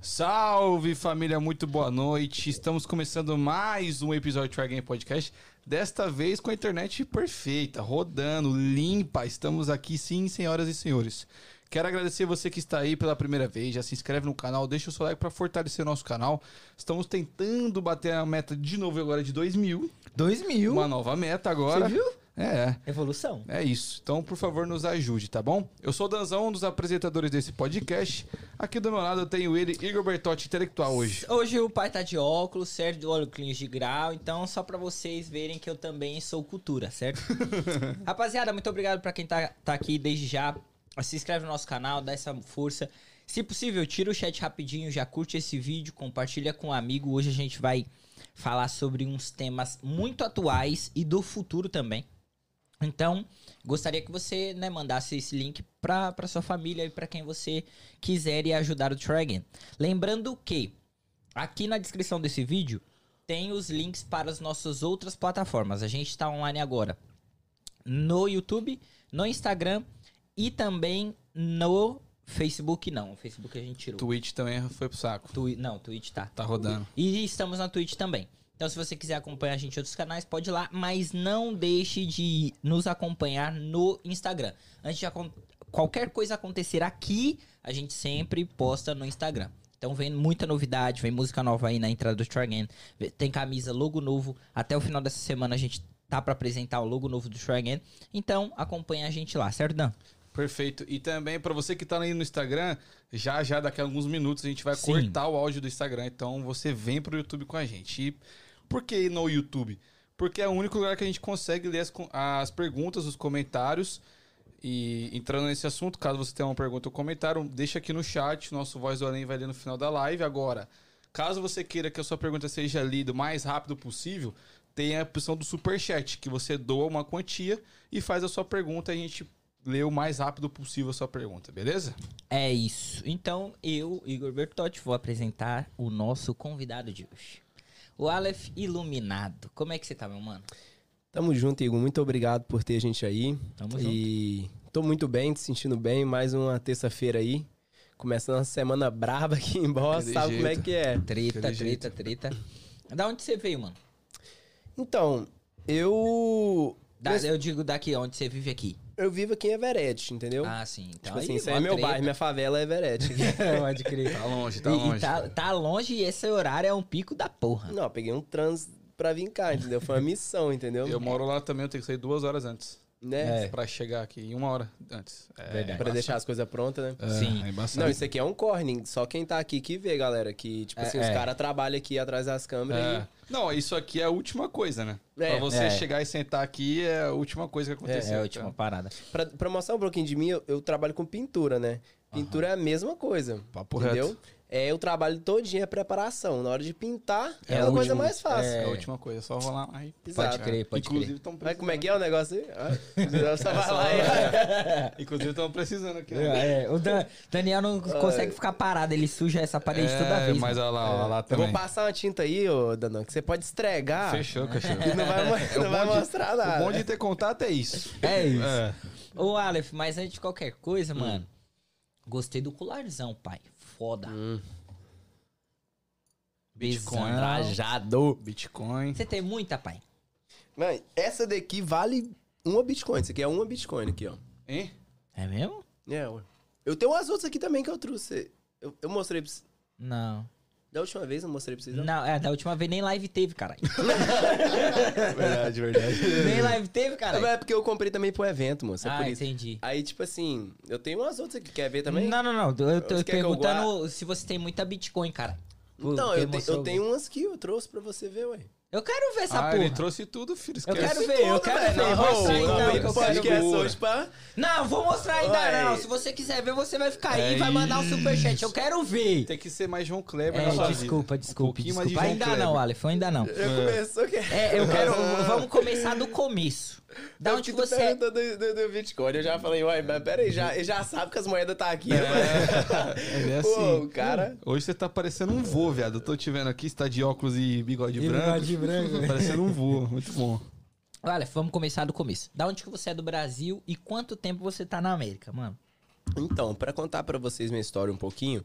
Salve família, muito boa noite. Estamos começando mais um episódio do Try Game Podcast. Desta vez com a internet perfeita, rodando, limpa. Estamos aqui sim, senhoras e senhores. Quero agradecer você que está aí pela primeira vez. Já se inscreve no canal, deixa o seu like para fortalecer o nosso canal. Estamos tentando bater a meta de novo agora de 2 mil. 2 mil. Uma nova meta agora. Você viu? É. Evolução. É isso. Então, por favor, nos ajude, tá bom? Eu sou o Danzão, um dos apresentadores desse podcast. Aqui do meu lado eu tenho ele, Igor Bertotti, intelectual hoje. Hoje o pai tá de óculos, certo? Do óculos de grau. Então, só pra vocês verem que eu também sou cultura, certo? Rapaziada, muito obrigado pra quem tá, tá aqui desde já. Se inscreve no nosso canal, dá essa força. Se possível, tira o chat rapidinho, já curte esse vídeo, compartilha com um amigo. Hoje a gente vai falar sobre uns temas muito atuais e do futuro também. Então, gostaria que você né, mandasse esse link para sua família e para quem você quiser e ajudar o Try Again. Lembrando que aqui na descrição desse vídeo tem os links para as nossas outras plataformas. A gente está online agora no YouTube, no Instagram e também no Facebook. Não, o Facebook a gente tirou. Twitch também foi pro saco. Twi não, Twitch tá. Tá rodando. E estamos na Twitch também. Então, se você quiser acompanhar a gente em outros canais, pode ir lá, mas não deixe de nos acompanhar no Instagram. Antes de qualquer coisa acontecer aqui, a gente sempre posta no Instagram. Então vem muita novidade, vem música nova aí na entrada do. Vê- Tem camisa, logo novo. Até o final dessa semana a gente tá pra apresentar o logo novo do Again. Então acompanha a gente lá, certo, Dan? Perfeito. E também pra você que tá aí no Instagram, já já daqui a alguns minutos a gente vai Sim. cortar o áudio do Instagram, então você vem pro YouTube com a gente. E por que no YouTube? Porque é o único lugar que a gente consegue ler as, as perguntas, os comentários. E entrando nesse assunto, caso você tenha uma pergunta ou comentário, deixa aqui no chat, nosso Voz do Além vai ler no final da live. Agora, caso você queira que a sua pergunta seja lida o mais rápido possível, tem a opção do Superchat, que você doa uma quantia e faz a sua pergunta e a gente lê o mais rápido possível a sua pergunta, beleza? É isso. Então, eu, Igor Bertotti, vou apresentar o nosso convidado de hoje. O Aleph Iluminado. Como é que você tá, meu mano? Tamo junto, Igor. Muito obrigado por ter a gente aí. Tamo e tô muito bem, te sentindo bem. Mais uma terça-feira aí. Começando uma semana braba aqui em Boss. Sabe como é jeito. que é? Treta, Aquele treta, treta. Da onde você veio, mano? Então, eu... Da- eu digo daqui, onde você vive aqui. Eu vivo aqui em Everett, entendeu? Ah, sim. Então, tipo assim, aí, isso aí é meu treta. bairro, minha favela é Everett. Pode crer. Tá longe, tá E- e longe. tá, tá longe e esse horário é um pico da porra. Não, eu peguei um trans pra vir cá, entendeu? Foi uma missão, entendeu? Eu moro lá também, eu tenho que sair duas horas antes. Né? É. Pra chegar aqui, e uma hora antes. É, Verdade. Pra deixar as coisas prontas, né? É, Sim. é. Não, isso aqui é um corning. Só quem tá aqui que vê, galera. Que, tipo É, assim, é. os caras trabalham aqui atrás das câmeras É. Não, isso aqui é a última coisa, né? É. pra você É. chegar e sentar aqui é a última coisa que É, aconteceu. a última parada. e... Pra, pra mostrar um pouquinho de mim, eu, eu trabalho com pintura, né? Pintura é a mesma coisa. Papo entendeu? reto. É o trabalho todinho, é preparação. Na hora de pintar, é, É o coisa mais fácil. É a última coisa, é só rolar aí. Exato. Pode crer, pode Inclusive, crer. estão Vai, como é que é o negócio aí? Ah, Só vai lá e... Inclusive, estão precisando aqui. né? É, o Dan- Daniel não consegue ficar parado, ele suja essa parede toda É, vez. mas mano. olha lá, olha lá Eu também. vou passar uma tinta aí, ô Danão, que você pode estregar. Fechou, cachorro. E não vai, É não vai bom de- mostrar O nada. bom de ter contato é isso. É isso. É. Ô, Aleph, mas antes de qualquer coisa, Hum. mano, gostei do colarzão, pai. Foda. Hum. Bitcoin. Trajado. Bitcoin. Você tem muita, pai? Mano, essa daqui vale uma Bitcoin. Isso aqui é uma Bitcoin aqui, ó. Hein? É mesmo? É, ué. Eu tenho umas outras aqui também que eu trouxe. Eu, eu mostrei pra vocês. Não. Da última vez eu mostrei pra vocês. Não? Não, é, da última vez nem live teve, caralho. Verdade, verdade. nem live teve, caralho. é porque eu comprei também pro evento, moço. É ah, por isso. entendi. Aí, tipo assim, eu tenho umas outras aqui. Quer ver também? Não, não, não. Eu tô que eu perguntando se você tem muita Bitcoin, cara. Então, Porque eu, te- eu tenho umas que eu trouxe pra você ver, ué. Eu quero ver essa ah, porra. ele trouxe tudo, filho. Eu Esquece. quero ver, eu quero ver. Mostra aí, Não, não, que eu quero ver. hoje pra... Não, vou mostrar ainda Ué. não. Se você quiser ver, você vai ficar aí É e vai mandar um superchat. Eu quero ver. Tem que ser mais João Kleber É, na sua desculpa, vida. desculpa, Um desculpa. Ainda Kleber. não, Aleph, ainda não. Já começou. É, eu quero. Vamos começar do começo. Da onde você é. do, do, do Bitcoin, eu já falei, uai, mas peraí, já, ele já sabe que as moedas tá aqui, né? Ele é Pô, assim. o cara... Hoje você tá parecendo um vô, viado. Eu tô te vendo aqui, você tá de óculos e bigode E branco. bigode branco. Parecendo um voo. Muito bom. Olha, vamos começar do começo. Da onde que você é do Brasil e quanto tempo você tá na América, mano? Então, pra contar pra vocês minha história um pouquinho,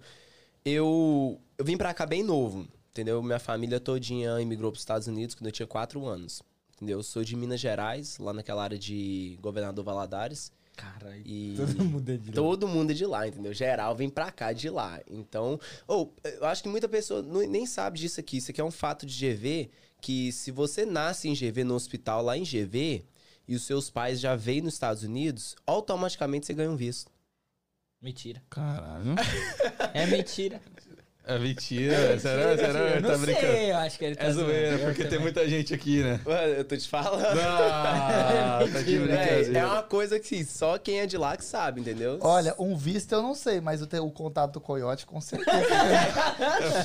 eu, eu vim pra cá bem novo, entendeu? Minha família todinha imigrou pros Estados Unidos quando eu tinha 4 anos, entendeu? Eu sou de Minas Gerais, lá naquela área de Governador Valadares. Caralho. E Todo mundo é de lá. todo mundo é de lá, entendeu? Geral vem pra cá de lá. Então, ou eu acho que muita pessoa não- nem sabe disso aqui. Isso aqui é um fato de GV que se você nasce em GV no hospital lá em GV e os seus pais já veem nos Estados Unidos, automaticamente você ganha um visto. Mentira. Caralho. É mentira. É mentira. Será? Será? Eu não Tá brincando. sei, eu acho que ele tá É zoeira. Eu porque tem também. muita gente aqui, né? Mano, eu tô te falando. Ah, tá de Véi, brincadeira. é uma coisa que só quem é de lá que sabe, entendeu? Olha, um visto eu não sei, mas o, te- o contato do coiote com certeza.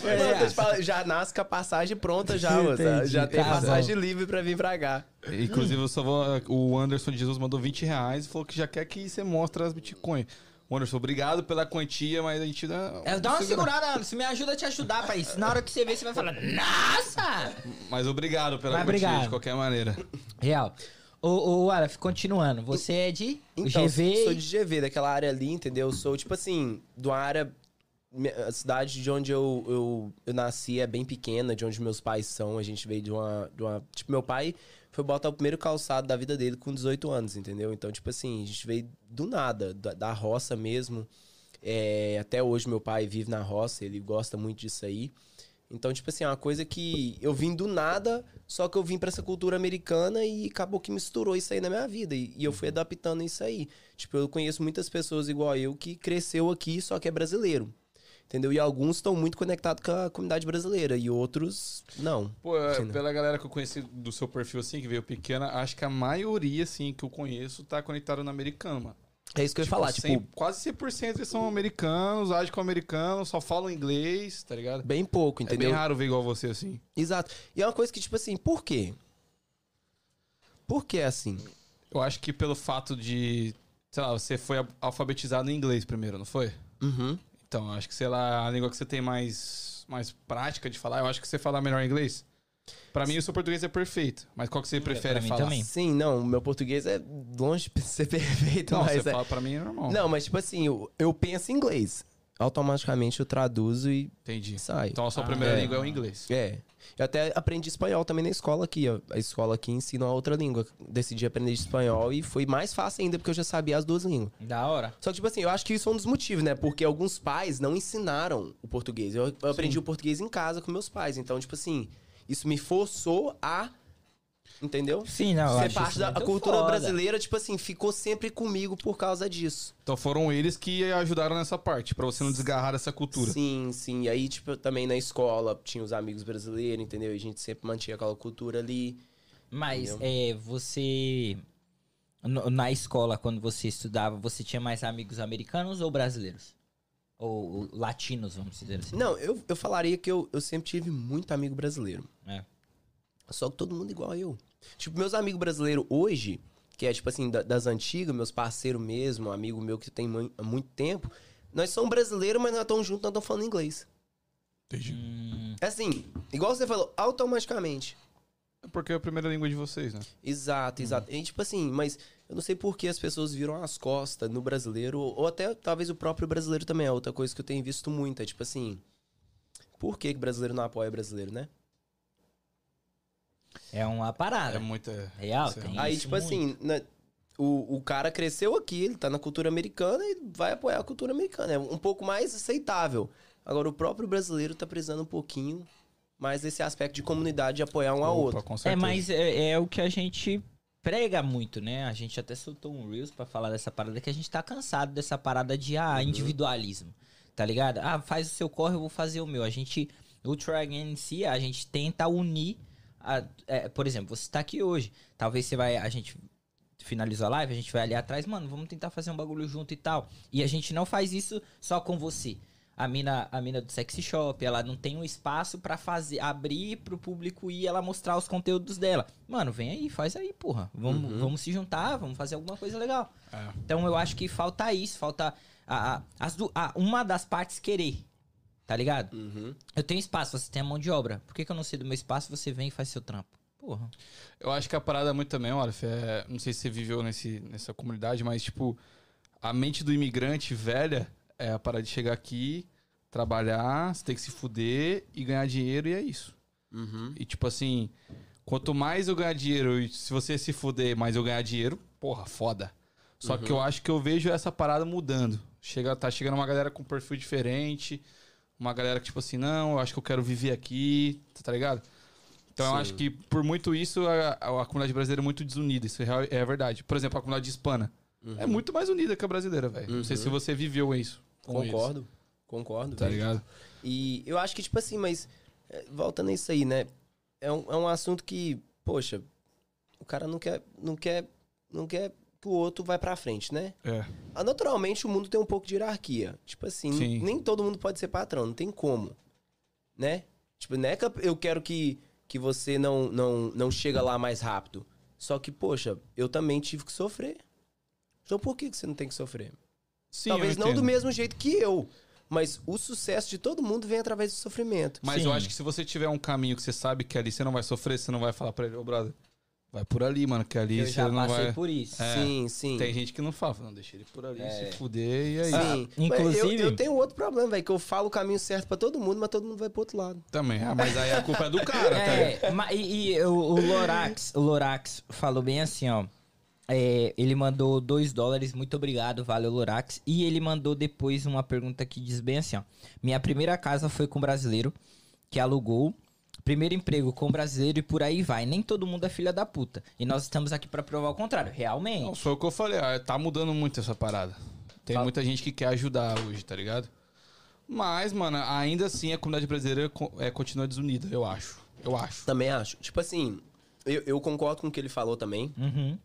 Mano, eu tô te falando, já nasce com a passagem pronta já. Entendi, Já tem tá bom. passagem livre pra vir pra cá. Inclusive, eu só vou, o Anderson de Jesus mandou 20 reais e falou que já quer que você mostre as Bitcoin. O Anderson, obrigado pela quantia, mas a gente dá. É, dá uma segurada, Anderson. Me ajuda a te ajudar, País. Na hora que você ver, você vai falar, nossa! Mas obrigado pela Mas quantia, obrigado. de qualquer maneira. Real. Ô, ô, Araf, continuando. Você é de Então, GV. sou de GV, daquela área ali, entendeu? Sou, tipo assim, de uma área. A cidade de onde eu, eu, eu nasci é bem pequena, de onde meus pais são. A gente veio de uma, de uma. Tipo, meu pai foi botar o primeiro calçado da vida dele com 18 anos, entendeu? Então, tipo assim, a gente veio do nada, da, da roça mesmo. É, até hoje meu pai vive na roça, ele gosta muito disso aí. Então, tipo assim, é uma coisa que eu vim do nada, só que eu vim pra essa cultura americana e acabou que misturou isso aí na minha vida. E, e eu fui adaptando isso aí. Tipo, eu conheço muitas pessoas igual eu que cresceu aqui, só que é brasileiro. Entendeu? E alguns estão muito conectados com a comunidade brasileira e outros não. Pô, é, Sim, né? pela galera que eu conheci do seu perfil assim, que veio pequena, acho que a maioria, assim, que eu conheço tá conectado no americano, mano. É isso que eu ia falar, tipo, 100 quase 100% eles são americanos, agem como americanos, só falam inglês, tá ligado? bem pouco, É entendeu? bem raro ver igual você assim. Exato. E é uma coisa que, tipo assim, por quê? Por que assim? Eu acho que pelo fato de, sei lá, você foi alfabetizado em inglês primeiro, não foi? Uhum. Então, acho que, sei lá, a língua que você tem mais, mais prática de falar, eu acho que você fala melhor inglês. Pra mim, o seu português é perfeito. Mas qual que você prefere mim falar? também. Sim, não, o meu português é longe de ser perfeito, Não, mas você é... fala pra mim é normal. Não, mas tipo assim, eu, eu penso em inglês. Automaticamente eu traduzo e Entendi. sai. Então, a sua Ah, primeira é. língua é o inglês. É. Eu até aprendi espanhol também na escola aqui, ó. A escola aqui ensina uma outra língua. Decidi aprender espanhol e foi mais fácil ainda porque eu já sabia as duas línguas. Da hora. Só que, tipo assim, eu acho que isso é um dos motivos, né? Porque alguns pais não ensinaram o português. Eu, eu aprendi o português em casa com meus pais. Então, tipo assim, isso me forçou a. Entendeu? Sim, não. Ser parte da cultura foda. brasileira, tipo assim, ficou sempre comigo por causa disso. Então, foram eles que ajudaram nessa parte, pra você não desgarrar dessa cultura. Sim, sim. E aí, tipo, também na escola tinha os amigos brasileiros, entendeu? E a gente sempre mantinha aquela cultura ali. Mas Entendeu? é, você. no- Na escola, quando você estudava, você tinha mais amigos americanos ou brasileiros? Ou, ou latinos, vamos dizer assim? Não, eu, eu falaria que eu, eu sempre tive muito amigo brasileiro. É. Só que todo mundo igual a eu. Tipo, meus amigos brasileiros hoje, que é tipo assim, da- das antigas, meus parceiros mesmo, amigo meu que tem há muito tempo, nós somos brasileiros, mas nós estamos juntos, nós estamos falando inglês. Entendi. Hum, É assim, igual você falou, automaticamente. É porque é a primeira língua de vocês, né? Exato, exato. E tipo assim, mas eu não sei por que as pessoas viram as costas no brasileiro, ou até talvez o próprio brasileiro também é outra coisa que eu tenho visto muito. É tipo assim, por que que brasileiro não apoia brasileiro, né? É uma parada. É muita. Real, é- tem Aí, isso tipo muito. assim, né, o, o cara cresceu aqui, ele tá na cultura americana e vai apoiar a cultura americana. É um pouco mais aceitável. Agora, o próprio brasileiro tá precisando um pouquinho mais desse aspecto de comunidade, de apoiar um ao Opa, outro. com É, mas é, é o que a gente prega muito, né? A gente até soltou um Reels pra falar dessa parada que a gente tá cansado dessa parada de Uhum. ah, individualismo. Tá ligado? Ah, faz o seu corre, eu vou fazer o meu. A gente, o Try em si, a gente tenta unir. A- é, por exemplo, você tá aqui hoje. Talvez você vai. A gente finalizou a live, a gente vai ali atrás, mano, vamos tentar fazer um bagulho junto e tal. E a gente não faz isso só com você. A mina, a mina do sexy shop, ela não tem um espaço pra fazer, abrir pro público ir ela mostrar os conteúdos dela. Mano, vem aí, faz aí, porra. Vamos, vamos se juntar, vamos fazer alguma coisa legal. É. Então eu acho que falta isso, falta a, a- as a- uma das partes querer. Tá ligado? Uhum. Eu tenho espaço, você tem a mão de obra. Por que, que eu não sei do meu espaço você vem e faz seu trampo? Porra. Eu acho que a parada é muito também, olha, é, não sei se você viveu nesse, nessa comunidade, mas, tipo, a mente do imigrante velha é a parada de chegar aqui, trabalhar, você tem que se fuder e ganhar dinheiro e é isso. Uhum. E, tipo assim, quanto mais eu ganhar dinheiro e se você se fuder, mais eu ganhar dinheiro, porra, foda. Só que eu acho que eu vejo essa parada mudando. Chega, tá chegando uma galera com perfil diferente, uma galera que, tipo assim, não, eu acho que eu quero viver aqui, tá ligado? Então eu Sim. acho que por muito isso a, a- comunidade brasileira é muito desunida, isso é, é verdade. Por exemplo, a comunidade hispana é muito mais unida que a brasileira, velho. Não sei se você viveu isso. eles, Concordo. Concordo. tá velho. ligado? E eu acho que, tipo assim, mas é, voltando a isso aí, né? É um, é um assunto que, poxa, o cara não quer, não quer, não quer que o outro vai pra frente, né? É. Ah, Naturalmente, o mundo tem um pouco de hierarquia. Tipo assim, Sim. nem todo mundo pode ser patrão, não tem como. Né? Tipo, não é que eu quero que, que você não, não, não chega lá mais rápido. Só que, poxa, eu também tive que sofrer. Então por que que você não tem que sofrer? Sim, Talvez eu não do mesmo jeito que eu. Mas o sucesso de todo mundo vem através do sofrimento. Mas eu Sim. acho que se você tiver um caminho que você sabe que ali você não vai sofrer, você não vai falar pra ele, ô brother, vai por ali, mano, que ali Eu você já não passei vai. por isso. É. Sim, sim. Tem gente que não fala, não, deixa ele por ali, É. se fuder e aí. Sim. Mas inclusive- Eu, eu tenho outro problema, velho, que eu falo o caminho certo pra todo mundo, mas todo mundo vai pro outro lado. Também. Ah, mas aí a culpa é do cara, tá ligado? É, e, e o, o Lorax, o Lorax falou bem assim, ó. É, ele mandou 2 dólares, muito obrigado, valeu Lorax. E ele mandou depois uma pergunta que diz bem assim, ó. Minha primeira casa foi com um brasileiro que alugou. Primeiro emprego com brasileiro e por aí vai. Nem todo mundo é filha da puta. E nós estamos aqui pra provar o contrário, Não, realmente. foi o que eu falei, ah, tá mudando muito essa parada. Tem Fala. muita gente que quer ajudar hoje, tá ligado? Mas, mano, ainda assim a comunidade brasileira é, continua desunida, eu acho. Eu acho. Também acho. Tipo assim, eu, eu concordo com o que ele falou também. Uhum.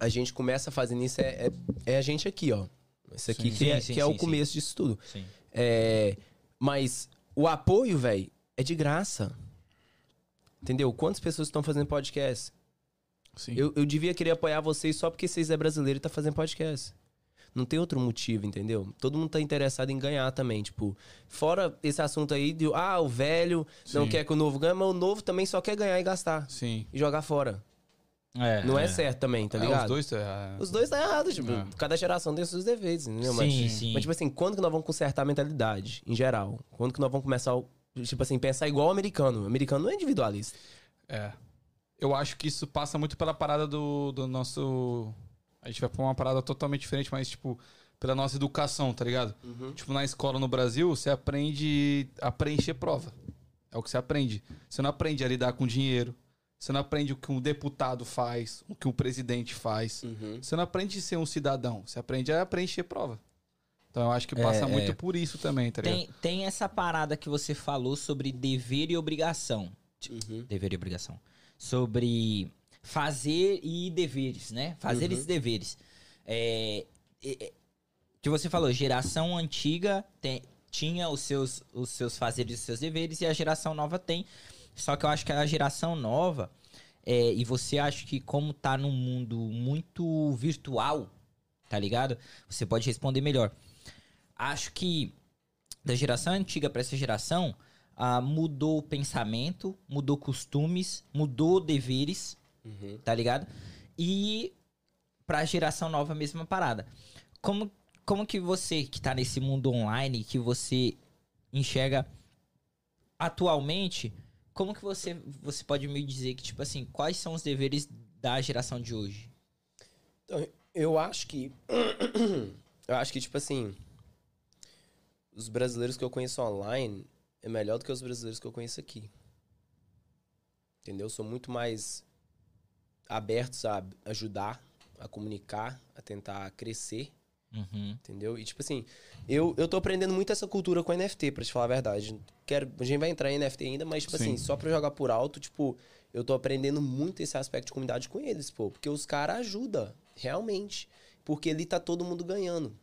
A gente começa fazendo isso, é, é, é a gente aqui, ó. Isso aqui Sim. que, é, Sim, sim, que é sim, o começo disso tudo. Sim. É, mas o apoio, velho, é de graça. Entendeu? Quantas pessoas estão fazendo podcast? Sim. Eu, eu devia querer apoiar vocês só porque vocês é brasileiro e tá fazendo podcast. Não tem outro motivo, entendeu? Todo mundo tá interessado em ganhar também. Tipo, fora esse assunto aí de, ah, o velho não Sim. quer que o novo ganhe, mas o novo também só quer ganhar e gastar. Sim. E jogar fora. É, Não é, certo também, tá É, ligado? os dois tá. Os dois tá errado, tipo, É. cada geração tem seus deveres, entendeu? Sim, mas, sim. mas, tipo assim, quando que nós vamos consertar a mentalidade, em geral? Quando que nós vamos começar, o- tipo assim, pensar igual o americano? O americano não é individualista. É. Eu acho que isso passa muito pela parada do, do nosso. A gente vai pra uma parada totalmente diferente, mas, tipo, pela nossa educação, tá ligado? Tipo, na escola no Brasil, você aprende a preencher prova. É o que você aprende. Você não aprende a lidar com dinheiro. Você não aprende o que um deputado faz, o que um presidente faz. Você não aprende a ser um cidadão. Você aprende a preencher prova. Então eu acho que passa É, muito é. por isso também, tá ligado? Tem, tem essa parada que você falou sobre dever e obrigação. Tipo, Dever e obrigação. Sobre fazer e deveres, né? Fazer esses deveres. É, é, é, que você falou, geração antiga tem- tinha os seus, os seus fazeres e os seus deveres e a geração nova tem. Só que eu acho que a geração nova, é, e você acha que como tá num mundo muito virtual, tá ligado? Você pode responder melhor. Acho que da geração antiga para essa geração, ah, mudou o pensamento, mudou costumes, mudou deveres, tá ligado? E pra geração nova, a mesma parada. Como, como que você, que tá nesse mundo online, que você enxerga atualmente, como que você, você pode me dizer que, tipo assim, quais são os deveres da geração de hoje? Então, eu acho que. eu acho que, tipo assim. Os brasileiros que eu conheço online é melhor do que os brasileiros que eu conheço aqui. Entendeu? São muito mais abertos a ajudar, a comunicar, a tentar crescer. Uhum. Entendeu? E tipo assim, eu, eu tô aprendendo muito essa cultura com NFT, pra te falar a verdade. Quero, a gente vai entrar em NFT ainda, mas, tipo Sim. assim, só pra jogar por alto, tipo, eu tô aprendendo muito esse aspecto de comunidade com eles, pô. Porque os caras ajudam, realmente. Porque ali tá todo mundo ganhando.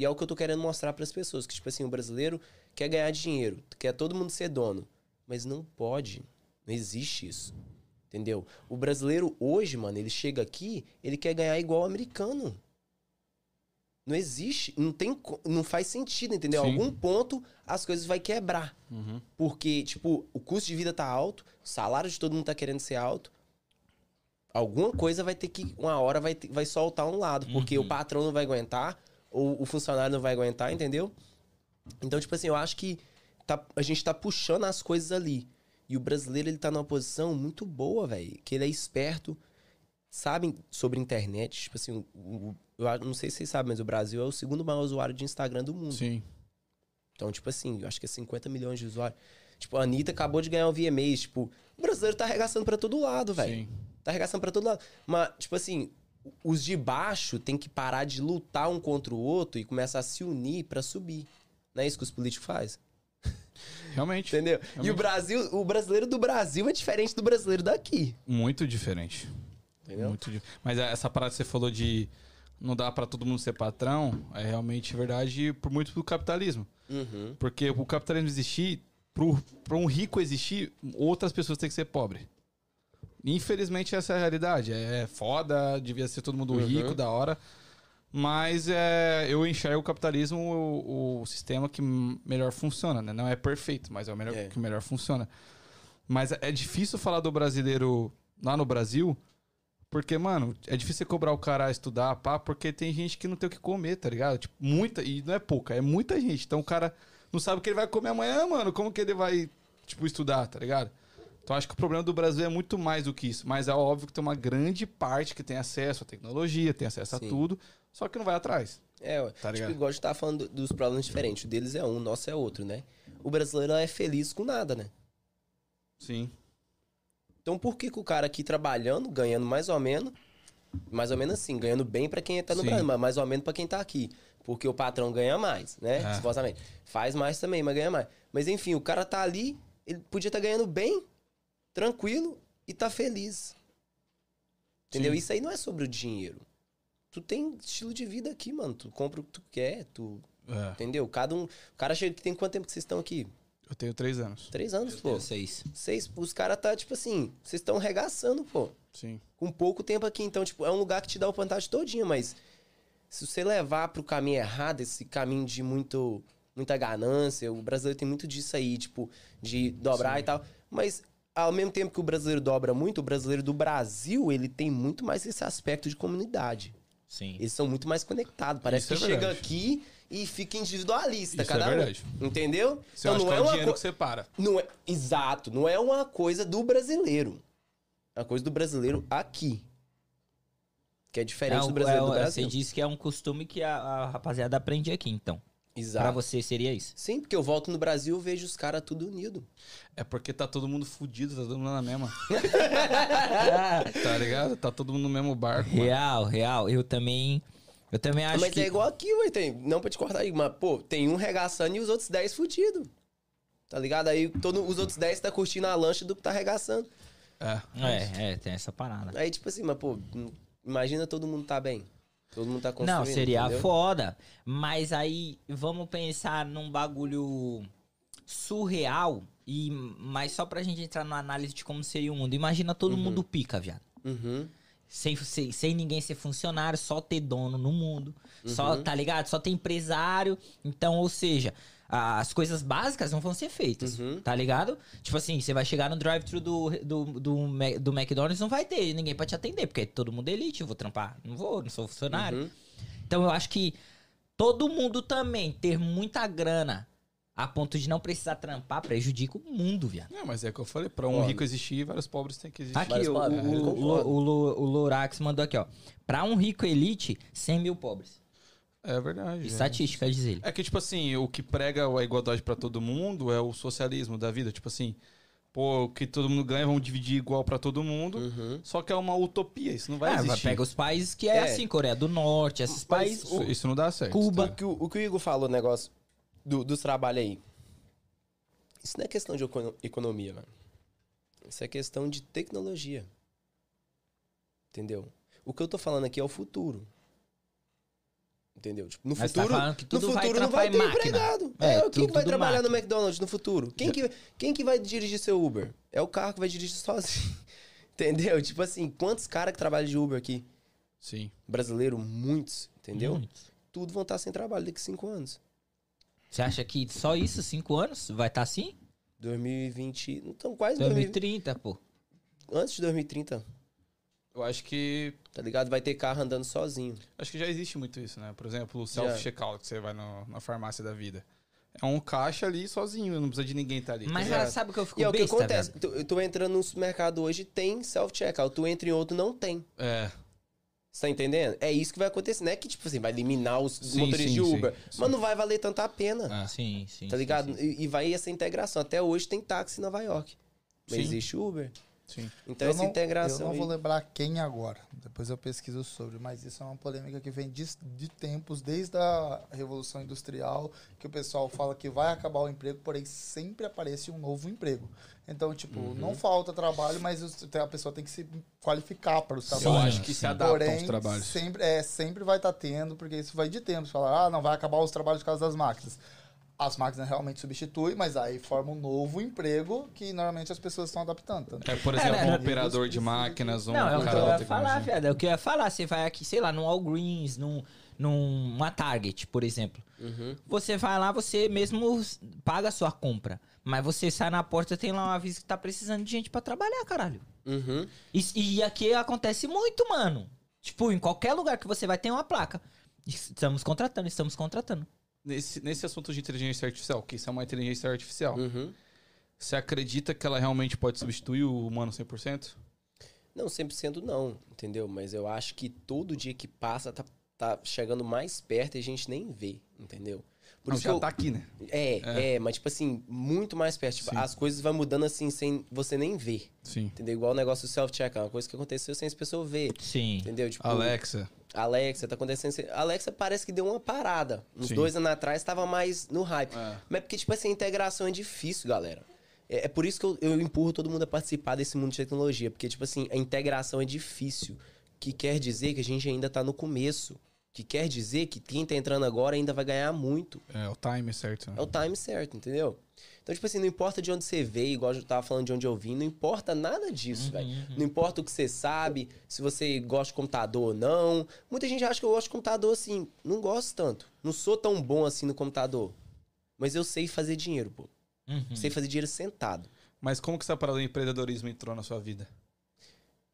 E é o que eu tô querendo mostrar pras pessoas. Que, tipo assim, o brasileiro quer ganhar dinheiro, quer todo mundo ser dono. Mas não pode. Não existe isso. Entendeu? O brasileiro hoje, mano, ele chega aqui, ele quer ganhar igual o americano. Não existe, não tem, não faz sentido, entendeu? Sim. Algum ponto as coisas vai quebrar. Uhum. Porque, tipo, o custo de vida tá alto, o salário de todo mundo tá querendo ser alto. Alguma coisa vai ter que, uma hora vai, ter- vai soltar um lado, porque Uhum. o patrão não vai aguentar, ou o funcionário não vai aguentar, entendeu? Então, tipo assim, eu acho que tá- a gente tá puxando as coisas ali. E o brasileiro, ele tá numa posição muito boa, velho. Que ele é esperto, sabe sobre internet. Tipo assim, o- o- eu não sei se vocês sabem, mas o Brasil é o segundo maior usuário de Instagram do mundo. Sim. Então, tipo assim, eu acho que é 50 milhões de usuários. Tipo, a Anitta acabou de ganhar o VMAs. Tipo, o brasileiro tá arregaçando pra todo lado, velho. Sim. Tá arregaçando pra todo lado. Mas, tipo assim, os de baixo tem que parar de lutar um contra o outro e começar a se unir pra subir. Não é isso que os políticos fazem? Realmente. Entendeu? E Realmente. o Brasil, o brasileiro do Brasil é diferente do brasileiro daqui. Muito diferente. Entendeu? Muito di- Mas essa parada que você falou de não dá pra todo mundo ser patrão, é realmente verdade por muito do capitalismo. Uhum. Porque o capitalismo existir, pro, pra um rico existir, outras pessoas têm que ser pobres. Infelizmente essa é a realidade. É foda, devia ser todo mundo Uhum. rico, da hora. Mas é, eu enxergo o capitalismo o, o sistema que melhor funciona, né? Não é perfeito, mas é o melhor, É. que melhor funciona. Mas é difícil falar do brasileiro lá no Brasil, porque, mano, é difícil você cobrar o cara a estudar, pá, porque tem gente que não tem o que comer, tá ligado? Tipo, muita, e não é pouca, é muita gente. Então o cara não sabe o que ele vai comer amanhã, mano. Como que ele vai, tipo, estudar, tá ligado? Então acho que o problema do Brasil é muito mais do que isso. Mas é óbvio que tem uma grande parte que tem acesso à tecnologia, tem acesso a Sim. tudo, só que não vai atrás. É, ué. Tá tipo, ligado? igual a gente tá falando do- dos problemas diferentes. O deles é um, o nosso é outro, né? O brasileiro é feliz com nada, né? Sim. Então por que, que o cara aqui trabalhando, ganhando mais ou menos, mais ou menos assim, ganhando bem pra quem tá no Sim. Brasil, mas mais ou menos pra quem tá aqui. Porque o patrão ganha mais, né? É. Supostamente. Faz mais também, mas ganha mais. Mas enfim, o cara tá ali, ele podia estar ganhando bem, tranquilo e tá feliz. Entendeu? Sim. Isso aí não é sobre o dinheiro. Tu tem estilo de vida aqui, mano. Tu compra o que tu quer, tu. É. Entendeu? Cada um. O cara chega que tem quanto tempo que vocês estão aqui? Eu tenho três anos. Três anos, Eu pô. tenho seis. Seis, os caras tá, tipo assim, vocês estão regaçando, pô. Sim. Com pouco tempo aqui. Então, tipo, é um lugar que te dá a vantagem todinha, mas se você levar pro caminho errado, esse caminho de muito, muita ganância, o brasileiro tem muito disso aí, tipo, de dobrar Sim. e tal. Mas, ao mesmo tempo que o brasileiro dobra muito, o brasileiro do Brasil, ele tem muito mais esse aspecto de comunidade. Sim. Eles são muito mais conectados. Parece Isso que é chega aqui e fica individualista, Isso é cada um. verdade. Entendeu? Você acha que é o dinheiro que separa. Não é, exato, não é uma coisa do brasileiro. É uma coisa do brasileiro aqui. Que é diferente É um- do brasileiro é do um- Brasil. Você disse que é um costume que a, a rapaziada aprende aqui, então. Exato. Pra você seria isso. Sim, porque eu volto no Brasil e vejo os caras tudo unido. É porque tá todo mundo fudido, tá todo mundo na mesma. tá ligado? Tá todo mundo no mesmo barco. mano. real, real. Eu também. Eu também acho mas que. é igual aqui, ué, tem. Não pra te cortar aí, mas, pô, tem um regaçando e os outros 10 fudidos. Tá ligado? Aí todo, os outros 10 tá curtindo a lancha do que tá arregaçando. É. É, é, tem essa parada. Aí, tipo assim, mas, pô, imagina todo mundo tá bem. Todo mundo tá construindo. Não, seria entendeu? foda. Mas aí vamos pensar num bagulho surreal. E, mas só pra gente entrar na análise de como seria o mundo. Imagina todo mundo pica, viado. Uhum. Sem, sem, sem ninguém ser funcionário, só ter dono no mundo. Só, Uhum. tá ligado? Só ter empresário. Então, ou seja, as coisas básicas não vão ser feitas. Uhum. Tá ligado? Tipo assim, você vai chegar no drive-thru do, do, do, do McDonald's, não vai ter ninguém pra te atender, porque é todo mundo elite, eu vou trampar. Não vou, não sou funcionário. Uhum. Então eu acho que todo mundo também ter muita grana a ponto de não precisar trampar prejudica o mundo, viado. Não, mas é o que eu falei. Pra um rico existir, vários pobres têm que existir. Aqui, Vários o, pobres, o, o, o Lorax mandou aqui, ó. Pra um rico elite, 100 mil pobres. É verdade. é. Estatística, diz ele. É que, tipo assim, o que prega a igualdade pra todo mundo é o socialismo da vida. Tipo assim, pô, o que todo mundo ganha, vamos dividir igual pra todo mundo. Uhum. Só que é uma utopia, isso não vai Ah, vai existir. pega os países que é, É. assim, Coreia do Norte, esses Mas países. Isso, isso não dá certo. Cuba. O que o, o que o Igor falou, o negócio do, dos trabalhos aí. Isso não é questão de econo- economia, mano. Isso é questão de tecnologia. Entendeu? O que eu tô falando aqui é o futuro. Entendeu? Tipo, no Mas tá futuro, que no futuro não vai ter máquina. empregado. É, É, quem que vai trabalhar máquina. no McDonald's no futuro? Quem que, quem que vai dirigir seu Uber? É o carro que vai dirigir sozinho. Entendeu? Tipo assim, quantos caras que trabalham de Uber aqui? Sim. Brasileiro, muitos, entendeu? Muitos. tudo vão estar sem trabalho daqui a cinco anos. Você acha que só isso, cinco anos, vai estar assim? 2020. Então, quase 2020. 2030, pô. Antes de 2030, Eu acho que. tá ligado? Vai ter carro andando sozinho. Acho que já existe muito isso, né? Por exemplo, o self-checkout que você vai no- na farmácia da vida. É um caixa ali sozinho, não precisa de ninguém estar ali. Mas Exato. já sabe o que eu fico E é o que acontece. velho? Tu, eu tô entrando num supermercado hoje, tem self-checkout. Tu entra em outro, não tem. É. Você tá entendendo? É isso que vai acontecer. Não é que, tipo assim, vai eliminar os Sim, motoristas sim, de Uber. sim. Mas não vai valer tanto a pena. Ah. Sim, sim. Tá sim, ligado? sim. E, e vai essa integração. Até hoje tem táxi em Nova York. Mas Sim. existe Uber. Sim. Então eu essa não, integração. Eu não vou aí- lembrar quem agora. Depois eu pesquiso sobre. Mas isso é uma polêmica que vem de, de tempos, desde a Revolução Industrial, que o pessoal fala que vai acabar o emprego, porém sempre aparece um novo emprego. Então, tipo, Uhum. não falta trabalho, mas a pessoa tem que se qualificar para os Eu trabalhos. acho que se sim. adaptam Porém, aos trabalhos. Sempre, é, sempre vai estar tendo, porque isso vai de tempos. Falar, ah, não, vai acabar os trabalhos por causa das máquinas. As máquinas realmente substituem, mas aí forma um novo emprego que normalmente as pessoas estão adaptando. Tá? É, por É, exemplo, né? um operador de máquinas, um Não, é o que cara eu ia falar, viado. É o que eu ia falar. Você vai aqui, sei lá, num Walgreens, num, numa Target, por exemplo. Uhum. Você vai lá, você mesmo paga a sua compra. Mas você sai na porta, tem lá um aviso que tá precisando de gente pra trabalhar, caralho. Uhum. E, e aqui acontece muito, mano. Tipo, em qualquer lugar que você vai ter uma placa. Estamos contratando, estamos contratando. Nesse, nesse assunto de inteligência artificial, que isso é uma inteligência artificial, Uhum. você acredita que ela realmente pode substituir o humano 100%? Não, 100% não, entendeu? Mas eu acho que todo dia que passa tá, tá chegando mais perto e a gente nem vê, entendeu? Por Não, isso que já eu, tá aqui, né? é, é, mas tipo assim, muito mais perto. Tipo, as coisas vão mudando assim sem você nem ver, Sim. entendeu? Igual o negócio do self-check, é uma coisa que aconteceu sem as pessoas ver, Sim. entendeu? Tipo, Alexa. Alexa, tá acontecendo. Alexa parece que deu uma parada. Uns Sim. dois anos atrás tava mais no hype. É. Mas é porque, tipo assim, a integração é difícil, galera. É, é por isso que eu, eu empurro todo mundo a participar desse mundo de tecnologia. Porque, tipo assim, a integração é difícil. Que quer dizer que a gente ainda tá no começo. Que quer dizer que quem tá entrando agora ainda vai ganhar muito. É o time certo. né? É o time certo, entendeu? Então, tipo assim, não importa de onde você veio, igual eu tava falando de onde eu vim, não importa nada disso, velho. Não importa o que você sabe, se você gosta de computador ou não. Muita gente acha que eu gosto de computador assim. Não gosto tanto. Não sou tão bom assim no computador. Mas eu sei fazer dinheiro, pô. Uhum. Sei fazer dinheiro sentado. Mas como que essa parada do empreendedorismo entrou na sua vida?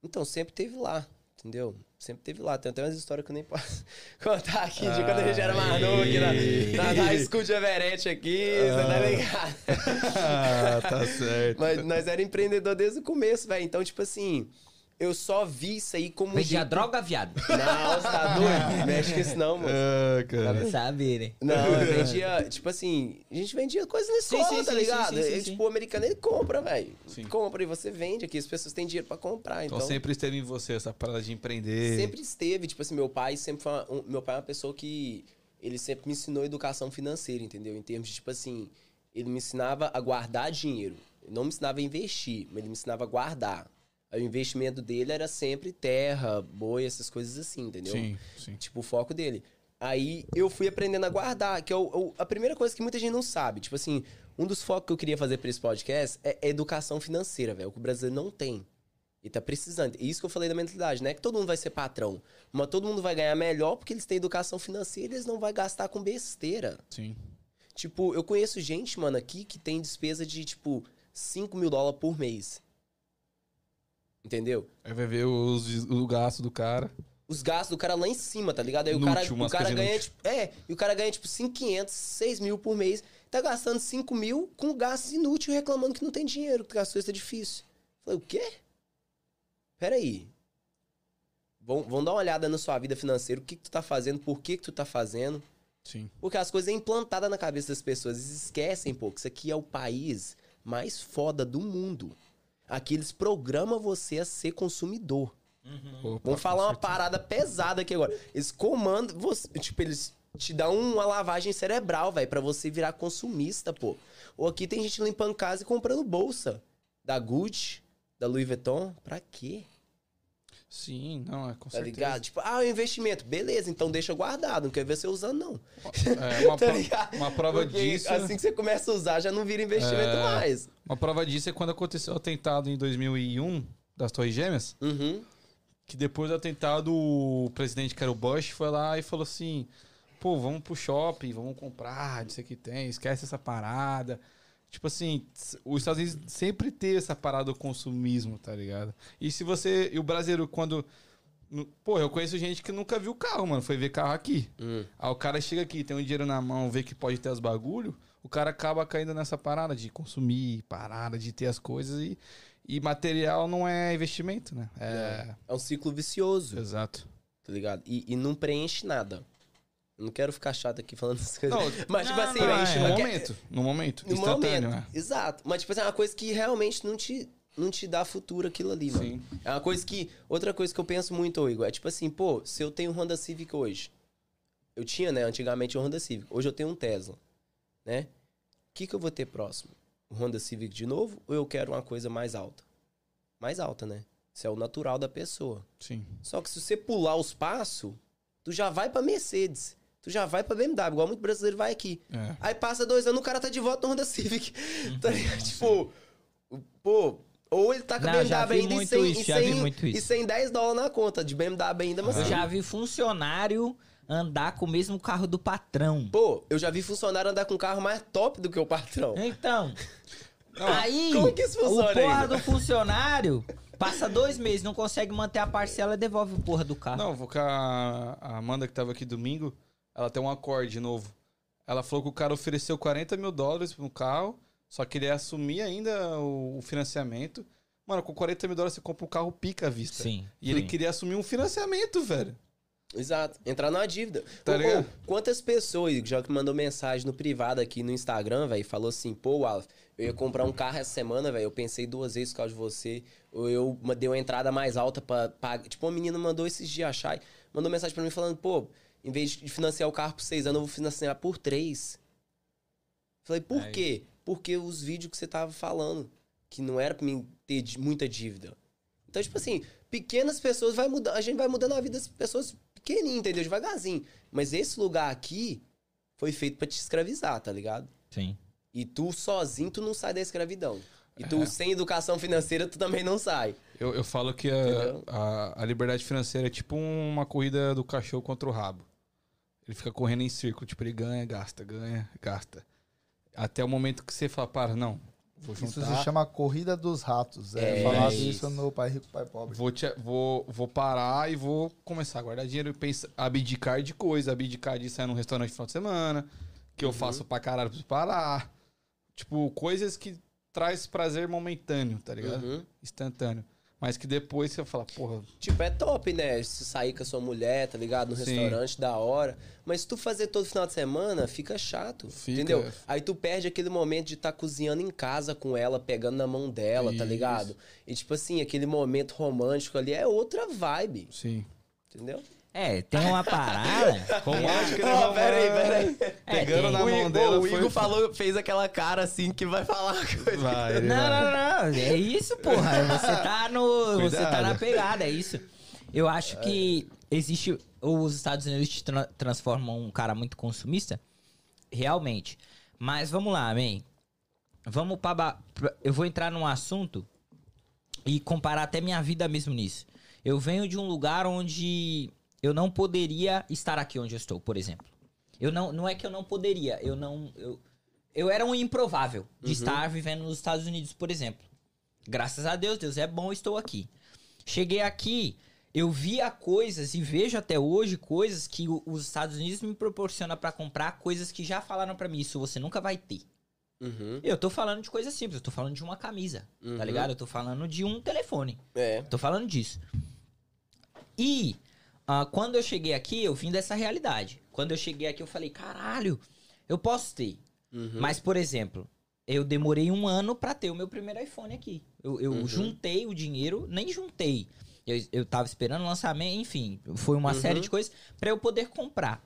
Então, sempre teve lá, entendeu? Sempre teve lá. Tem até umas histórias que eu nem posso contar aqui de quando a gente era novo aqui na, na, na School de Everett aqui, você tá ligado? ah, tá certo. Mas nós era empreendedor desde o começo, velho. Então, tipo assim, eu só vi isso aí como Vendia jeito- droga, viado? Não, você tá doido? Mexe com isso não, mano. Ah, Pra cara. não saber, né? Não, eu vendia, tipo assim, a gente vendia coisa na escola, sim, tá sim, ligado? sim, sim, E, tipo, o americano ele compra, velho. Compra e você vende aqui, as pessoas têm dinheiro pra comprar, Então, então. sempre esteve em você essa parada de empreender. Sempre esteve, tipo assim, meu pai sempre foi uma- um- meu pai é uma pessoa que ele sempre me ensinou educação financeira, entendeu? Em termos de tipo assim, ele me ensinava a guardar dinheiro. Ele não me ensinava a investir, mas ele me ensinava a guardar. O investimento dele era sempre terra, boi, essas coisas assim, entendeu? Sim, sim. Tipo, o foco dele. Aí eu fui aprendendo a guardar, que é o- o- a primeira coisa que muita gente não sabe. Tipo assim, um dos focos que eu queria fazer pra esse podcast é, é educação financeira, velho. O que o brasileiro não tem. E tá precisando. E isso que eu falei da mentalidade, não é que todo mundo vai ser patrão, mas todo mundo vai ganhar melhor porque eles têm educação financeira e eles não vão gastar com besteira. Sim. Tipo, eu conheço gente, mano, aqui que tem despesa de, tipo, 5 mil dólares por mês. Entendeu? Aí vai ver os, o gasto do cara. os gastos do cara lá em cima, tá ligado? Aí o Inútil, cara, o cara ganha, inúteis. tipo, é, e o cara ganha, tipo, 5,500, 6 mil por mês. Tá gastando 5 mil com gastos inúteis, reclamando que não tem dinheiro, que as coisas tá difícil. Falei, o quê? Peraí. Vão, vão dar uma olhada na sua vida financeira, o que, que tu tá fazendo, por que, que tu tá fazendo. Sim. Porque as coisas é implantada na cabeça das pessoas. Eles esquecem, pô, que isso aqui é o país mais foda do mundo. Aqui eles programam você a ser consumidor. Opa, Vamos falar uma parada pesada aqui agora. Eles comandam você. Tipo, eles te dão uma lavagem cerebral, velho, pra você virar consumista, pô. Ou aqui tem gente limpando casa e comprando bolsa. Da Gucci, da Louis Vuitton. Pra quê? Sim, não, é com Tá certeza. ligado? Tipo, ah, é um investimento. Beleza, então deixa guardado. Não quer ver você usando, não. É, uma, Tá pro- uma prova Porque disso. Assim que você começa a usar, já não vira investimento É. mais. Uma prova disso é quando aconteceu o atentado em 2001 das Torres Gêmeas. Uhum. Que depois do atentado, o presidente, que era o Bush, foi lá e falou assim: pô, vamos pro shopping, vamos comprar, disso aqui tem, esquece essa parada. Tipo assim, os Estados Unidos sempre tem essa parada do consumismo, tá ligado? E se você. E o brasileiro, quando. Pô, eu conheço gente que nunca viu carro, mano. Foi ver carro aqui. Hum. Aí o cara chega aqui, tem um dinheiro na mão, vê que pode ter os bagulho, o cara acaba caindo nessa parada de consumir, parada de ter as coisas e, e material não é investimento, né? É. É um ciclo vicioso, Exato. tá ligado? E, e não preenche nada. Não quero ficar chato aqui falando essas coisas. Não, Mas, tipo não, assim, não, é. no momento. No momento. No instantâneo, momento. né? Exato. Mas, tipo assim, é uma coisa que realmente não te, não te dá futuro aquilo ali, mano. Sim. É uma coisa que. Outra coisa que eu penso muito, Igor, é tipo assim, pô, se eu tenho um Honda Civic hoje. Eu tinha, né, antigamente um Honda Civic. Hoje eu tenho um Tesla. Né? O que, que eu vou ter próximo? O Honda Civic de novo ou eu quero uma coisa mais alta? Mais alta, né? Isso é o natural da pessoa. Sim. Só que se você pular os passos, tu já vai pra Mercedes. Tu já vai pra BMW, igual muito brasileiro vai aqui. É. Aí passa dois anos, o cara tá de volta no Honda Civic. Uhum. Tá ligado? Tipo, pô, ou ele tá com a Não, já BMW vi ainda e muito sem, isso, e, já vi sem, muito e isso. sem 10 dólares na conta de BMW ainda, mas Eu assim, já vi funcionário andar com o mesmo carro do patrão. Pô, eu já vi funcionário andar com um carro mais top do que o patrão. Então, aí como que isso funciona o porra aí? do funcionário passa dois meses, não consegue manter a parcela e devolve o porra do carro. Não, vou com a a Amanda que tava aqui domingo, ela tem um acorde novo. Ela falou que o cara ofereceu 40 mil dólares no carro, só que ele ia assumir ainda o, o financiamento. Mano, com 40 mil dólares você compra um carro pica à vista. Sim. E ele sim. queria assumir um financiamento, velho. Exato, entrar numa dívida. Tá ligado? quantas pessoas, já que mandou mensagem no privado aqui no Instagram, velho, falou assim, pô, Wallace, eu ia comprar um carro essa semana, velho, eu pensei duas vezes por causa de você, ou eu dei uma entrada mais alta pra pagar. Tipo, uma menina mandou esses dias achar, mandou mensagem pra mim falando, pô, em vez de financiar o carro por seis anos, eu vou financiar por três. Falei, por Aí. quê? Porque os vídeos que você tava falando, que não era pra mim ter muita dívida. Então, tipo assim, pequenas pessoas vai mudar, a gente vai mudando a vida das pessoas pequenininho, entendeu? Devagarzinho. Mas esse lugar aqui foi feito pra te escravizar, tá ligado? Sim. E tu sozinho, tu não sai da escravidão. E tu É. sem educação financeira, tu também não sai. Eu, eu falo que a, a, a liberdade financeira é tipo uma corrida do cachorro contra o rabo. Ele fica correndo em círculo, tipo, ele ganha, gasta, ganha, gasta. Até o momento que você fala, para, não, vou Isso juntar, se chama Corrida dos Ratos. É, É, falado isso. isso no Pai Rico, Pai Pobre. vou, te- vou, vou parar e vou começar a guardar dinheiro e pensar, abdicar de coisa, abdicar de sair num restaurante no final de semana, que eu faço pra caralho, preciso parar. Tipo, coisas que traz prazer momentâneo, tá ligado? Uhum. Instantâneo. Mas que depois você fala, porra, Tipo, é top, né? Se sair com a sua mulher, tá ligado? No Sim. restaurante, da hora. Mas se tu fazer todo final de semana, fica chato. Fica. Entendeu? Aí tu perde aquele momento de estar cozinhando em casa com ela, pegando na mão dela, tá Isso. ligado? E tipo assim, aquele momento romântico ali é outra vibe. sim. Entendeu? É, tem uma parada. Romântico, né? Ó, pera aí, pera aí. É, Pegando tem. na o, mão Igor- dela o foi- Igor falou, fez aquela cara assim que vai falar coisa. Vai, ele Não, vai. não, não. É isso, porra. Você tá no. Você tá Cuidado. na pegada, é isso. Eu acho que existe. Os Estados Unidos te tra- transformam um cara muito consumista. Realmente. Mas vamos lá, man. Vamos pra, ba- pra- Eu vou entrar num assunto e comparar até minha vida mesmo nisso. Eu venho de um lugar onde eu não poderia estar aqui onde eu estou, por exemplo. Eu não, não é que eu não poderia, eu não. Eu, eu era um improvável de estar vivendo nos Estados Unidos, por exemplo. Graças a Deus, Deus é bom, estou aqui. Cheguei aqui, eu via coisas e vejo até hoje coisas que os Estados Unidos me proporcionam pra comprar, coisas que já falaram pra mim, isso você nunca vai ter. Uhum. Eu tô falando de coisas simples, eu tô falando de uma camisa, Uhum. tá ligado? Eu tô falando de um telefone. É. Tô falando disso. E ah, quando eu cheguei aqui, eu vim dessa realidade. Quando eu cheguei aqui, eu falei, caralho, eu posso ter. Uhum. Mas, por exemplo, eu demorei um ano pra ter o meu primeiro iPhone aqui. Eu, eu Uhum. juntei o dinheiro, nem juntei. Eu, eu tava esperando o lançamento, enfim, foi uma Uhum. série de coisas pra eu poder comprar.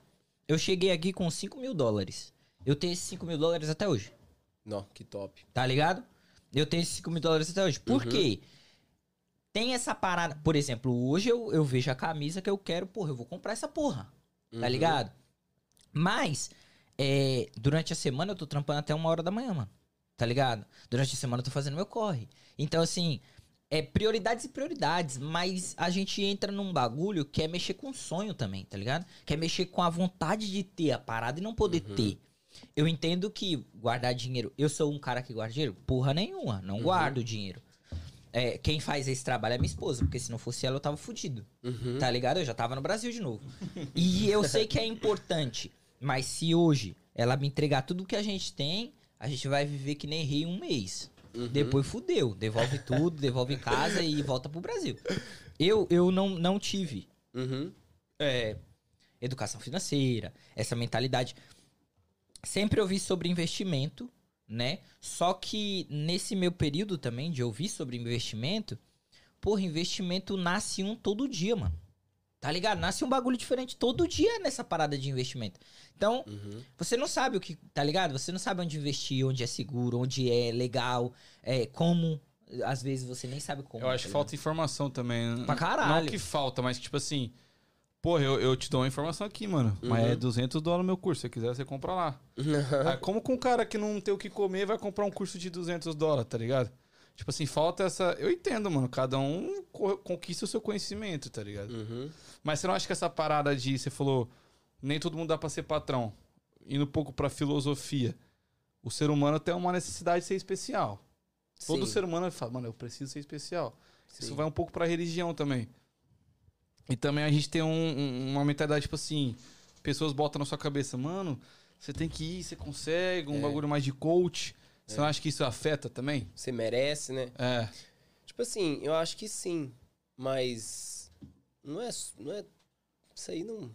Eu cheguei aqui com 5 mil dólares. Eu tenho esses 5 mil dólares até hoje. Não, que top. Tá ligado? Eu tenho esses 5 mil dólares até hoje. Por Uhum. quê? Tem essa parada. Por exemplo, hoje eu, eu vejo a camisa que eu quero, porra, eu vou comprar essa porra. Tá Uhum. ligado? Mas, é, durante a semana eu tô trampando até uma hora da manhã, mano. Tá ligado? Durante a semana eu tô fazendo meu corre. Então, assim, é prioridades e prioridades, mas a gente entra num bagulho que é mexer com o sonho também, tá ligado? Que é mexer com a vontade de ter a parada e não poder Uhum. ter. Eu entendo que guardar dinheiro. Eu sou um cara que guarda dinheiro? Porra nenhuma. Não Uhum. guardo dinheiro. É, quem faz esse trabalho é minha esposa, porque se não fosse ela, eu tava fudido. Uhum. Tá ligado? Eu já tava no Brasil de novo. E eu sei que é importante. Mas se hoje ela me entregar tudo que a gente tem, a gente vai viver que nem rei um mês. Uhum. Depois fudeu. Devolve tudo, devolve casa e volta pro Brasil. Eu, eu não, não tive Uhum. é, educação financeira, essa mentalidade. Sempre ouvi sobre investimento, né? Só que nesse meu período também de ouvir sobre investimento, porra, investimento nasce um todo dia, mano. Tá ligado? Nasce um bagulho diferente todo dia nessa parada de investimento. Então, Uhum. você não sabe o que, tá ligado? Você não sabe onde investir, onde é seguro, onde é legal, é, como. Às vezes você nem sabe como. Eu acho tá que falta informação também. Pra caralho. Não que falta, mas tipo assim. Porra, eu, eu te dou uma informação aqui, mano. Mas Uhum. é 200 dólares no meu curso. Se você quiser, você compra lá. Ah, como que um cara que não tem o que comer vai comprar um curso de 200 dólares, tá ligado? Tipo assim, falta essa. Eu entendo, mano. Cada um co- conquista o seu conhecimento, tá ligado? Uhum. Mas você não acha que essa parada de. Você falou. Nem todo mundo dá pra ser patrão. Indo um pouco pra filosofia. O ser humano tem uma necessidade de ser especial. Todo Sim, ser humano fala, mano, eu preciso ser especial. Isso sim. vai um pouco pra religião também. E também a gente tem um- um- uma mentalidade, tipo assim, pessoas botam na sua cabeça, mano, você tem que ir, você consegue, um É. bagulho mais de coach. Você não acha que isso afeta também? Você merece, né? É. Tipo assim, eu acho que sim. Mas. Não é. Não é isso aí não.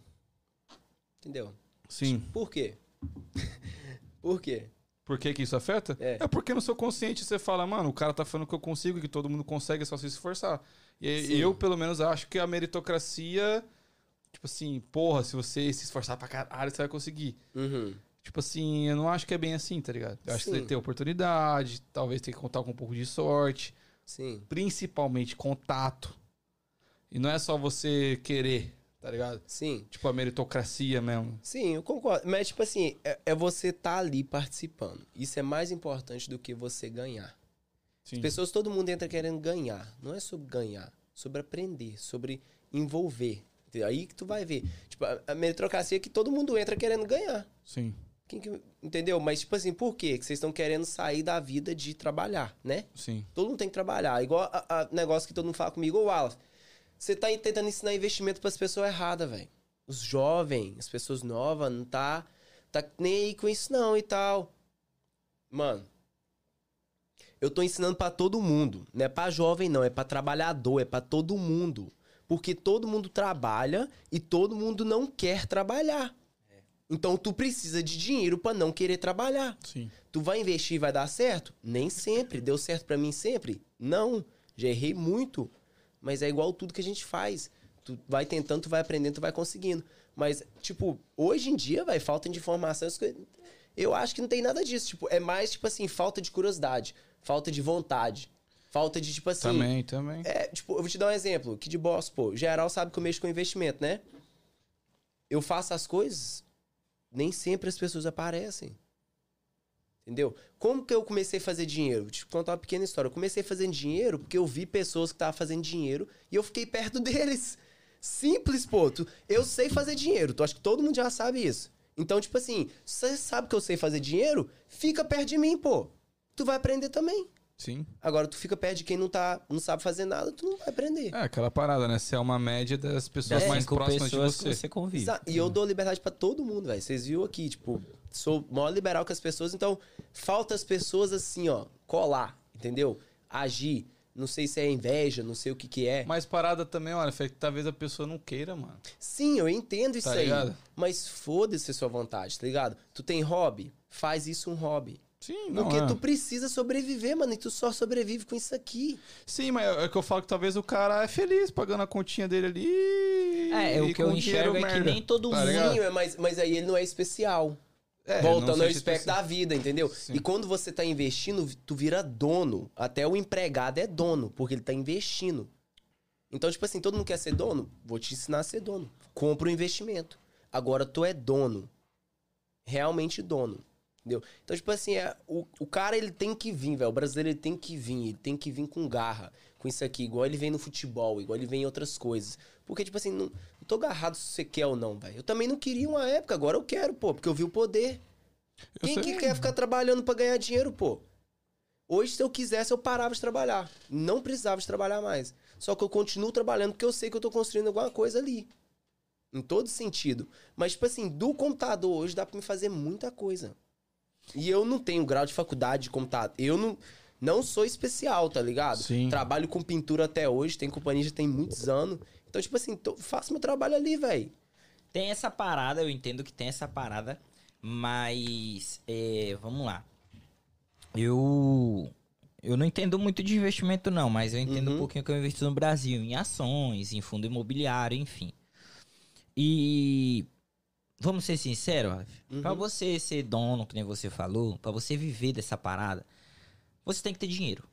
Entendeu? Sim. Por quê? Por quê? Por que, que isso afeta? É. porque no seu consciente você fala, mano, o cara tá falando que eu consigo, que todo mundo consegue, é só se esforçar. E Sim. eu, pelo menos, acho que a meritocracia, tipo assim, porra, se você se esforçar pra caralho, você vai conseguir. Uhum. Tipo assim, eu não acho que é bem assim, tá ligado? Eu acho que Sim. você tem oportunidade, talvez tem que contar com um pouco de sorte, Sim. principalmente contato. E não é só você querer, tá ligado? Sim. Tipo a meritocracia mesmo. Sim, eu concordo. Mas, tipo assim, é, é você estar ali participando. Isso é mais importante do que você ganhar. Sim. As pessoas, todo mundo entra querendo ganhar. Não é sobre ganhar, sobre aprender, sobre envolver. Aí que tu vai ver. Tipo, a, a meritocracia é que todo mundo entra querendo ganhar. Sim. Que- entendeu? Mas, tipo assim, por quê? Que vocês estão querendo sair da vida de trabalhar, né? Sim. Todo mundo tem que trabalhar. Igual a, a negócio que todo mundo fala comigo, ô Wallace. Você tá tentando ensinar investimento pras pessoas erradas, velho. Os jovens, as pessoas novas, não tá, tá nem aí com isso não e tal. Mano, eu tô ensinando pra todo mundo. Não é pra jovem, não. É pra trabalhador, é pra todo mundo. Porque todo mundo trabalha e todo mundo não quer trabalhar. Então tu precisa de dinheiro pra não querer trabalhar. Sim. Tu vai investir e vai dar certo? Nem sempre. Deu certo pra mim sempre? Não. Já errei muito. Mas é igual tudo que a gente faz. Tu vai tentando, tu vai aprendendo, tu vai conseguindo. Mas, tipo, hoje em dia, vai, falta de informação. Eu acho que não tem nada disso. Tipo, é mais, tipo assim, falta de curiosidade, falta de vontade. Falta de, tipo assim. Também, também. É, tipo, eu vou te dar um exemplo. Que de boss, pô. Geral sabe que eu mexo com investimento, né? Eu faço as coisas, nem sempre as pessoas aparecem. Entendeu? Como que eu comecei a fazer dinheiro? Vou te contar uma pequena história. Eu comecei fazendo dinheiro porque eu vi pessoas que estavam fazendo dinheiro e eu fiquei perto deles. Simples, pô. Tu- eu sei fazer dinheiro. Tu acha que todo mundo já sabe isso. Então, tipo assim, você sabe que eu sei fazer dinheiro? Fica perto de mim, pô. Tu vai aprender também. Sim. Agora, tu fica perto de quem não, tá, não sabe fazer nada, tu não vai aprender. É aquela parada, né? Você é uma média das pessoas Das mais cinco próximas de você. que você convive. Exa- E eu dou liberdade pra todo mundo, velho. Vocês viram aqui, tipo, sou maior liberal com as pessoas, então falta as pessoas assim, ó, colar, entendeu? Agir. Não sei se é inveja, não sei o que que é. Mas parada também, olha, Fê, que talvez a pessoa não queira, mano. Sim, eu entendo isso Tá aí. ligado? Mas foda-se a sua vontade, tá ligado? Tu tem hobby? Faz isso um hobby. Sim, não Porque é. tu precisa sobreviver, mano, e tu só sobrevive com isso aqui. Sim, mas é que eu falo que talvez o cara é feliz pagando a continha dele ali. É, o e que eu enxergo é que merda. nem todo Tá mundo-? Sim, mas, mas aí ele não é especial. É, Voltando ao aspecto da vida, entendeu? Sim. E quando você tá investindo, tu vira dono. Até o empregado é dono, porque ele tá investindo. Então, tipo assim, todo mundo quer ser dono? Vou te ensinar a ser dono. Compra o investimento. Agora tu é dono. Realmente dono. Entendeu? Então, tipo assim, é, o, o cara ele tem que vir, velho. O brasileiro ele tem que vir, ele tem que vir com garra, com isso aqui, igual ele vem no futebol, igual ele vem em outras coisas. Porque, tipo assim, não, não tô agarrado se você quer ou não, velho. Eu também não queria uma época, agora eu quero, pô, porque eu vi o poder. Eu Quem que sei. quer ficar trabalhando pra ganhar dinheiro, pô? Hoje, se eu quisesse, eu parava de trabalhar. Não precisava de trabalhar mais. Só que eu continuo trabalhando porque eu sei que eu tô construindo alguma coisa ali. Em todo sentido. Mas, tipo assim, do computador hoje dá pra me fazer muita coisa. E eu não tenho grau de faculdade de computador. Eu não, não sou especial, tá ligado? Sim. Trabalho com pintura até hoje, tem companhia já tem muitos anos. Então, tipo assim, tô- faço meu trabalho ali, velho. Tem essa parada, eu entendo que tem essa parada, mas é, vamos lá. Eu eu não entendo muito de investimento não, mas eu entendo Uhum. um pouquinho que eu investo no Brasil, em ações, em fundo imobiliário, enfim. E vamos ser sinceros, Aleph, Uhum. pra você ser dono, que nem você falou, pra você viver dessa parada, você tem que ter dinheiro.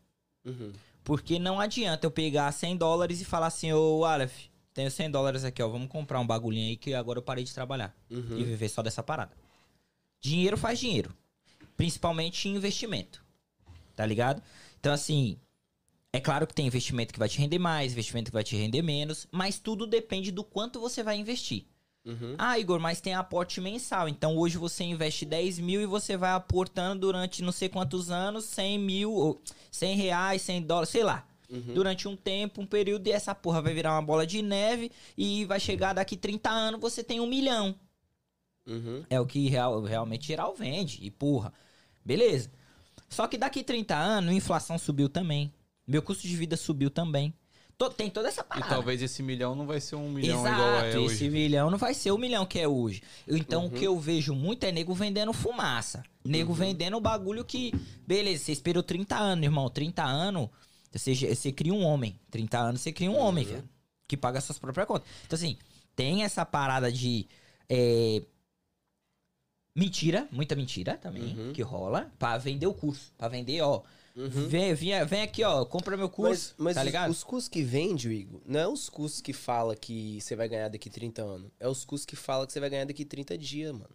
Uhum. Porque não adianta eu pegar 100 dólares e falar assim, ô Aleph, tenho 100 dólares aqui, ó, vamos comprar um bagulhinho aí que agora eu parei de trabalhar. Uhum. E viver só dessa parada. Dinheiro faz dinheiro. Principalmente em investimento. Tá ligado? Então, assim, é claro que tem investimento que vai te render mais, investimento que vai te render menos, mas tudo depende do quanto você vai investir. Uhum. Ah, Igor, mas tem aporte mensal. Então hoje você investe 10 mil e você vai aportando durante não sei quantos anos 100 mil, ou 100 reais, 100 dólares, sei lá. Uhum. Durante um tempo, um período, e essa porra vai virar uma bola de neve e vai chegar daqui 30 anos você tem um milhão. Uhum. É o que real, realmente geral vende. E porra, beleza. Só que daqui 30 anos, a inflação subiu também. Meu custo de vida subiu também. To- tem toda essa E parada. talvez esse milhão não vai ser um milhão Exato, igual é esse hoje. milhão não vai ser o milhão que é hoje. Então, Uhum. o que eu vejo muito é nego vendendo fumaça. Nego vendendo o bagulho que... Beleza, você esperou 30 anos, irmão. 30 anos, você, você cria um homem. 30 anos, você cria um Uhum. homem, velho. Que paga suas próprias contas. Então, assim, tem essa parada de... é, Mentira, muita mentira também, Uhum. que rola, pra vender o curso. Pra vender, ó. Uhum. Vem, vem, vem aqui, ó, compra meu curso, Mas, mas tá os- ligado? os, custos que vende, Igor, não é os custos que fala que você vai ganhar daqui 30 anos. É os custos que fala que você vai ganhar daqui 30 dias, mano.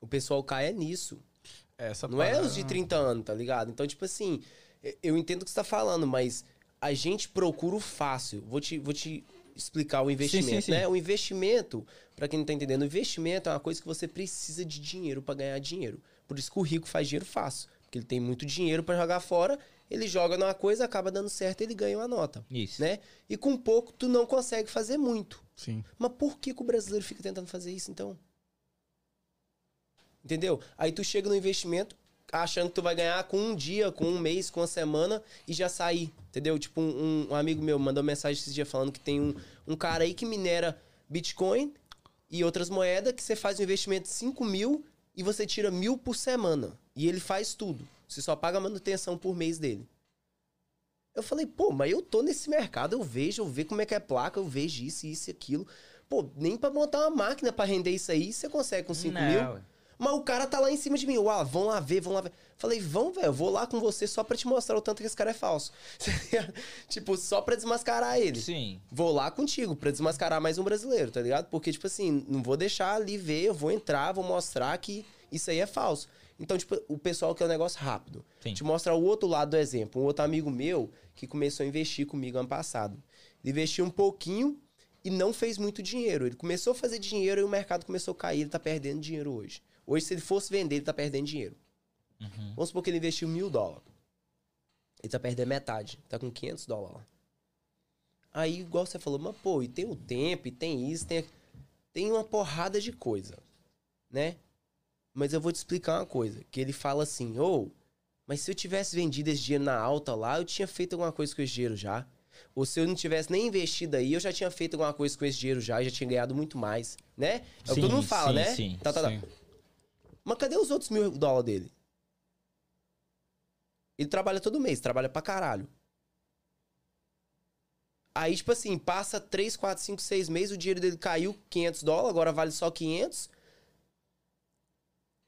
O pessoal cai é nisso. Essa Não é parada- os de 30 anos, tá ligado? Então, tipo assim, eu entendo o que você tá falando, mas a gente procura o fácil. Vou te, vou te explicar o investimento, sim. né? O investimento, pra quem não tá entendendo, o investimento é uma coisa que você precisa de dinheiro pra ganhar dinheiro. Por isso que o rico faz dinheiro fácil. Porque ele tem muito dinheiro pra jogar fora, ele joga numa coisa, acaba dando certo, ele ganha uma nota, Isso. né? E com pouco tu não consegue fazer muito. Sim. Mas por que, que o brasileiro fica tentando fazer isso, então? Entendeu? Aí tu chega no investimento achando que tu vai ganhar com um dia, com um mês, com uma semana e já sair, entendeu? Tipo, um, um amigo meu mandou mensagem esses dias falando que tem um, um cara aí que minera Bitcoin e outras moedas que você faz um investimento de 5 mil e você tira mil por semana. E ele faz tudo. Você só paga a manutenção por mês dele. Eu falei, pô, mas eu tô nesse mercado, eu vejo, eu vejo como é que é placa, eu vejo isso, isso e aquilo. Pô, nem pra montar uma máquina pra render isso aí, você consegue com 5 mil. Mas o cara tá lá em cima de mim. Uau, vão lá ver, vão lá ver. Falei, vão, velho, eu vou lá com você só pra te mostrar o tanto que esse cara é falso. tipo, só pra desmascarar ele. Sim. Vou lá contigo pra desmascarar mais um brasileiro, tá ligado? Porque, tipo assim, não vou deixar ali ver, eu vou entrar, vou mostrar que isso aí é falso. Então, tipo, o pessoal quer um negócio rápido. Sim. Te mostrar o outro lado do exemplo. Um outro amigo meu que começou a investir comigo ano passado. Ele investiu um pouquinho e não fez muito dinheiro. Ele começou a fazer dinheiro e o mercado começou a cair. Ele tá perdendo dinheiro hoje. Hoje, se ele fosse vender, ele tá perdendo dinheiro. Uhum. Vamos supor que ele investiu mil dólares. Ele tá perdendo metade. Tá com 500 dólares lá. Aí, igual você falou, mas pô, e tem o tempo, e tem isso, tem... Tem uma porrada de coisa, né? Mas eu vou te explicar uma coisa. Que ele fala assim, ô... mas se eu tivesse vendido esse dinheiro na alta lá, eu tinha feito alguma coisa com esse dinheiro já. Ou se eu não tivesse nem investido aí, eu já tinha feito alguma coisa com esse dinheiro já, e já tinha ganhado muito mais, né? É o que todo mundo fala, sim, né? sim, Tá, tá, tá. Sim. Mas cadê os outros mil dólares dele? Ele trabalha todo mês, trabalha pra caralho. Aí, tipo assim, passa 3, 4, 5, 6 meses, o dinheiro dele caiu 500 dólares, agora vale só 500.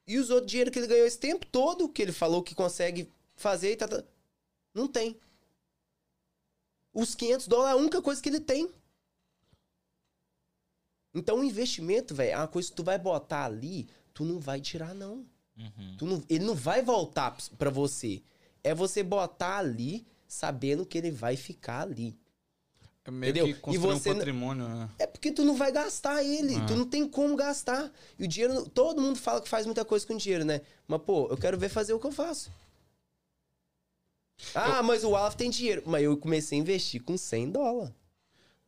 E os outros dinheiro que ele ganhou esse tempo todo, que ele falou que consegue fazer e tá, tá, não tem. Os 500 dólares é a única coisa que ele tem. Então, o investimento, velho, é uma coisa que tu vai botar ali, tu não vai tirar, não. Uhum. Tu não- ele não vai voltar pra você. É você botar ali, sabendo que ele vai ficar ali. É meio Entendeu? que E construir você um patrimônio, né? É porque tu não vai gastar ele. Ah. Tu não tem como gastar. E o dinheiro. Todo mundo fala que faz muita coisa com dinheiro, né? Mas, pô, eu quero ver fazer o que eu faço. Ah, mas o Alf tem dinheiro. Mas eu comecei a investir com 100 dólares.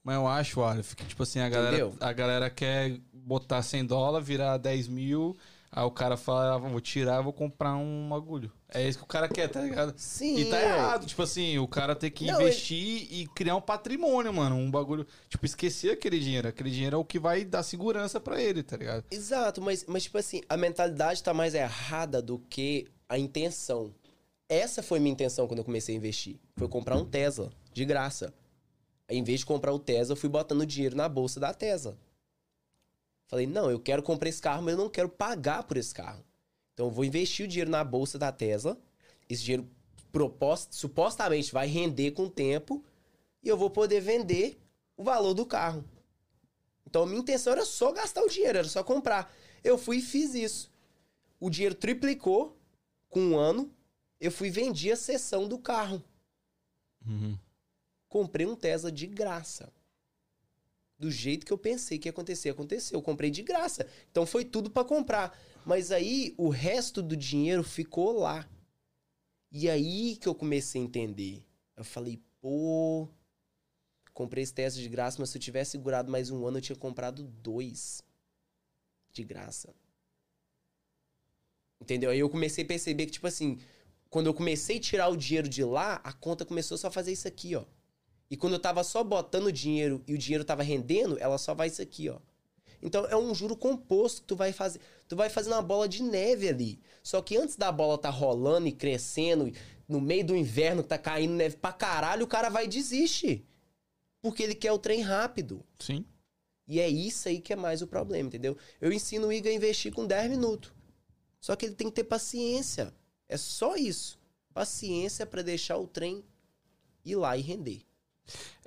Mas eu acho, Aleph, que tipo assim, a galera, Entendeu? a galera quer botar 100 dólares, virar 10 mil, aí o cara fala, ah, vou tirar, vou comprar um bagulho. É isso que o cara quer, tá ligado? Sim. E tá é. errado, tipo assim, o cara tem que Não, investir e criar um patrimônio, mano. Um bagulho. Tipo, esquecer aquele dinheiro. Aquele dinheiro é o que vai dar segurança pra ele, tá ligado? Exato, mas, mas tipo assim, a mentalidade tá mais errada do que a intenção. Essa foi minha intenção quando eu comecei a investir. Foi comprar um Tesla, de graça. Em vez de comprar o Tesla, eu fui botando dinheiro na bolsa da Tesla. Falei, não, eu quero comprar esse carro, mas eu não quero pagar por esse carro. Então eu vou investir o dinheiro na bolsa da Tesla. Esse dinheiro propos- supostamente vai render com o tempo e eu vou poder vender o valor do carro. Então a minha intenção era só gastar o dinheiro, era só comprar. Eu fui e fiz isso. O dinheiro triplicou com um ano. Eu fui e vendi a seção do carro. Comprei um Tesla de graça. Do jeito que eu pensei que ia acontecer, aconteceu. Eu comprei de graça. Então foi tudo pra comprar. Mas aí o resto do dinheiro ficou lá. E aí que eu comecei a entender. Eu falei, pô, comprei esse Tesla de graça, mas se eu tivesse segurado mais um ano, eu tinha comprado dois de graça. Entendeu? Aí eu comecei a perceber que, tipo assim, quando eu comecei a tirar o dinheiro de lá, a conta começou só a fazer isso aqui, ó. E quando eu tava só botando o dinheiro e o dinheiro tava rendendo, ela só vai isso aqui, ó. Então é um juro composto que tu vai fazer. Tu vai fazendo uma bola de neve ali. Só que antes da bola tá rolando e crescendo, no meio do inverno que tá caindo neve pra caralho, o cara vai e desiste. Porque ele quer o trem rápido. Sim. E é isso aí que é mais o problema, entendeu? Eu ensino o Igor a investir com 10 minutos. Só que ele tem que ter paciência. É só isso. Paciência pra deixar o trem ir lá e render.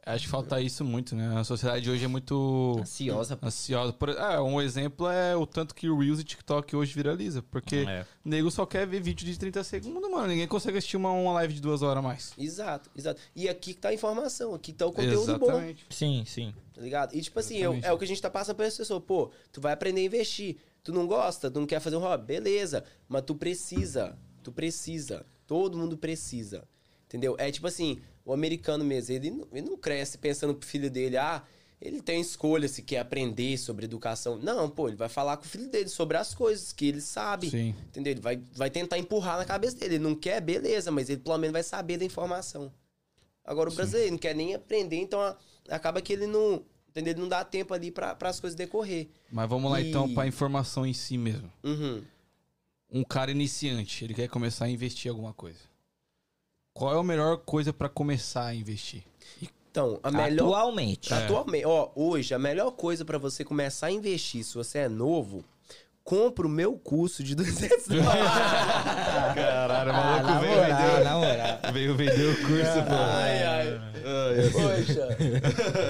Acho que falta isso muito, né? A sociedade hoje é muito Ansiosa. ansiosa. Por, ah, um exemplo é o tanto que o Reels e TikTok hoje viraliza. Porque É. o nego só quer ver vídeo de 30 segundos, mano. Ninguém consegue assistir uma, uma live de duas horas a mais. Exato, exato. E aqui que tá a informação, aqui que tá o conteúdo bom. Exatamente. Sim, sim. Tá ligado? E tipo assim, eu- Exatamente. é o que a gente tá passando pra essa pessoa. Pô, tu vai aprender a investir. Tu não gosta, tu não quer fazer um hobby, beleza. Mas tu precisa. Tu precisa. Todo mundo precisa. Entendeu? É tipo assim, o americano mesmo, ele não, ele não cresce pensando pro filho dele, ah, ele tem escolha se quer aprender sobre educação. Não, pô, ele vai falar com o filho dele sobre as coisas que ele sabe. Sim. Entendeu? Ele vai, vai tentar empurrar na cabeça dele. Ele não quer, beleza, mas ele pelo menos vai saber da informação. Agora o brasileiro não quer nem aprender, então a- acaba que ele não. Entendeu? Ele não dá tempo ali para as coisas decorrer. Mas vamos lá E- então pra informação em si mesmo. Uhum. Um cara iniciante, ele quer começar a investir em alguma coisa. Qual é a melhor coisa pra começar a investir? Então, a melhor. Atualmente. É. Atualmente, ó, hoje, a melhor coisa para você começar a investir, se você é novo, compra o meu curso de 200 dólares. Caralho, o Ah, maluco na veio, moral, vender, na moral. veio vender o curso, pô. ai, ai. Poxa.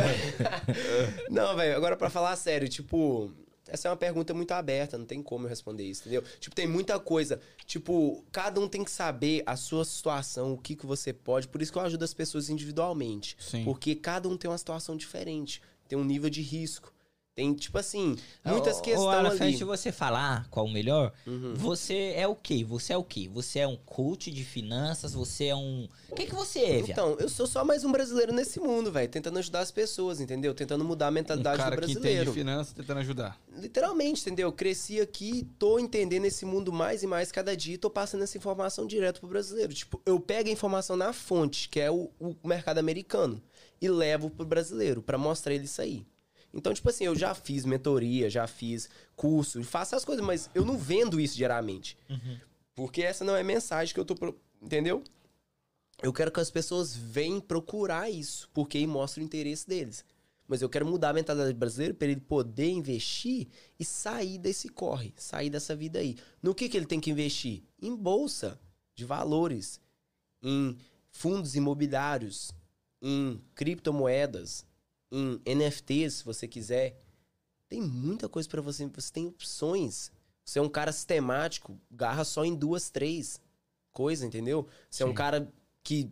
não, velho, agora pra falar sério, tipo, essa é uma pergunta muito aberta, não tem como eu responder isso, entendeu? Tipo, tem muita coisa. Tipo, cada um tem que saber a sua situação, o que, que você pode. Por isso que eu ajudo as pessoas individualmente. Sim. Porque cada um tem uma situação diferente, tem um nível de risco. Tem, tipo assim, muitas questões Alan, ali. antes de você falar qual o melhor, Uhum. você é o quê? Você é o quê? Você é um coach de finanças? Você é um... O que, que você é, viado? Então, eu sou só mais um brasileiro nesse mundo, velho. Tentando ajudar as pessoas, entendeu? Tentando mudar a Um mentalidade cara do que entende brasileiro. finanças tentando ajudar. Literalmente, entendeu? Cresci aqui, tô entendendo esse mundo mais e mais cada dia e tô passando essa informação direto pro brasileiro. Tipo, eu pego a informação na fonte, que é o, o mercado americano, e levo pro brasileiro pra mostrar ele isso aí. Então, tipo assim, eu já fiz mentoria, já fiz curso, faço as coisas, mas eu não vendo isso diariamente. Porque essa não é mensagem que eu tô. pro- Entendeu? Eu quero que as pessoas venham procurar isso, porque aí mostra o interesse deles. Mas eu quero mudar a mentalidade do brasileiro para ele poder investir e sair desse corre, sair dessa vida aí. No que, que ele tem que investir? Em bolsa de valores, em fundos imobiliários, em criptomoedas, em NFTs, se você quiser. Tem muita coisa para você, você tem opções. Você é um cara sistemático, garra só em duas, três coisas, entendeu? Você é um Sim. cara que,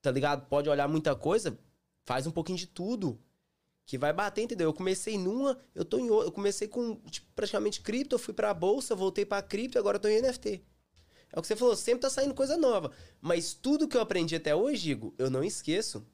tá ligado? Pode olhar muita coisa, faz um pouquinho de tudo. Que vai bater, entendeu? Eu comecei numa, eu tô em outra. Eu comecei com tipo, praticamente cripto, eu fui pra bolsa, voltei pra cripto, agora eu tô em NFT. É o que você falou, sempre tá saindo coisa nova. Mas tudo que eu aprendi até hoje, Igor, eu não esqueço.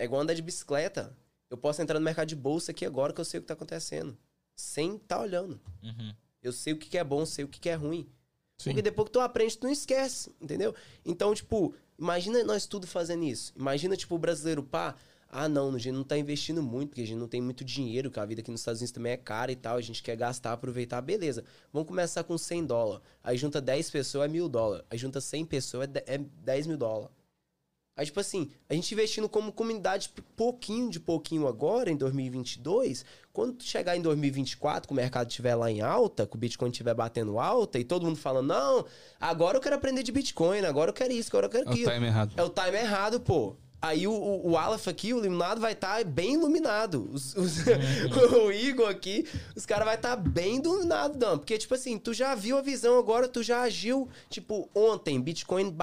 É igual andar de bicicleta. Eu posso entrar no mercado de bolsa aqui agora que eu sei o que tá acontecendo. Sem tá olhando. Uhum. Eu sei o que que é bom, sei o que que é ruim. Sim. Porque depois que tu aprende, tu não esquece, entendeu? Então, tipo, imagina nós tudo fazendo isso. Imagina, tipo, o brasileiro, pá, ah, não, a gente não tá investindo muito, porque a gente não tem muito dinheiro, que a vida aqui nos Estados Unidos também é cara e tal, a gente quer gastar, aproveitar, beleza. Vamos começar com 100 dólares. Aí junta 10 pessoas, é mil dólares. Aí junta 100 pessoas, é de- é 10 mil dólares. Aí, tipo assim, a gente investindo como comunidade pouquinho de pouquinho agora, em 2022, quando chegar em 2024, que o mercado estiver lá em alta, que o Bitcoin estiver batendo alta, e todo mundo falando, não, agora eu quero aprender de Bitcoin, agora eu quero isso, agora eu quero É o aquilo. time errado. É o time errado, pô. Aí o, o, o Aleph aqui, o iluminado, vai estar bem iluminado. Os- os- o Igor aqui, os caras vai estar bem iluminado, Dan. Porque, tipo assim, tu já viu a visão agora, tu já agiu. Tipo, ontem, Bitcoin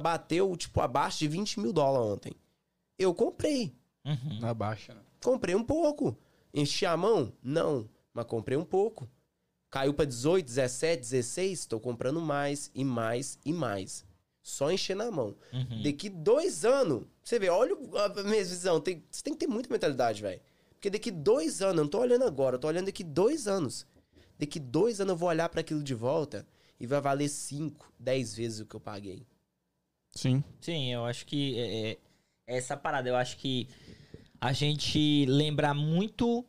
bateu, tipo, abaixo de 20 mil dólares ontem. Eu comprei. Uhum. Na baixa. né? Comprei um pouco. Enchi a mão? Não. Mas comprei um pouco. Caiu pra 18, 17, 16, tô comprando mais e mais e mais. Só encher na mão. Uhum. Daqui dois anos, você vê, olha a minha visão. Tem, você tem que ter muita mentalidade, velho. Porque daqui dois anos, eu não tô olhando agora, eu tô olhando daqui dois anos. Daqui dois anos eu vou olhar pra aquilo de volta e vai valer cinco, dez vezes o que eu paguei. Sim. Sim, eu acho que é, é essa parada. Eu acho que a gente lembra muito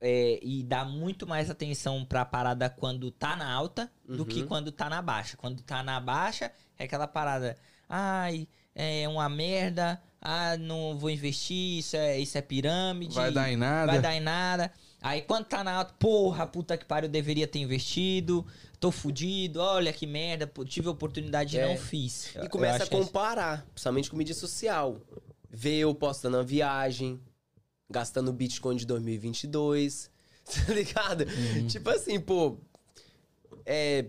é, e dá muito mais atenção pra parada quando tá na alta do Uhum. que quando tá na baixa. Quando tá na baixa, é aquela parada. Ai, é uma merda. Ah, não vou investir. Isso é, isso é pirâmide. Vai dar em nada. Vai dar em nada. Aí quando tá na alta, porra, puta que pariu, eu deveria ter investido. Tô fudido, olha que merda, tive oportunidade e É. não fiz. E eu começa a é comparar, principalmente com mídia social. Vê eu postando uma viagem, gastando Bitcoin de 2022, tá ligado? Tipo assim, pô, é...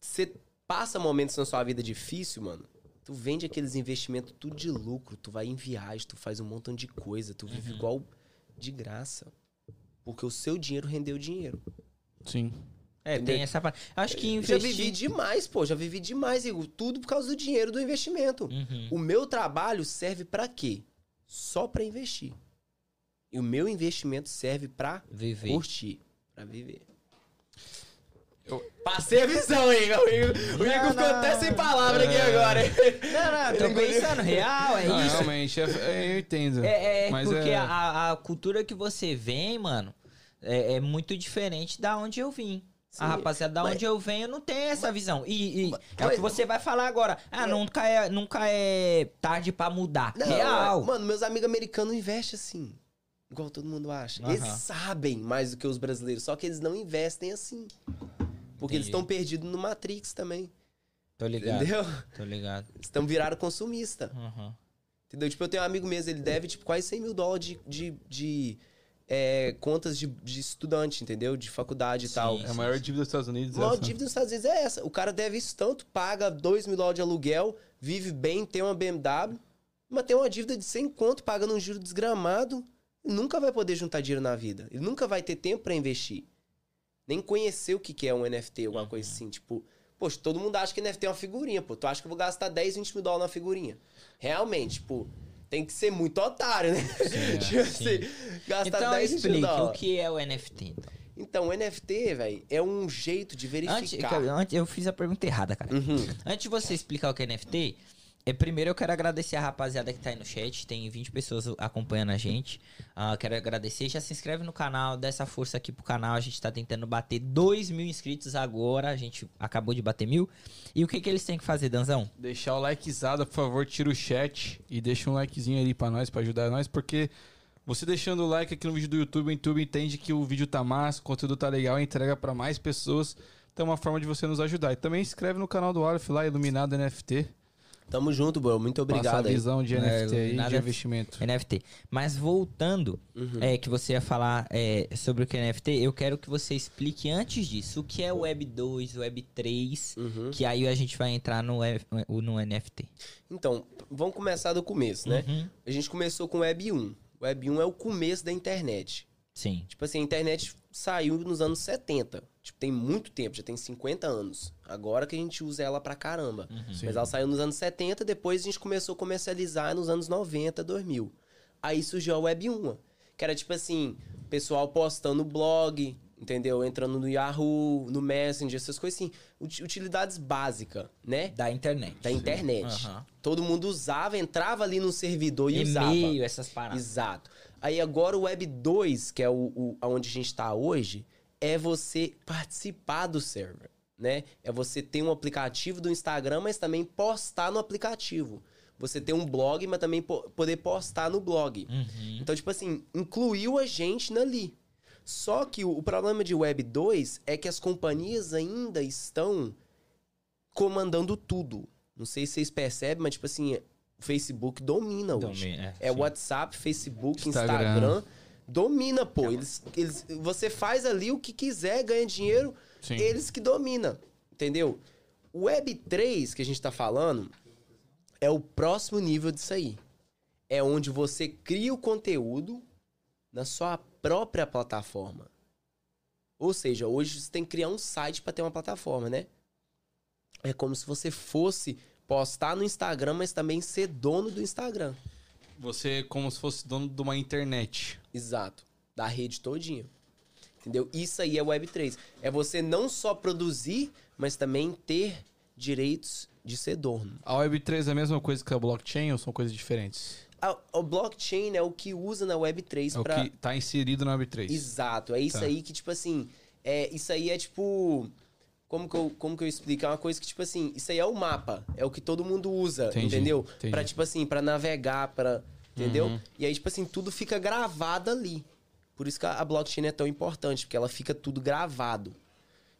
Você passa momentos na sua vida difícil, mano, tu vende aqueles investimentos tudo de lucro, tu vai em viagem, tu faz um montão de coisa, tu vive igual de graça. Porque o seu dinheiro rendeu dinheiro. Sim. É, Entendeu? tem essa parte. Acho que Já investir... vivi demais, pô, já vivi demais, Igor. Tudo por causa do dinheiro do investimento. Uhum. O meu trabalho serve pra quê? Só pra investir. E o meu investimento serve pra Viver. curtir, pra viver. Eu- Passei a visão, Igor. O Igor, ficou não. até sem palavra aqui É. agora. Não, não, tô pensando, real, é Não, isso. realmente, é- é- eu entendo. É, é Mas porque é- A, a cultura que você vem, mano, é, é muito diferente da onde eu vim. Sim, a rapaziada da mas- onde eu venho não tem essa visão. E, e Mas- é o que você vai falar agora. Ah, nunca é, nunca é tarde pra mudar. Não, Real. Mano, meus amigos americanos investem assim. Igual todo mundo acha. Eles Aham. sabem mais do que os brasileiros, só que eles não investem assim. Porque eles Entendi. estão perdidos no Matrix também. Tô ligado. Entendeu? Tô ligado. Eles estão viraram consumista. Uhum. Entendeu? Tipo, eu tenho um amigo mesmo, ele deve, tipo, quase 100 mil dólares de, de, de, é, contas de, de estudante, entendeu? De faculdade e Sim. tal. É a maior dívida dos Estados Unidos. A maior essa. dívida dos Estados Unidos é essa. O cara deve isso tanto, paga 2 mil dólares de aluguel, vive bem, tem uma BMW, mas tem uma dívida de 100 conto, pagando um juro desgramado, nunca vai poder juntar dinheiro na vida. Ele nunca vai ter tempo pra investir. Nem conhecer o que que é um NFT, alguma coisa assim. Tipo, poxa, todo mundo acha que NFT é uma figurinha, pô. Tu acha que eu vou gastar 10, 20 mil dólares numa figurinha? Realmente, tipo, tem que ser muito otário, né? tipo assim, gastar Então 10, 20 mil explique o dólares. que é o NFT. Então. Então, o NFT, velho, é um jeito de Antes, verificar. antes- eu fiz a pergunta errada, cara. Uhum. Antes de você explicar o que é NFT, é, primeiro eu quero agradecer a rapaziada que tá aí no chat. Tem 20 pessoas acompanhando a gente. Ah, quero agradecer. Já se inscreve no canal, dá essa força aqui pro canal. A gente tá tentando bater 2 mil inscritos agora. A gente acabou de bater mil. E o que, que eles têm que fazer, Danzão? Deixar o likezada, por favor, tira o chat e deixa um likezinho ali pra nós, pra ajudar nós, porque você deixando o like aqui no vídeo do YouTube, o YouTube entende que o vídeo tá massa, o conteúdo tá legal, entrega pra mais pessoas. Então é uma forma de você nos ajudar. E também inscreve no canal do Aleph lá, Iluminado NFT. Tamo junto, bro. Muito Passa a obrigado aí. visão de É, NFT aí, nada- de investimento. NFT. Mas voltando, Uhum. é, que você ia falar é, sobre o que é NFT, eu quero que você explique antes disso o que é Web 2, o Web 3, Uhum. que aí a gente vai entrar no, Web- no NFT. Então, vamos começar do começo, né? Uhum. A gente começou com Web 1. Web 1 é o começo da internet. Sim. Tipo assim, a internet saiu nos anos 70. Tipo, tem muito tempo, já tem 50 anos. Agora que a gente usa ela pra caramba. Sim. Mas ela saiu nos anos 70, depois a gente começou a comercializar nos anos 90, 2000. Aí surgiu a Web 1, que era tipo assim, pessoal postando blog, entendeu? Entrando no Yahoo, no Messenger, essas coisas assim. Uti- Utilidades básicas, né? Da internet. Da internet. Aham. Todo mundo usava, entrava ali no servidor e usava. E-mail, essas paradas. Exato. Aí agora o Web 2, que é o, o onde a gente está hoje, é você participar do server, né? É você ter um aplicativo do Instagram, mas também postar no aplicativo. Você ter um blog, mas também po- poder postar no blog. Uhum. Então, tipo assim, incluiu a gente nali. Só que o, o problema de Web 2 é que as companhias ainda estão comandando tudo. Não sei se vocês percebem, mas, tipo assim, o Facebook domina hoje. Domina, É sim. WhatsApp, Facebook, Instagram. Instagram. Domina, pô. Eles, eles, você faz ali o que quiser, ganha dinheiro, Sim. eles que dominam. Entendeu? O Web 3 que a gente tá falando é o próximo nível disso aí. É onde você cria o conteúdo na sua própria plataforma. Ou seja, hoje você tem que criar um site para ter uma plataforma, né? É como se você fosse postar no Instagram, mas também ser dono do Instagram. Você é como se fosse dono de uma internet. Exato. Da rede todinha. Entendeu? Isso aí é Web3. É você não só produzir, mas também ter direitos de ser dono. A Web3 é a mesma coisa que a blockchain ou são coisas diferentes? A, o blockchain é o que usa na Web3 É o para que tá inserido na Web3. Exato. É isso Tá. aí que, tipo assim. É, isso aí é tipo. Como que, eu, como que eu explico? É uma coisa que, tipo assim, isso aí é o mapa. É o que todo mundo usa, Entendi, entendeu? entendi. Pra, tipo assim, pra navegar, pra. Entendeu? Uhum. E aí, tipo assim, tudo fica gravado ali. Por isso que a blockchain é tão importante, porque ela fica tudo gravado.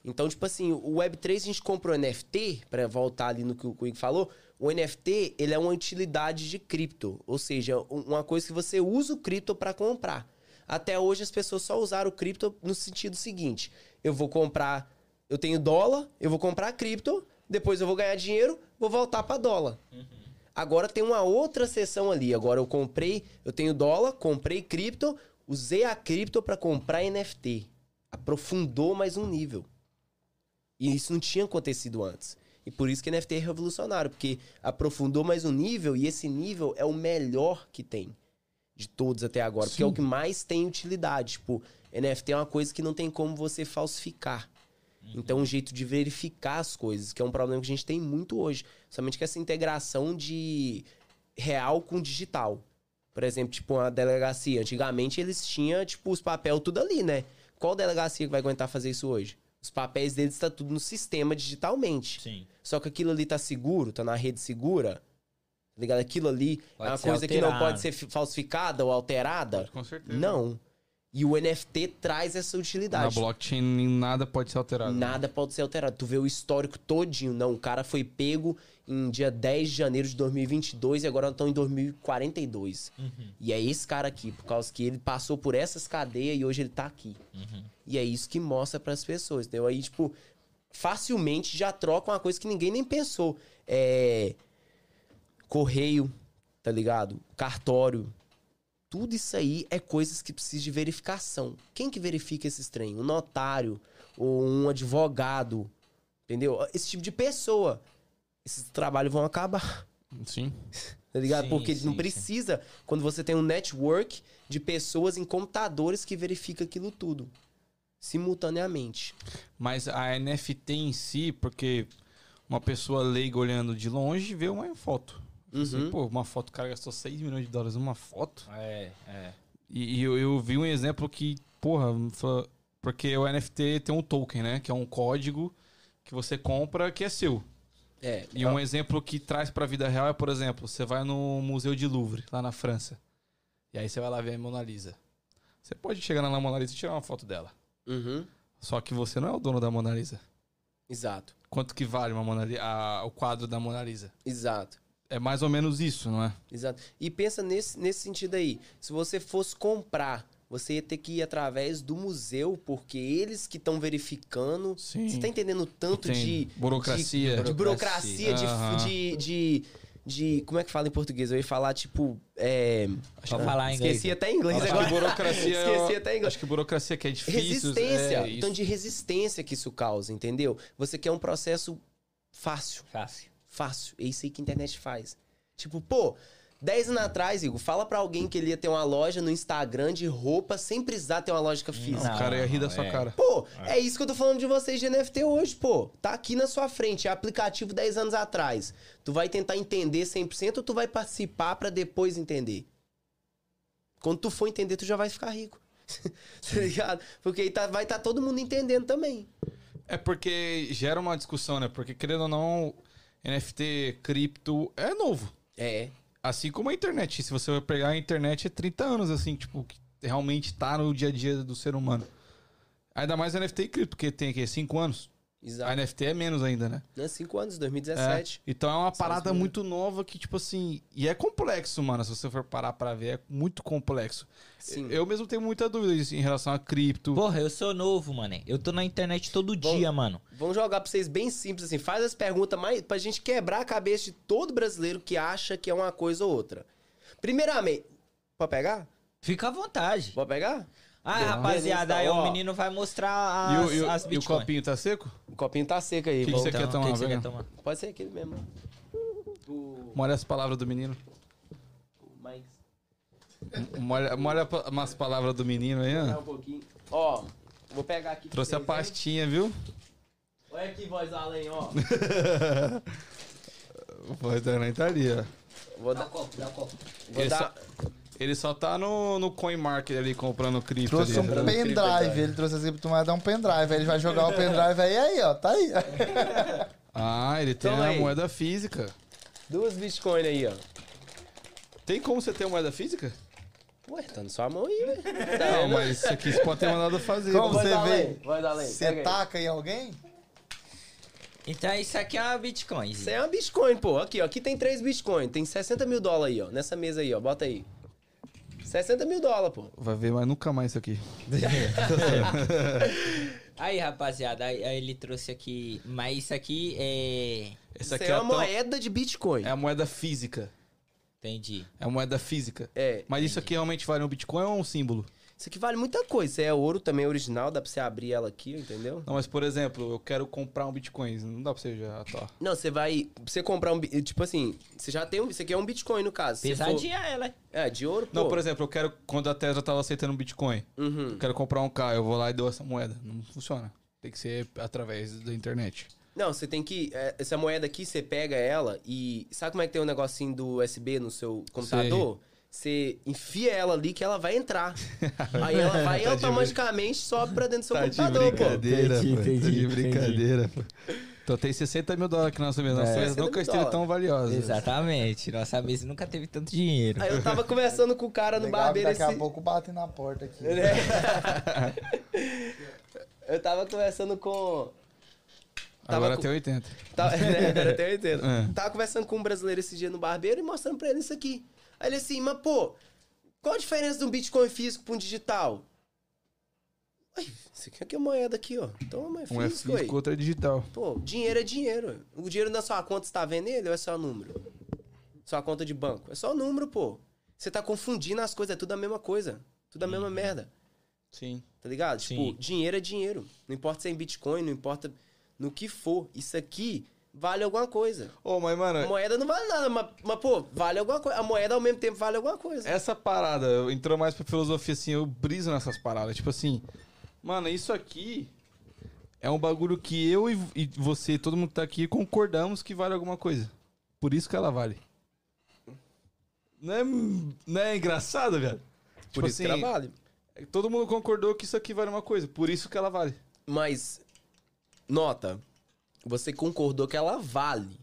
Então, tipo assim, o Web3 a gente comprou NFT, pra voltar ali no que o Quick falou. O NFT, ele é uma utilidade de cripto. Ou seja, um- uma coisa que você usa o cripto pra comprar. Até hoje as pessoas só usaram o cripto no sentido seguinte: eu vou comprar, eu tenho dólar, eu vou comprar cripto, depois eu vou ganhar dinheiro, vou voltar pra dólar. Agora tem uma outra seção ali. Agora eu comprei, eu tenho dólar, comprei cripto, usei a cripto pra comprar NFT. Aprofundou mais um nível. E isso não tinha acontecido antes. E por isso que NFT é revolucionário, porque aprofundou mais um nível e esse nível é o melhor que tem de todos até agora, porque é o que mais tem utilidade. Tipo, NFT é uma coisa que não tem como você falsificar. Então, um jeito de verificar as coisas, que é um problema que a gente tem muito hoje. Somente que essa integração de real com digital. Por exemplo, tipo, uma delegacia. Antigamente eles tinham, tipo, os papéis tudo ali, né? Qual delegacia que vai aguentar fazer isso hoje? Os papéis deles estão tudo no sistema digitalmente. Sim. Só que aquilo ali tá seguro, tá na rede segura. Tá ligado? Aquilo ali Pode é uma coisa que não alterado. pode ser fi- falsificada ou alterada. Com certeza. Não. E o NFT traz essa Na utilidade. blockchain nada pode ser alterado. Nada pode ser alterado. Tu vê o histórico todinho. Não, o cara foi pego em dia 10 de janeiro de 2022 e agora estão em 2042. E é esse cara aqui, por causa que ele passou por essas cadeias e hoje ele tá aqui. E é isso que mostra pras pessoas, entendeu? Aí, tipo, facilmente já troca uma coisa que ninguém nem pensou. É. Correio, tá ligado? Cartório. Tudo isso aí é coisas que precisam de verificação. Quem que verifica esses trem? Um notário ou um advogado, entendeu? Esse tipo de pessoa. Esses trabalhos vão acabar, Sim. tá ligado? Sim, Porque sim, não sim. precisa, quando você tem um network de pessoas em computadores que verifica aquilo tudo simultaneamente. Mas a NFT em si, porque uma pessoa leiga olhando de longe vê uma foto. Assim, Uhum. pô, uma foto, o cara gastou 6 milhões de dólares numa foto. É, é. E, e eu, eu vi um exemplo que, porra, porque o NFT tem um token, né? Que é um código que você compra que é seu. É, E um exemplo que traz pra vida real é, por exemplo, você vai no Museu de Louvre, lá na França. E aí você vai lá ver a Mona Lisa. Você pode chegar na Mona Lisa e tirar uma foto dela. Uhum. Só que você não é o dono da Mona Lisa. Exato, Quanto que vale uma Mona Li- a- o quadro da Mona Lisa? exato. É mais ou menos isso, não é? Exato. E pensa nesse, nesse sentido aí. Se você fosse comprar, você ia ter que ir através do museu, porque eles que estão verificando. Sim. Você tá entendendo o tanto de. Burocracia. De, de burocracia, de, Aham. de, de, de- Como é que fala em português? Eu ia falar, tipo. É, Só falar em inglês. esqueci até em inglês Acho agora. que burocracia. Esqueci até em inglês. Acho que burocracia que é difícil. Resistência. É, então, de resistência que isso causa, entendeu? Você quer um processo fácil. Fácil. Fácil. É isso aí que a internet faz. Tipo, pô, 10 anos atrás, Igor, fala pra alguém que ele ia ter uma loja no Instagram de roupa sem precisar ter uma lógica física. o cara ia rir da sua é. cara. Pô, é. isso que eu tô falando de vocês de NFT hoje, pô. Tá aqui na sua frente, é aplicativo 10 anos atrás. Tu vai tentar entender 100% ou tu vai participar pra depois entender? Quando tu for entender, tu já vai ficar rico. tá ligado? Porque aí tá- vai estar todo mundo entendendo também. É porque gera uma discussão, né? Porque, querendo ou não, NFT, cripto, é novo. É. Assim como a internet. Se você vai pegar a internet, é 30 anos, assim, tipo, que realmente tá no dia a dia do ser humano. Ainda mais NFT e cripto, que tem aqui 5 anos. A Exato. NFT é menos ainda, né? Né? 5 anos, É. 2017. Então é uma parada muito nova que, tipo assim. E é complexo, mano. Se você for parar pra ver, é muito complexo. Sim. Eu mesmo tenho muita dúvida em relação a cripto. Porra, eu sou novo, mano. Eu tô na internet todo Bom, dia, mano. Vamos jogar pra vocês bem simples, assim. Faz as perguntas mais pra gente quebrar a cabeça de todo brasileiro que acha que é uma coisa ou outra. Primeiramente, pode pegar? Fica à vontade. Pode pegar? Ah, Beleza, rapaziada, aí ó. o menino vai mostrar E as, o, e o- as e o copinho tá seco? O copinho tá seco aí. Que que vamos- você quer tomar, o que que você velho? quer tomar? Pode ser aquele mesmo. O... Molha as palavras do menino. Mais... Molha, molha pa- umas palavras do menino aí, ó. um pouquinho. Ó, vou pegar aqui. pra Trouxe a pastinha, viu? Olha aqui, voz além, ó. O voz da Aranha tá ali, ó. Vou Dá dar... o copo, dá o copo. Vou Ele dar... ele só tá no, no CoinMarket ali comprando cripto. Trouxe ali. um ele pendrive, ele trouxe as criptomoedas, um pendrive. Aí ele vai jogar o pendrive aí, aí, ó, tá aí. Ah, ele tem Toma a aí. moeda física. Duas Bitcoin aí, ó. Tem como você ter moeda física? Ué, tá na sua mão aí, velho. Tá Não, mas isso aqui você pode ter mandado fazer. Como você vê? Voz além. Você pega aí. taca em alguém? Então isso aqui é uma Bitcoin. Isso é uma Bitcoin, pô. Aqui, ó. Aqui tem três Bitcoin. Tem 60 mil dólares aí, ó. Nessa mesa aí, ó. Bota aí. 60 mil dólares, pô. Vai ver, mas nunca mais isso aqui. Aí, rapaziada, aí, aí ele trouxe aqui. Mas isso aqui é. Isso aqui é, é a uma tão- moeda de Bitcoin. é a moeda física. Entendi. É a moeda física. É. Mas isso aqui realmente vale um Bitcoin ou é um símbolo? Isso aqui vale muita coisa. É ouro também original. Dá pra você abrir ela aqui, entendeu? Não, mas por exemplo, eu quero comprar um Bitcoin. Não dá pra você já tá. Não, você vai... pra Você comprar um... Tipo assim... Você já tem um... Isso aqui é um Bitcoin, no caso. Se for- Pesadinha ela. É, de ouro, pô. Não, por exemplo, eu quero. Quando a Tesla tava aceitando um Bitcoin, Uhum. eu quero comprar um carro, eu vou lá e dou essa moeda. Não funciona. Tem que ser através da internet. Não, você tem que. é, Essa moeda aqui, você pega ela e. Sabe como é que tem um negocinho do USB no seu computador? Você enfia ela ali que ela vai entrar. Aí ela vai e Tá de automaticamente sobe pra dentro do seu Tá de computador, pô. brincadeira, Entendi, pô. Tá entendi, de entendi. brincadeira, pô. Então tem 60 mil dólares aqui na nossa mesa. Nossa É. mesa 60 nunca esteve tão valiosa. Exatamente. Nossa mesa nunca teve tanto dinheiro. Aí eu tava conversando com o cara no Legal que barbeiro daqui esse. a pouco batem na porta aqui. É. eu tava conversando com. Tava Agora com- tem 80. Tava, né, agora até eu entendo. É. Tava conversando com um brasileiro esse dia no barbeiro e mostrando pra ele isso aqui. Aí ele assim, mas pô, qual a diferença de um Bitcoin físico pra um digital? Ué, isso aqui é moeda aqui, ó. Toma, é Um é físico, físico, outro é digital. Pô, dinheiro é dinheiro. O dinheiro na sua conta, você tá vendo ele ou é só número? Sua conta de banco. É só número, pô. Você tá confundindo as coisas, é tudo a mesma coisa. Tudo a mesma merda. Sim. Tá ligado? Sim. Tipo, dinheiro é dinheiro. Não importa se é em Bitcoin, não importa no que for. Isso aqui vale alguma coisa. Ô, mas, mano, A moeda não vale nada, mas, mas, pô, vale alguma coisa. A moeda ao mesmo tempo vale alguma coisa. essa parada entrou mais pra filosofia, assim, eu briso nessas paradas. Tipo assim, mano, isso aqui é um bagulho que eu e, e você, todo mundo que tá aqui, concordamos que vale alguma coisa. Por isso que ela vale. Não é, não é engraçado, velho? Por Tipo isso que ela vale. Todo mundo concordou que isso aqui vale uma coisa, por isso que ela vale. Mas, nota, você concordou que ela vale.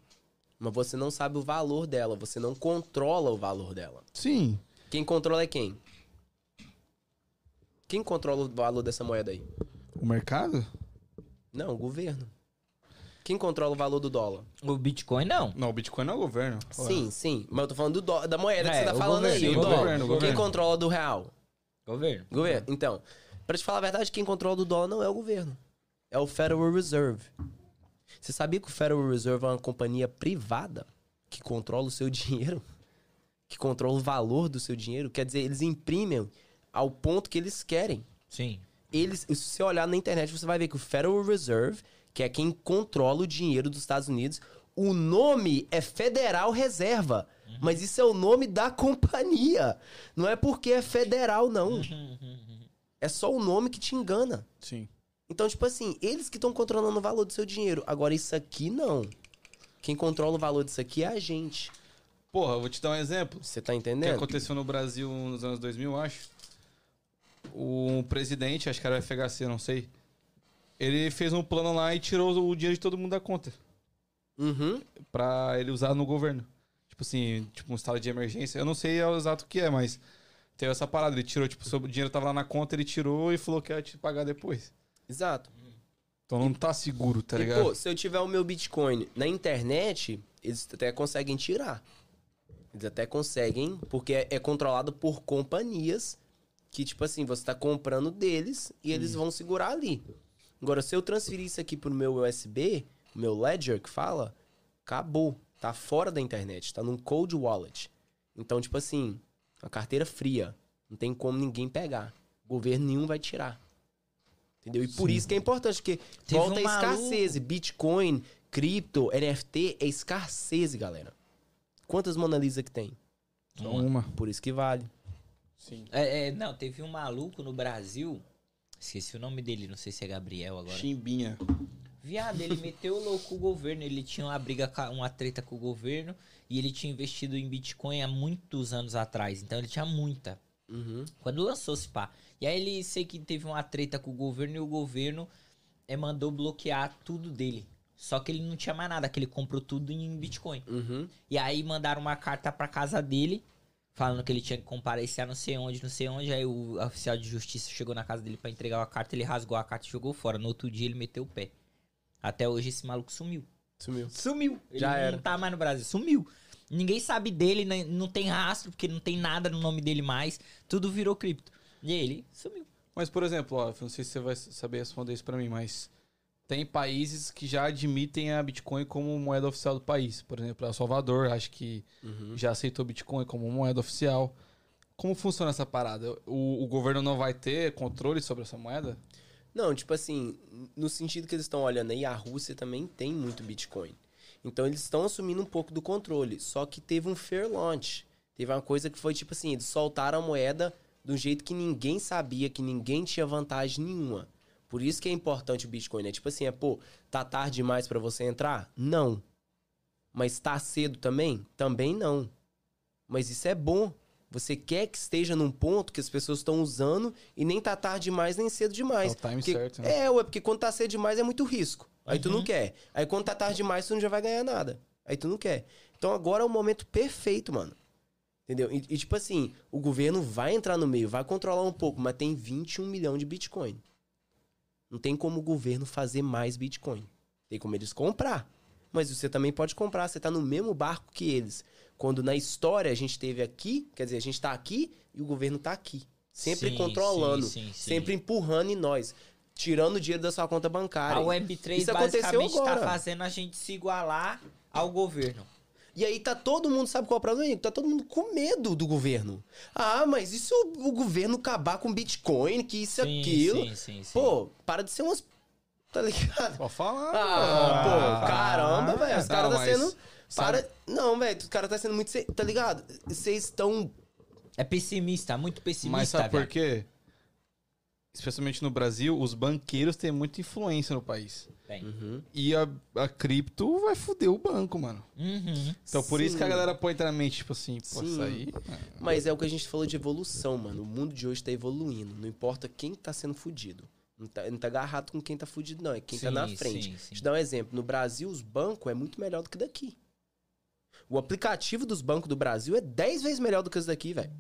Mas você não sabe o valor dela. Você não controla o valor dela. Sim. Quem controla é quem? Quem controla o valor dessa moeda aí? O mercado? Não, o governo. Quem controla o valor do dólar? O Bitcoin não. Não, o Bitcoin não é o governo. Sim, sim. Mas eu tô falando do da moeda que É, você tá o falando governo, aí, sim, o o dólar. governo, o Quem governo. controla do real? Governo. Governo. Então, pra te falar a verdade, quem controla do dólar não é o governo. É o Federal Reserve. Você sabia que o Federal Reserve é uma companhia privada que controla o seu dinheiro? Que controla o valor do seu dinheiro? Quer dizer, eles imprimem ao ponto que eles querem. Sim. Eles, se você olhar na internet, você vai ver que o Federal Reserve, que é quem controla o dinheiro dos Estados Unidos, o nome é Federal Reserva. Mas isso é o nome da companhia. Não é porque é federal, não. É só o nome que te engana. Sim. Então, tipo assim, eles que estão controlando o valor do seu dinheiro. Agora, isso aqui não. Quem controla o valor disso aqui é a gente. Porra, eu vou te dar um exemplo. Você tá O que entendendo? aconteceu no Brasil nos anos 2000, eu acho. O presidente, acho que era o FHC, não sei. Ele fez um plano lá e tirou o dinheiro de todo mundo da conta. Uhum. Pra ele usar no governo. Tipo assim, tipo um estado de emergência. Eu não sei o exato o que é, mas teve essa parada. Ele tirou, tipo, o dinheiro tava lá na conta, ele tirou e falou que ia te pagar depois. Exato. Então não tá seguro, tá e, ligado? pô, se eu tiver o meu Bitcoin na internet, eles até conseguem tirar. Eles até conseguem, porque é, é controlado por companhias que, tipo assim, você tá comprando deles e eles vão segurar ali. Agora, se eu transferir isso aqui pro meu USB, meu Ledger que fala, acabou. Tá fora da internet, tá num cold wallet. Então, tipo assim, a carteira fria. Não tem como ninguém pegar. Governo nenhum vai tirar. Entendeu? E por isso que é importante, porque Teve volta um a escassez. Bitcoin, cripto, NFT é escassez, galera. Quantas Mona Lisa que tem? Só uma. Por isso que vale. Sim. É, é, não, teve um maluco no Brasil. Esqueci o nome dele, não sei se é Gabriel agora. Chimbinha. Viado, ele meteu o louco com o governo. Ele tinha uma briga, uma treta com o governo. E ele tinha investido em Bitcoin há muitos anos atrás. Então ele tinha muita. Uhum. Quando lançou-se pá. E aí ele sei que teve uma treta com o governo e o governo é, mandou bloquear tudo dele. Só que ele não tinha mais nada, que ele comprou tudo em Bitcoin. Uhum. E aí mandaram uma carta pra casa dele, falando que ele tinha que comparecer a não sei onde, não sei onde. Aí o oficial de justiça chegou na casa dele pra entregar a carta, ele rasgou a carta e jogou fora. No outro dia ele meteu o pé. Até hoje esse maluco sumiu. Sumiu. Sumiu. Ele Já não era. tá mais no Brasil. Sumiu. Ninguém sabe dele, nem- não tem rastro, porque não tem nada no nome dele mais. Tudo virou cripto. E ele sumiu. Mas, por exemplo, ó, não sei se você vai saber responder isso pra mim, mas tem países que já admitem a Bitcoin como moeda oficial do país. Por exemplo, El Salvador, acho que Uhum. já aceitou Bitcoin como moeda oficial. Como funciona essa parada? O, o governo não vai ter controle sobre essa moeda? Não, tipo assim, no sentido que eles estão olhando aí, a Rússia também tem muito Bitcoin. Então eles estão assumindo um pouco do controle. Só que teve um fair launch. Teve uma coisa que foi tipo assim, eles soltaram a moeda do jeito que ninguém sabia, que ninguém tinha vantagem nenhuma. Por isso que é importante o Bitcoin, né? Tipo assim, é, pô, tá tarde demais pra você entrar? Não. Mas tá cedo também? Também não. Mas isso é bom. Você quer que esteja num ponto que as pessoas estão usando e nem tá tarde demais nem cedo demais. É o time Porque- certo, né? É, ué, porque quando tá cedo demais é muito risco. Aí tu Uhum. não quer. Aí quando tá tarde demais, tu não já vai ganhar nada. Aí tu não quer. Então agora é o momento perfeito, mano. Entendeu? E, e, tipo assim, o governo vai entrar no meio, vai controlar um pouco, mas tem 21 milhões de Bitcoin. Não tem como o governo fazer mais Bitcoin. Tem como eles comprar. Mas você também pode comprar, você tá no mesmo barco que eles. Quando na história a gente teve aqui, quer dizer, a gente tá aqui e o governo tá aqui. Sempre Sim, controlando, sim, sim, sempre empurrando em nós, tirando o dinheiro da sua conta bancária. A Web3 Isso basicamente tá agora. fazendo a gente se igualar ao governo. E aí tá todo mundo, sabe qual é o problema? Tá todo mundo com medo do governo. Ah, mas e se o, o governo acabar com Bitcoin, que isso e aquilo? Sim, sim, sim. Pô, para de ser umas... Tá ligado? Pode falar. Ah, pô, caramba, velho. Os caras tá sendo... sabe- Para... Não, velho, os caras tá sendo muito... Tá ligado? Vocês estão... É pessimista, muito pessimista. Mas sabe por viado. quê? Especialmente no Brasil, os banqueiros têm muita influência no país. Tem. Uhum. E a, a cripto vai foder o banco, mano. Uhum. Então por isso que a Sim. galera põe na mente, tipo assim, pô, Sim. isso aí. Mas é o que a gente falou de evolução, mano. O mundo de hoje tá evoluindo. Não importa quem tá sendo fudido. Não tá, não tá agarrado com quem tá fudido, não. É quem tá Sim, na frente. sim, sim. Deixa eu dar um exemplo. No Brasil, os bancos é muito melhor do que daqui. O aplicativo dos bancos do Brasil é 10 vezes melhor do que os daqui, velho.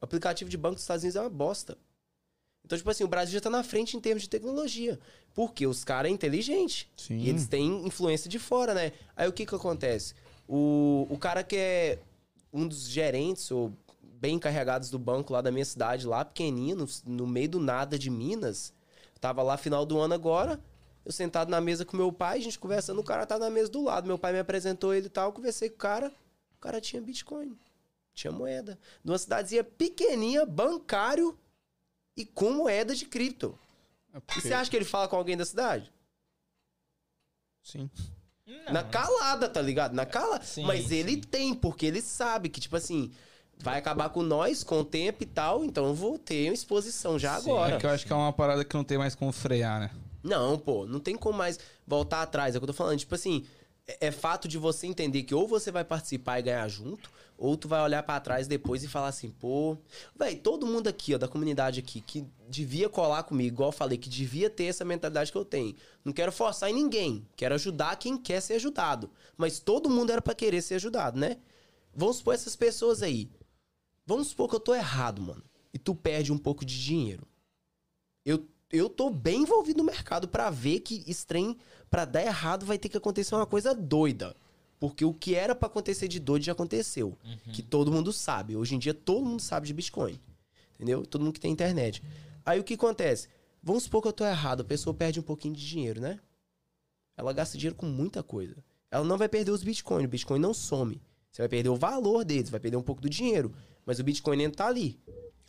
O aplicativo de banco dos Estados Unidos é uma bosta. Então, tipo assim, o Brasil já tá na frente em termos de tecnologia. Porque os caras é inteligente. Sim. E eles têm influência de fora, né? Aí o que que acontece? O, o cara que é um dos gerentes ou bem encarregados do banco lá da minha cidade, lá pequenininho, no, no meio do nada de Minas, tava lá final do ano agora, eu sentado na mesa com meu pai, a gente conversando, o cara tá na mesa do lado. Meu pai me apresentou ele e tal, eu conversei com o cara, o cara tinha Bitcoin, tinha moeda. Numa cidadezinha pequenininha, bancário e com moeda de cripto. É E você acha que ele fala com alguém da cidade? Sim. Não. Na calada, tá ligado? Na calada. Sim, Mas ele sim. tem, porque ele sabe que, tipo assim, vai acabar com nós com o tempo e tal, então eu vou ter uma exposição já Sim, agora. É que eu acho que é uma parada que não tem mais como frear, né? Não, pô, não tem como mais voltar atrás. É o que eu tô falando. Tipo assim, é, é fato de você entender que ou você vai participar e ganhar junto, ou tu vai olhar pra trás depois e falar assim, pô. Véi, todo mundo aqui, ó, da comunidade aqui, que devia colar comigo, igual eu falei, que devia ter essa mentalidade que eu tenho. Não quero forçar em ninguém. Quero ajudar quem quer ser ajudado. Mas todo mundo era pra querer ser ajudado, né? Vamos supor essas pessoas aí. Vamos supor que eu tô errado, mano. E tu perde um pouco de dinheiro. Eu, eu tô bem envolvido no mercado pra ver que estranho, pra dar errado, vai ter que acontecer uma coisa doida. Porque o que era pra acontecer de doido já aconteceu. Que todo mundo sabe. Hoje em dia todo mundo sabe de Bitcoin. Entendeu? Todo mundo que tem internet. Aí o que acontece? Vamos supor que eu tô errado, a pessoa perde um pouquinho de dinheiro, né? Ela gasta dinheiro com muita coisa. Ela não vai perder os Bitcoin. O Bitcoin não some. Você vai perder o valor deles, vai perder um pouco do dinheiro. Mas o Bitcoin ainda tá ali.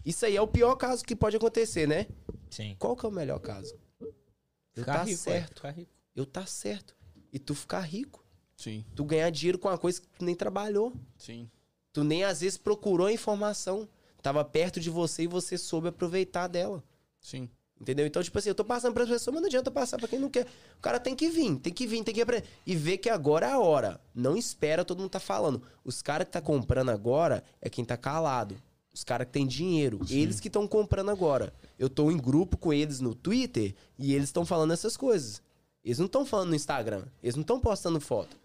Isso aí é o pior caso que pode acontecer, né? Sim. Qual que é o melhor caso? Eu Ficar tá rico, é, certo. ficar rico. Eu tá certo. E tu ficar rico. Sim. Tu ganhar dinheiro com uma coisa que tu nem trabalhou. Sim. Tu nem às vezes procurou a informação. Tava perto de você e você soube aproveitar dela. Sim. Entendeu? Então, tipo assim, eu tô passando pra pessoa, mas não adianta passar pra quem não quer. O cara tem que vir, tem que vir, tem que aprender. E ver que agora é a hora. Não espera, todo mundo tá falando. Os caras que tá comprando agora é quem tá calado. Os caras que tem dinheiro. Eles que estão comprando agora. Eu tô em grupo com eles no Twitter e eles estão falando essas coisas. Eles não estão falando no Instagram. Eles não estão postando foto.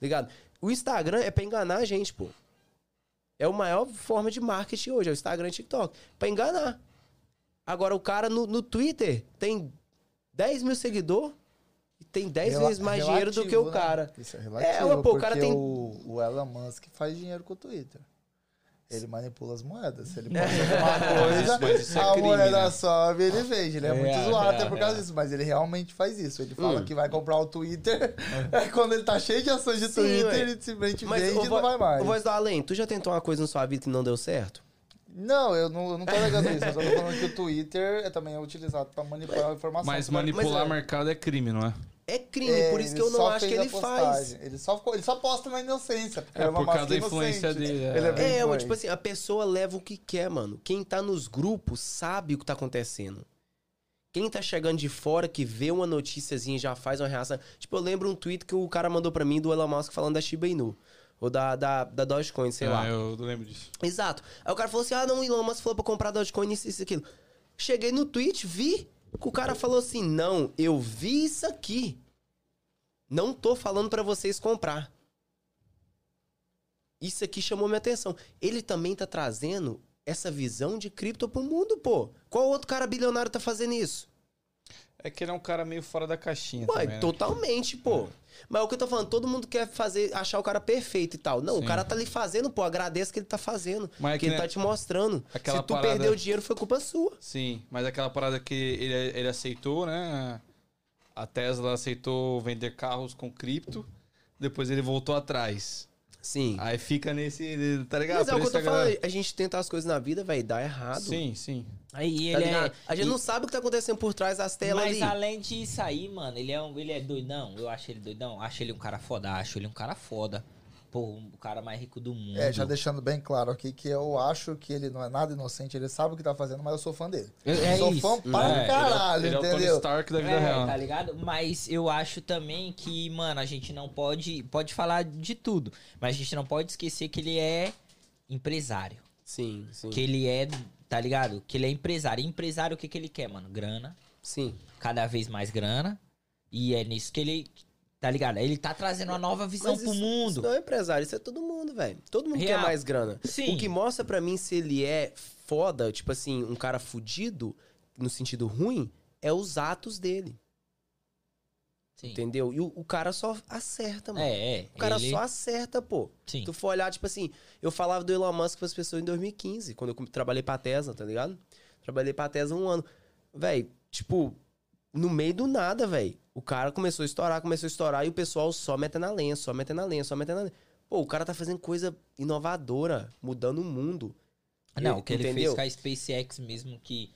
Ligado? O Instagram é pra enganar a gente, pô. É a maior forma de marketing hoje, é o Instagram e TikTok. Pra enganar. Agora, o cara no, no Twitter tem 10 mil seguidores e tem 10 Rela- vezes mais dinheiro do que o relativo, né? cara. Isso é relativo, É, pô, o cara tem- O, o Elon Musk faz dinheiro com o Twitter. Ele manipula as moedas. Se ele posta alguma coisa, mas isso é a crime, moeda né? sobe ele vende. Ele é, É, muito é, zoado até é, por causa é. disso. Mas ele realmente faz isso. Ele fala Hum. que vai comprar o Twitter. É. quando ele tá cheio de ações de Sim, Twitter, ué. ele simplesmente Mas vende o e não vai mais. Voz do além, tu já tentou uma coisa na sua vida que não deu certo? Não, eu não, eu não tô negando isso. Eu só tô falando que o Twitter é, também é utilizado pra manipular a informação. Mas Pra- manipular é- mercado é crime, não é? É crime, É, por isso que eu não acho que ele faz. Ele só, ficou- ele só posta na inocência. Porque É, Elon por causa da é influência inocente. dele, é. Ele é É, tipo assim, a pessoa leva o que quer, mano. Quem tá nos grupos sabe o que tá acontecendo. Quem tá chegando de fora, que vê uma noticiazinha e já faz uma reação. Tipo, eu lembro um tweet que o cara mandou pra mim do Elon Musk falando da Shiba Inu. Ou da, da, da Dogecoin, sei Ah, lá. eu lembro disso. Exato. Aí o cara falou assim: ah, não, o Elon Musk falou pra comprar Dogecoin, isso, isso, aquilo. Cheguei no tweet, vi o cara falou assim: não, eu vi isso aqui. Não tô falando pra vocês comprar. Isso aqui chamou minha atenção. Ele também tá trazendo essa visão de cripto pro mundo, pô. Qual outro cara bilionário tá fazendo isso? É que ele é um cara meio fora da caixinha Ué, também, né? totalmente, pô. Mas é o que eu tô falando, todo mundo quer fazer, achar o cara perfeito e tal. Não, Sim. o cara tá ali fazendo, pô, agradeça que ele tá fazendo. Mas é que que ele nem- tá te mostrando. aquela Se tu parada- perdeu o dinheiro, foi culpa sua. Sim, mas aquela parada que ele, ele aceitou, né? A Tesla aceitou vender carros com cripto, depois ele voltou atrás. Sim. Aí fica nesse, tá ligado? Mas é o que eu tô falando, a gente tenta as coisas na vida, vai dar errado. Sim, sim. Aí Tá ele ligado? é. A gente e- não sabe o que tá acontecendo por trás das telas Mas ali. além disso aí, mano, ele é, um, ele é doidão. Eu acho ele doidão. Acho ele um cara foda. Acho ele um cara foda. Pô, o cara mais rico do mundo. É, já deixando bem claro aqui que eu acho que ele não é nada inocente, ele sabe o que tá fazendo, mas eu sou fã dele. É- é sou isso. fã pra É, caralho, ele é, o- ele é o Tony entendeu? Stark da vida É, real. tá ligado? Mas eu acho também que, mano, a gente não pode. Pode falar de tudo. Mas a gente não pode esquecer que ele é empresário. Sim, sim. Que ele é. Tá ligado? Que ele é empresário. E empresário, o que, que ele quer, mano? Grana. Sim. Cada vez mais grana. E é nisso que ele. Tá ligado? Ele tá trazendo uma nova visão Mas pro isso- mundo. Isso não é empresário, isso é todo mundo, velho. Todo mundo Real. quer mais grana. Sim. O que mostra pra mim se ele é foda, tipo assim, um cara fudido, no sentido ruim, é os atos dele. Sim. Entendeu? E o, o cara só acerta, mano. É, é. O cara ele- só acerta, pô. Sim. Tu for olhar, tipo assim, eu falava do Elon Musk para as pessoas em 2015, quando eu trabalhei pra Tesla, tá ligado? Trabalhei pra Tesla um ano. Véi, tipo, no meio do nada, véi. O cara começou a estourar, começou a estourar e o pessoal só metendo a lenha, só metendo a lenha, só metendo a lenha. Pô, o cara tá fazendo coisa inovadora, mudando o mundo. Não, o que ele Entendeu? fez com a SpaceX mesmo, que.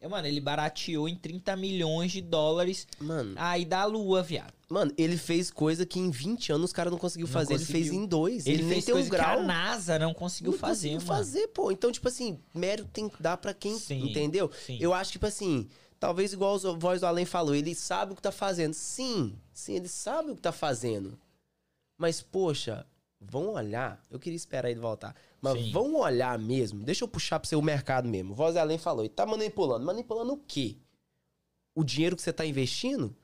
É, Mano, ele barateou em 30 milhões de dólares Mano, aí da Lua, viado. mano, ele fez coisa que em 20 anos os caras não conseguiu Não fazer. Ele conseguiu. fez em dois. Ele, Ele, nem tem um coisa que grau. a NASA não conseguiu Não fazer, conseguiu mano. fazer, pô. Então, tipo assim, mérito tem que dar pra quem, Sim, entendeu? sim. Eu acho, tipo assim, talvez igual o Voz do Além falou, ele sabe o que tá fazendo. Sim, sim, ele sabe o que tá fazendo. Mas, poxa, vão olhar. Eu queria esperar ele voltar. Mas Sim. vão olhar mesmo. Deixa eu puxar pra você o mercado mesmo. Voz Além falou, ele tá manipulando. Manipulando o quê? O dinheiro que você tá investindo?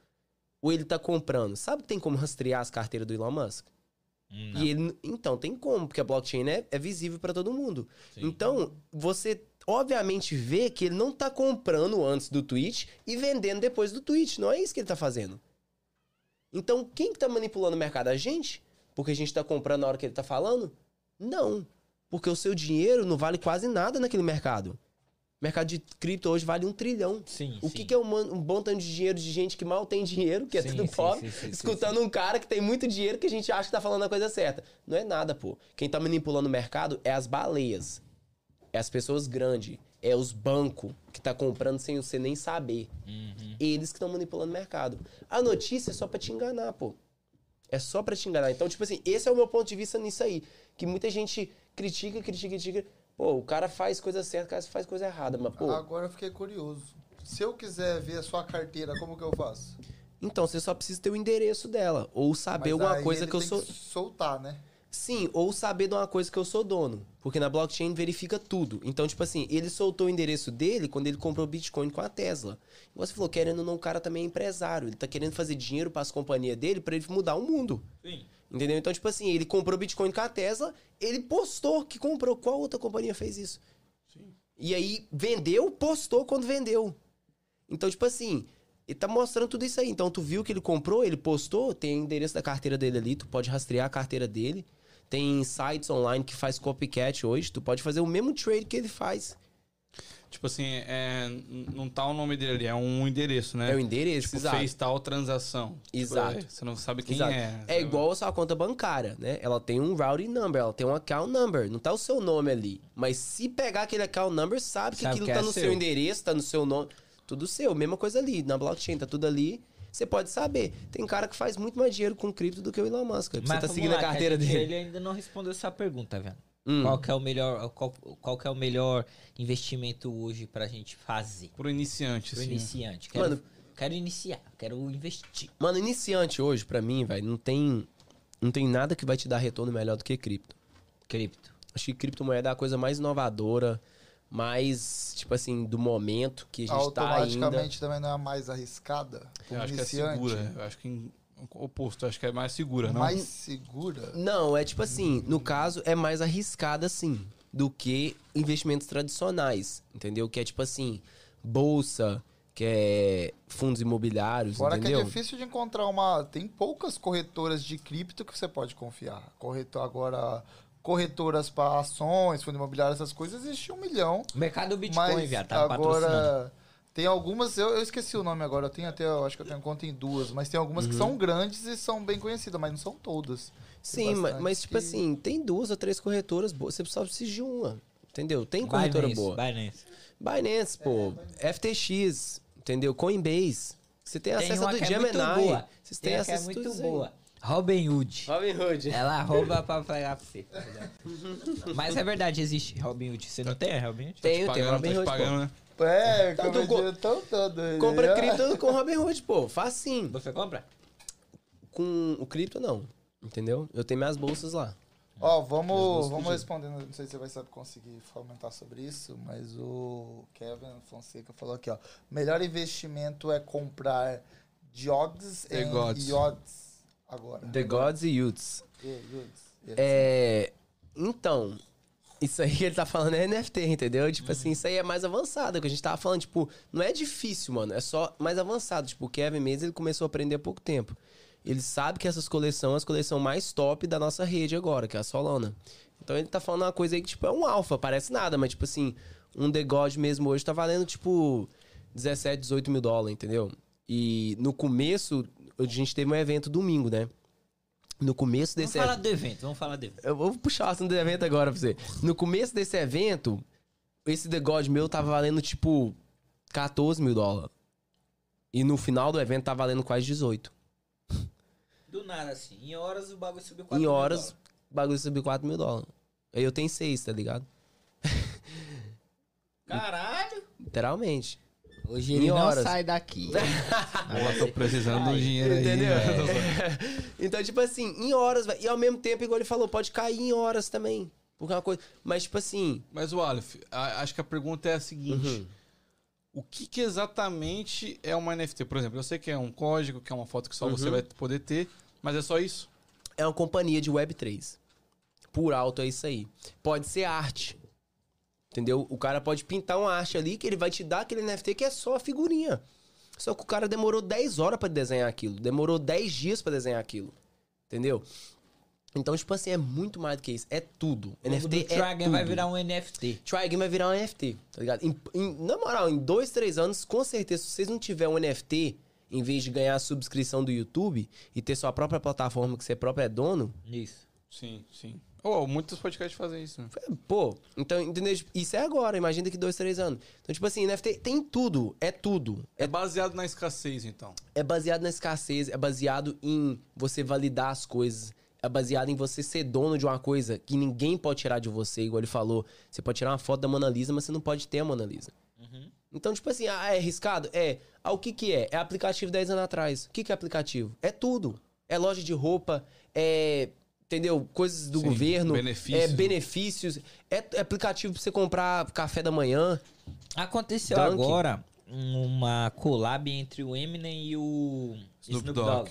Ou ele tá comprando? Sabe que tem como rastrear as carteiras do Elon Musk? Hum, E ele, então, tem como, porque a blockchain é, é visível para todo mundo. Então, você obviamente vê que ele não tá comprando antes do tweet e vendendo depois do tweet. Não é isso que ele tá fazendo. Então, quem que tá manipulando o mercado? A gente? Porque a gente tá comprando na hora que ele tá falando? Não. Porque o seu dinheiro não vale quase nada naquele mercado. O mercado de cripto hoje vale um trilhão. Sim, O sim. que, que é um, um bom tanto de dinheiro de gente que mal tem dinheiro, que é Sim, tudo pobre, escutando um cara que tem muito dinheiro que a gente acha que tá falando a coisa certa. Não é nada, pô. Quem tá manipulando o mercado é as baleias. É as pessoas grandes. É os bancos que tá comprando sem você nem saber. Uhum. Eles que estão manipulando o mercado. A notícia é só pra te enganar, pô. É só pra te enganar. Então, tipo assim, esse é o meu ponto de vista nisso aí. Que muita gente critica, critica, critica. Pô, o cara faz coisa certa, o cara faz coisa errada. Mas, pô, Agora eu fiquei curioso. Se eu quiser ver a sua carteira, como que eu faço? Então, você só precisa ter o endereço dela. Ou saber Mas alguma aí coisa ele que eu tem sou. soltar, né? Sim, ou saber de uma coisa que eu sou dono. Porque na blockchain verifica tudo. Então, tipo assim, ele soltou o endereço dele quando ele comprou Bitcoin com a Tesla. E você falou, querendo ou não, o cara também é empresário. Ele tá querendo fazer dinheiro para as companhias dele para ele mudar o mundo. Sim. Entendeu? Então, tipo assim, ele comprou Bitcoin com a Tesla, ele postou que comprou. Qual outra companhia fez isso? E aí vendeu, postou quando vendeu. Então, tipo assim, ele tá mostrando tudo isso aí. Então, tu viu que ele comprou, ele postou, tem endereço da carteira dele ali, tu pode rastrear a carteira dele. Tem sites online que faz copycat hoje, tu pode fazer o mesmo trade que ele faz. Tipo assim, é, não tá o nome dele ali, é um endereço, né? É o endereço, Tipo, exato. fez tal transação. Tipo, Exato. é, você não sabe quem Exato. é. É igual a sua conta bancária, né? Ela tem um routing number, ela tem um account number. Não tá o seu nome ali. Mas se pegar aquele account number, sabe que Sabe aquilo que tá é no seu. seu endereço, tá no seu nome. Tudo seu, mesma coisa ali. Na blockchain, tá tudo ali. Você pode saber. Tem cara que faz muito mais dinheiro com cripto do que o Elon Musk. Você tá seguindo lá, a carteira gente- dele. Ele ainda não respondeu essa pergunta, velho. Hum. Qual que é o melhor, qual, qual que é o melhor investimento hoje pra gente fazer? Pro iniciante, Pro assim. iniciante. Quero, Mano- quero iniciar, quero investir. Mano, iniciante hoje, pra mim, velho, não tem, não tem nada que vai te dar retorno melhor do que cripto. Cripto. Acho que criptomoeda é a coisa mais inovadora, mais, tipo assim, do momento que a gente tá ainda. Automaticamente também não é a mais arriscada. Eu pro acho que é iniciante. segura. Eu acho que oposto, acho que é mais segura, não? Mais segura. Não, é tipo assim, no caso é mais arriscada sim do que investimentos tradicionais, entendeu? Que é tipo assim, bolsa, que é fundos imobiliários, Fora que entendeu? é difícil de encontrar uma. Tem poucas corretoras de cripto que você pode confiar. Corretor agora. Corretoras para ações, fundo imobiliário, essas coisas, existe um milhão. Mercado Bitcoin, viado, tá patrocinando. Tem algumas, eu, eu esqueci o nome agora, eu tenho até, eu acho que eu tenho conta em duas, mas tem algumas Uhum. que são grandes e são bem conhecidas, mas não são todas. Sim, ma- bastante mas tipo que- assim, tem duas ou três corretoras boas, você só precisa de uma, entendeu? Tem corretora Binance, boa. Binance. Binance, pô, FTX, entendeu? Coinbase. Você tem Tem acesso do é Gemini. boa. Vocês Tem têm é acesso a muito aí. boa. Robin Hood. Robin Hood. Ela rouba pra pegar pra você. tá? Mas é verdade, existe Robin Hood. Você não tem Robin Hood? Tenho, tenho tá Robin te Hood, pagando, né? É, Tá, como tu eu tão todo. Compra cripto com Robin Hood, pô. Facinho. Você compra? Com o cripto, não. Entendeu? Eu tenho minhas bolsas lá. Ó, As vamos, vamos respondendo, não sei se você vai saber conseguir comentar sobre isso, mas o Kevin Fonseca falou aqui, ó. Melhor investimento é comprar Jogs Gods. Yods agora. The Gods e Youths. É, Yods. É. É. Então, Isso aí que ele tá falando é NFT, entendeu? Tipo assim, isso aí é mais avançado. Que a gente tava falando, tipo, não é difícil, mano. É só mais avançado. Tipo, o Kevin mesmo, ele começou a aprender há pouco tempo. Ele sabe que essas coleções são as coleções mais top da nossa rede agora, que é a Solana. Então ele tá falando uma coisa aí que, tipo, é um alfa, parece nada, mas, tipo assim, um The God mesmo hoje tá valendo, tipo, 17, 18 mil dólares, entendeu? E no começo, a gente teve um evento domingo, né? No começo Vamos desse falar do evento, vamos falar do evento. eu vou puxar o assunto do evento agora pra você. No começo desse evento, esse The God meu tava valendo tipo 14 mil dólares. E no final do evento tá valendo quase 18. Do nada, assim. Em horas o bagulho subiu 4 em mil horas, dólares. o bagulho subiu 4 mil dólares. Aí eu tenho 6, tá ligado? Caralho! Literalmente. Hoje Em ele não horas. sai daqui. Agora tô precisando do dinheiro aí. Entendeu? né? então, tipo assim, em horas. E ao mesmo tempo, igual ele falou, pode cair em horas também. Porque é uma coisa. Mas, tipo assim. Mas o Aleph, acho que a pergunta é a seguinte. Uhum. O que, que exatamente é uma NFT? Por exemplo, eu sei que é um código, que é uma foto que só você Uhum. vai poder ter, mas é só isso? é uma companhia de Web3. Por alto é isso aí. Pode ser arte. Entendeu? O cara pode pintar uma arte ali que ele vai te dar aquele NFT que é só a figurinha. Só que o cara demorou 10 horas pra desenhar aquilo. Demorou 10 dias pra desenhar aquilo. Entendeu? Então, tipo assim, é muito mais do que isso. É tudo. O NFT do é Tragen tudo. vai virar um NFT. Try Again vai virar um NFT, tá ligado? Em- em- na moral, em dois, três anos, com certeza, se vocês não tiverem um NFT, em vez de ganhar a subscrição do YouTube e ter sua própria plataforma que você próprio é dono, Isso. Sim, sim. Oh, muitos podcasts fazem isso. né? Pô, então, entendeu? Isso é agora, imagina daqui dois, três anos. Então, tipo assim, NFT tem tudo, é tudo. É baseado na escassez, então. É baseado na escassez, é baseado em você validar as coisas, é baseado em você ser dono de uma coisa que ninguém pode tirar de você, igual ele falou. Você pode tirar uma foto da Mona Lisa, mas você não pode ter a Mona Lisa. Então, tipo assim, ah, é arriscado? É. Ah, o que que é? É aplicativo 10 anos atrás. O que que é aplicativo? É tudo. É loja de roupa, é... Entendeu? Coisas do Sim, governo. benefícios. É benefícios. É é aplicativo pra você comprar café da manhã. Aconteceu Dunk. agora uma collab entre o Eminem e o Snoop Snoop, Dogg. Dogg.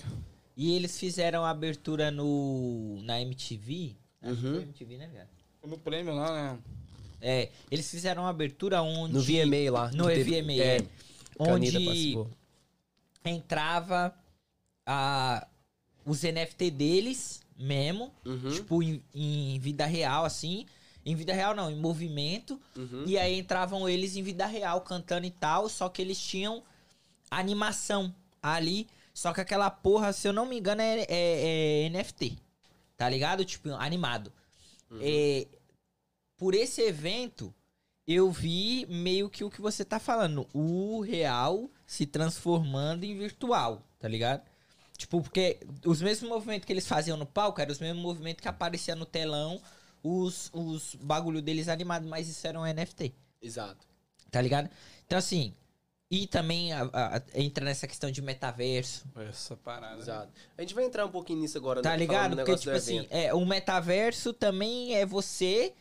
E eles fizeram a abertura no na MTV. Uhum. MTV, né, velho? No prêmio lá, né? É, eles fizeram uma abertura onde No VMA lá. no VMA, É, é. onde entrava a os NFT deles mesmo, Uhum. tipo em, em vida real assim, em vida real não, em movimento. Uhum. E aí entravam eles em vida real cantando e tal, só que eles tinham animação ali, só que aquela porra, se eu não me engano, é, é- é NFT. Tá ligado? Tipo, animado. É, por esse evento, eu vi meio que o que você tá falando, o real se transformando em virtual, tá ligado? Tipo, porque os mesmos movimentos que eles faziam no palco eram os mesmos movimentos que apareciam no telão, os, os bagulho deles animados, mas isso era um NFT, Exato. tá ligado? Então, assim, e também a- a- entra nessa questão de metaverso, Essa parada. Exato. A gente vai entrar um pouquinho nisso agora, tá né, ligado? Porque, tipo assim, é, o metaverso também é você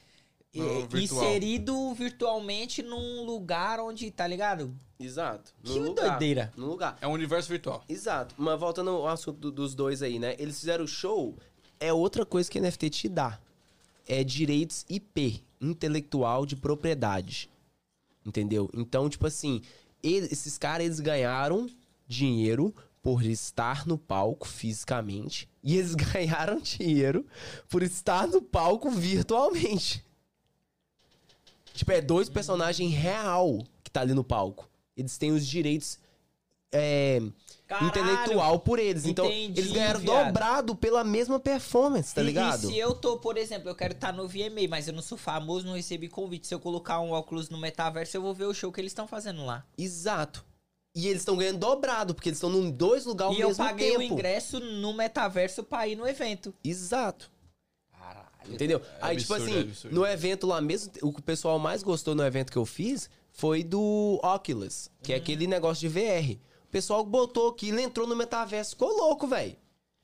No é, virtual. inserido virtualmente num lugar onde, tá ligado? Exato. Que lugar. doideira. No lugar. É um universo virtual. Exato. Mas voltando ao assunto do- dos dois aí, né? Eles fizeram o show, é outra coisa que NFT te dá. É direitos IP, intelectual de propriedade. Entendeu? Então, tipo assim, esses caras, eles ganharam dinheiro por estar no palco fisicamente. E eles ganharam dinheiro por estar no palco virtualmente. Tipo, é dois personagens real que tá ali no palco. Eles têm os direitos é, Caralho. intelectual por eles. Então, Entendi, eles ganharam viado. dobrado pela mesma performance, tá E- ligado? E, se eu tô, por exemplo, eu quero estar no VMA, mas eu não sou famoso, não recebi convite. Se eu colocar um óculos no metaverso, eu vou ver o show que eles estão fazendo lá. Exato. E eles estão ganhando dobrado, porque eles estão em dois lugares e ao eu mesmo paguei o tempo. ingresso no metaverso pra ir no evento. Exato. Caralho. Entendeu? Aí, absurdo, tipo é assim, absurdo. no evento lá mesmo, o que o pessoal mais gostou no evento que eu fiz foi do Oculus, que é Uhum. aquele negócio de VR. O pessoal botou aquilo, entrou no metaverso, ficou louco, velho.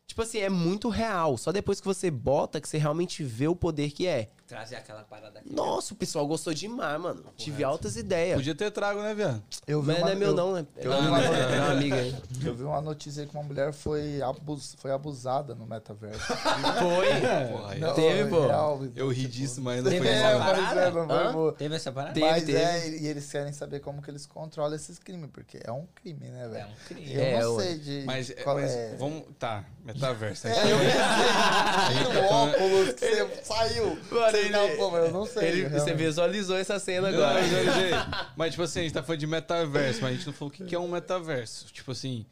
Tipo assim, é muito real. Só depois que você bota que você realmente vê o poder que é. Trazer aquela parada aqui. Nossa, o pessoal gostou demais, mano. Tive altas ideias. Podia ter trago, né, viado? Eu vi Mas uma, não é meu eu- não, né? eu É vi uma, uma- é uma amiga aí. Eu vi uma notícia aí que uma mulher foi, abus, foi abusada no metaverso. Foi. Porra, Não, Teve, pô. real, eu ri disso, mas ainda Teve foi essa É, parada? é, não Teve essa parada? Teve, Mas teve. é, e eles querem saber como que eles controlam esses crimes, porque é um crime, né, É velho? um crime. Eu É, não sei de Mas, qual mas é. vamos. Tá, metaverso. É, eu pensei no óculos que você saiu. Mano, Ele- não, pô, mas eu não sei. Ele, você visualizou essa cena Não, agora. mas, sei. Tipo assim, a gente tá falando de metaverso, mas a gente não falou o que que é um metaverso. Tipo assim.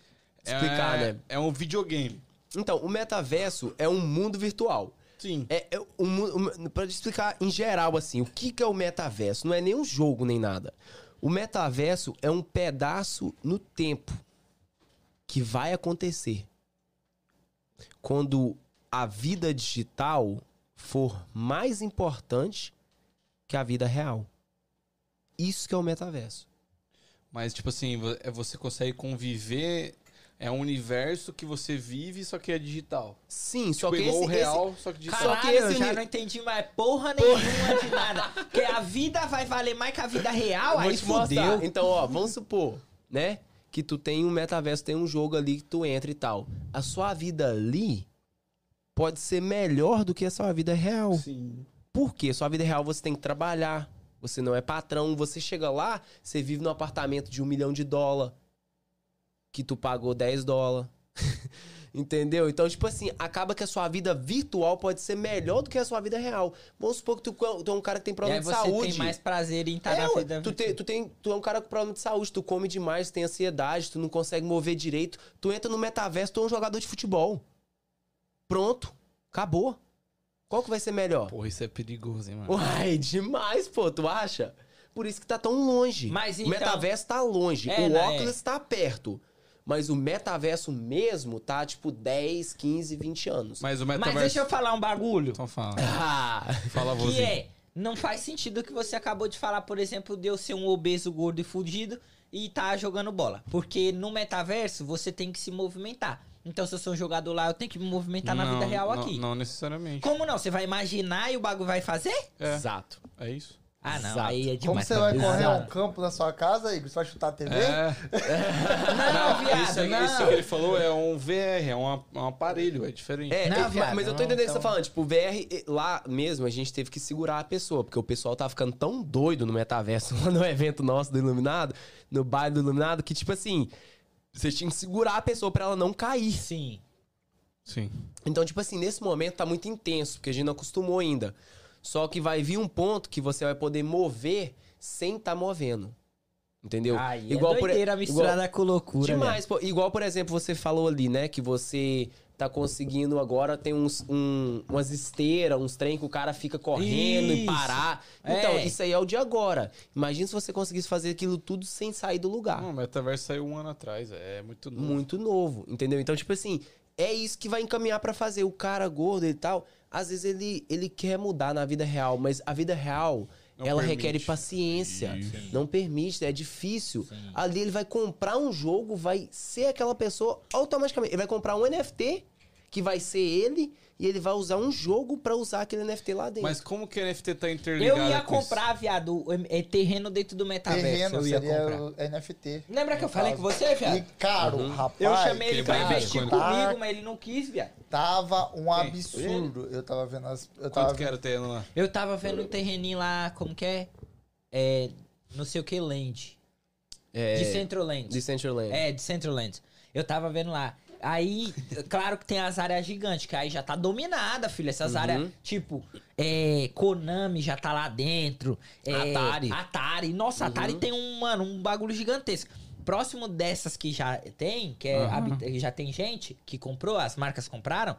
é- Explicar, né? É um videogame. Então, o metaverso é um mundo virtual. Sim. É, é um, um, pra te explicar em geral, assim, o que, que é o metaverso? Não é nem um jogo, nem nada. O metaverso é um pedaço no tempo que vai acontecer quando a vida digital for mais importante que a vida real. Isso que é o metaverso. Mas, tipo assim, é- você consegue conviver. É um universo que você vive, só que é digital. Sim, só Tipo, que igual esse, o real, só que digital. Só Caralho, que esse eu já não entendi mais porra nenhuma de nada. Porque a vida vai valer mais que a vida real, aí fudeu. Então, ó, vamos supor, né? Que tu tem um metaverso, tem um jogo ali que tu entra e tal. A sua vida ali pode ser melhor do que a sua vida real. Sim. Por quê? Sua vida real você tem que trabalhar. Você não é patrão. Você chega lá, você vive num apartamento de um milhão de dólar. Que tu pagou 10 dólares. Entendeu? Então, tipo assim, acaba que a sua vida virtual pode ser melhor do que a sua vida real. Vamos supor que tu, tu é um cara que tem E aí problema de você saúde. tem mais prazer em estar É, na vida tu, tem, tu, tem, tu é um cara com problema de saúde, tu come demais, tu tem ansiedade, tu não consegue mover direito. Tu entra no metaverso, tu é um jogador de futebol. Pronto. Acabou. Qual que vai ser melhor? Porra, isso é perigoso, hein, mano? Uai, demais, pô, tu acha? Por isso que tá tão longe. Mas O então- metaverso tá longe. É, o né, óculos tá perto. Mas o metaverso mesmo tá tipo 10, 15, 20 anos. Mas o Mas metaverso. deixa eu falar um bagulho. Então fala. Ah, Fala Que você. é, não faz sentido o que você acabou de falar, por exemplo, de eu ser um obeso, gordo e fudido e tá jogando bola. Porque no metaverso você tem que se movimentar. Então, se eu sou um jogador lá, eu tenho que me movimentar na Não, vida real não- aqui. Não necessariamente. Como não? Você vai imaginar e o bagulho vai fazer? É, Exato. é isso. Ah, não. Exato. Aí é Como demais. você vai correr pesar. um campo na sua casa, Igor? Você vai chutar a TV? É. Não, viado, isso, não. isso que ele falou é um VR, é um, é um aparelho, é diferente. É, Não, é, viado, mas eu tô não, entendendo o que você então- tá falando. Tipo, o VR, lá mesmo, a gente teve que segurar a pessoa, porque o pessoal tava ficando tão doido no metaverso, lá no evento nosso do Iluminado, no baile do Iluminado, que, tipo assim, você tinha que segurar a pessoa pra ela não cair. Sim. Sim. Então, tipo assim, nesse momento tá muito intenso, porque a gente não acostumou ainda. Só que vai vir um ponto que você vai poder mover sem tá movendo. Entendeu? Aí é doideira misturada com loucura. Demais, pô. Igual, por exemplo, você falou ali, né? Que você tá conseguindo agora, tem uns, um- umas esteiras, uns trem que o cara fica correndo e Isso. parar. Então, É. isso aí é o de agora. Imagina se você conseguisse fazer aquilo tudo sem sair do lugar. Não, o metaverso saiu um ano atrás, é muito novo. Muito novo, entendeu? Então, tipo assim, é isso que vai encaminhar pra fazer. O cara gordo e tal, às vezes ele, ele quer mudar na vida real, mas a vida real, Não ela permite. requer paciência. Isso. Não permite, é difícil. Sim. Ali ele vai comprar um jogo, vai ser aquela pessoa automaticamente. Ele vai comprar um NFT, que vai ser ele, e ele vai usar um jogo pra usar aquele NFT lá dentro. Mas como que a NFT tá interligada Eu ia com isso? comprar, viado, é, terreno dentro do metaverso. Terreno eu ia seria comprar. o NFT. Lembra que eu falei com você, viado? E caro, Uhum. rapaz. Eu chamei ele pra investir comigo, mas ele não quis, viado. Tava um absurdo. Eu tava vendo as. Eu tava Quanto que era terreno lá? Eu tava vendo um terreninho lá, como que é? É. Não sei o que Land. é, De Centroland. de Centraland. É, de Centroland. Eu tava vendo lá. Aí, claro que tem as áreas gigantes, que aí já tá dominada, filho. Essas Uhum. áreas, tipo, é, Konami já tá lá dentro. é, Atari. Atari. Nossa, Atari Uhum. tem um, mano, um bagulho gigantesco. Próximo dessas que já tem, que é que já tem gente que comprou, as marcas compraram,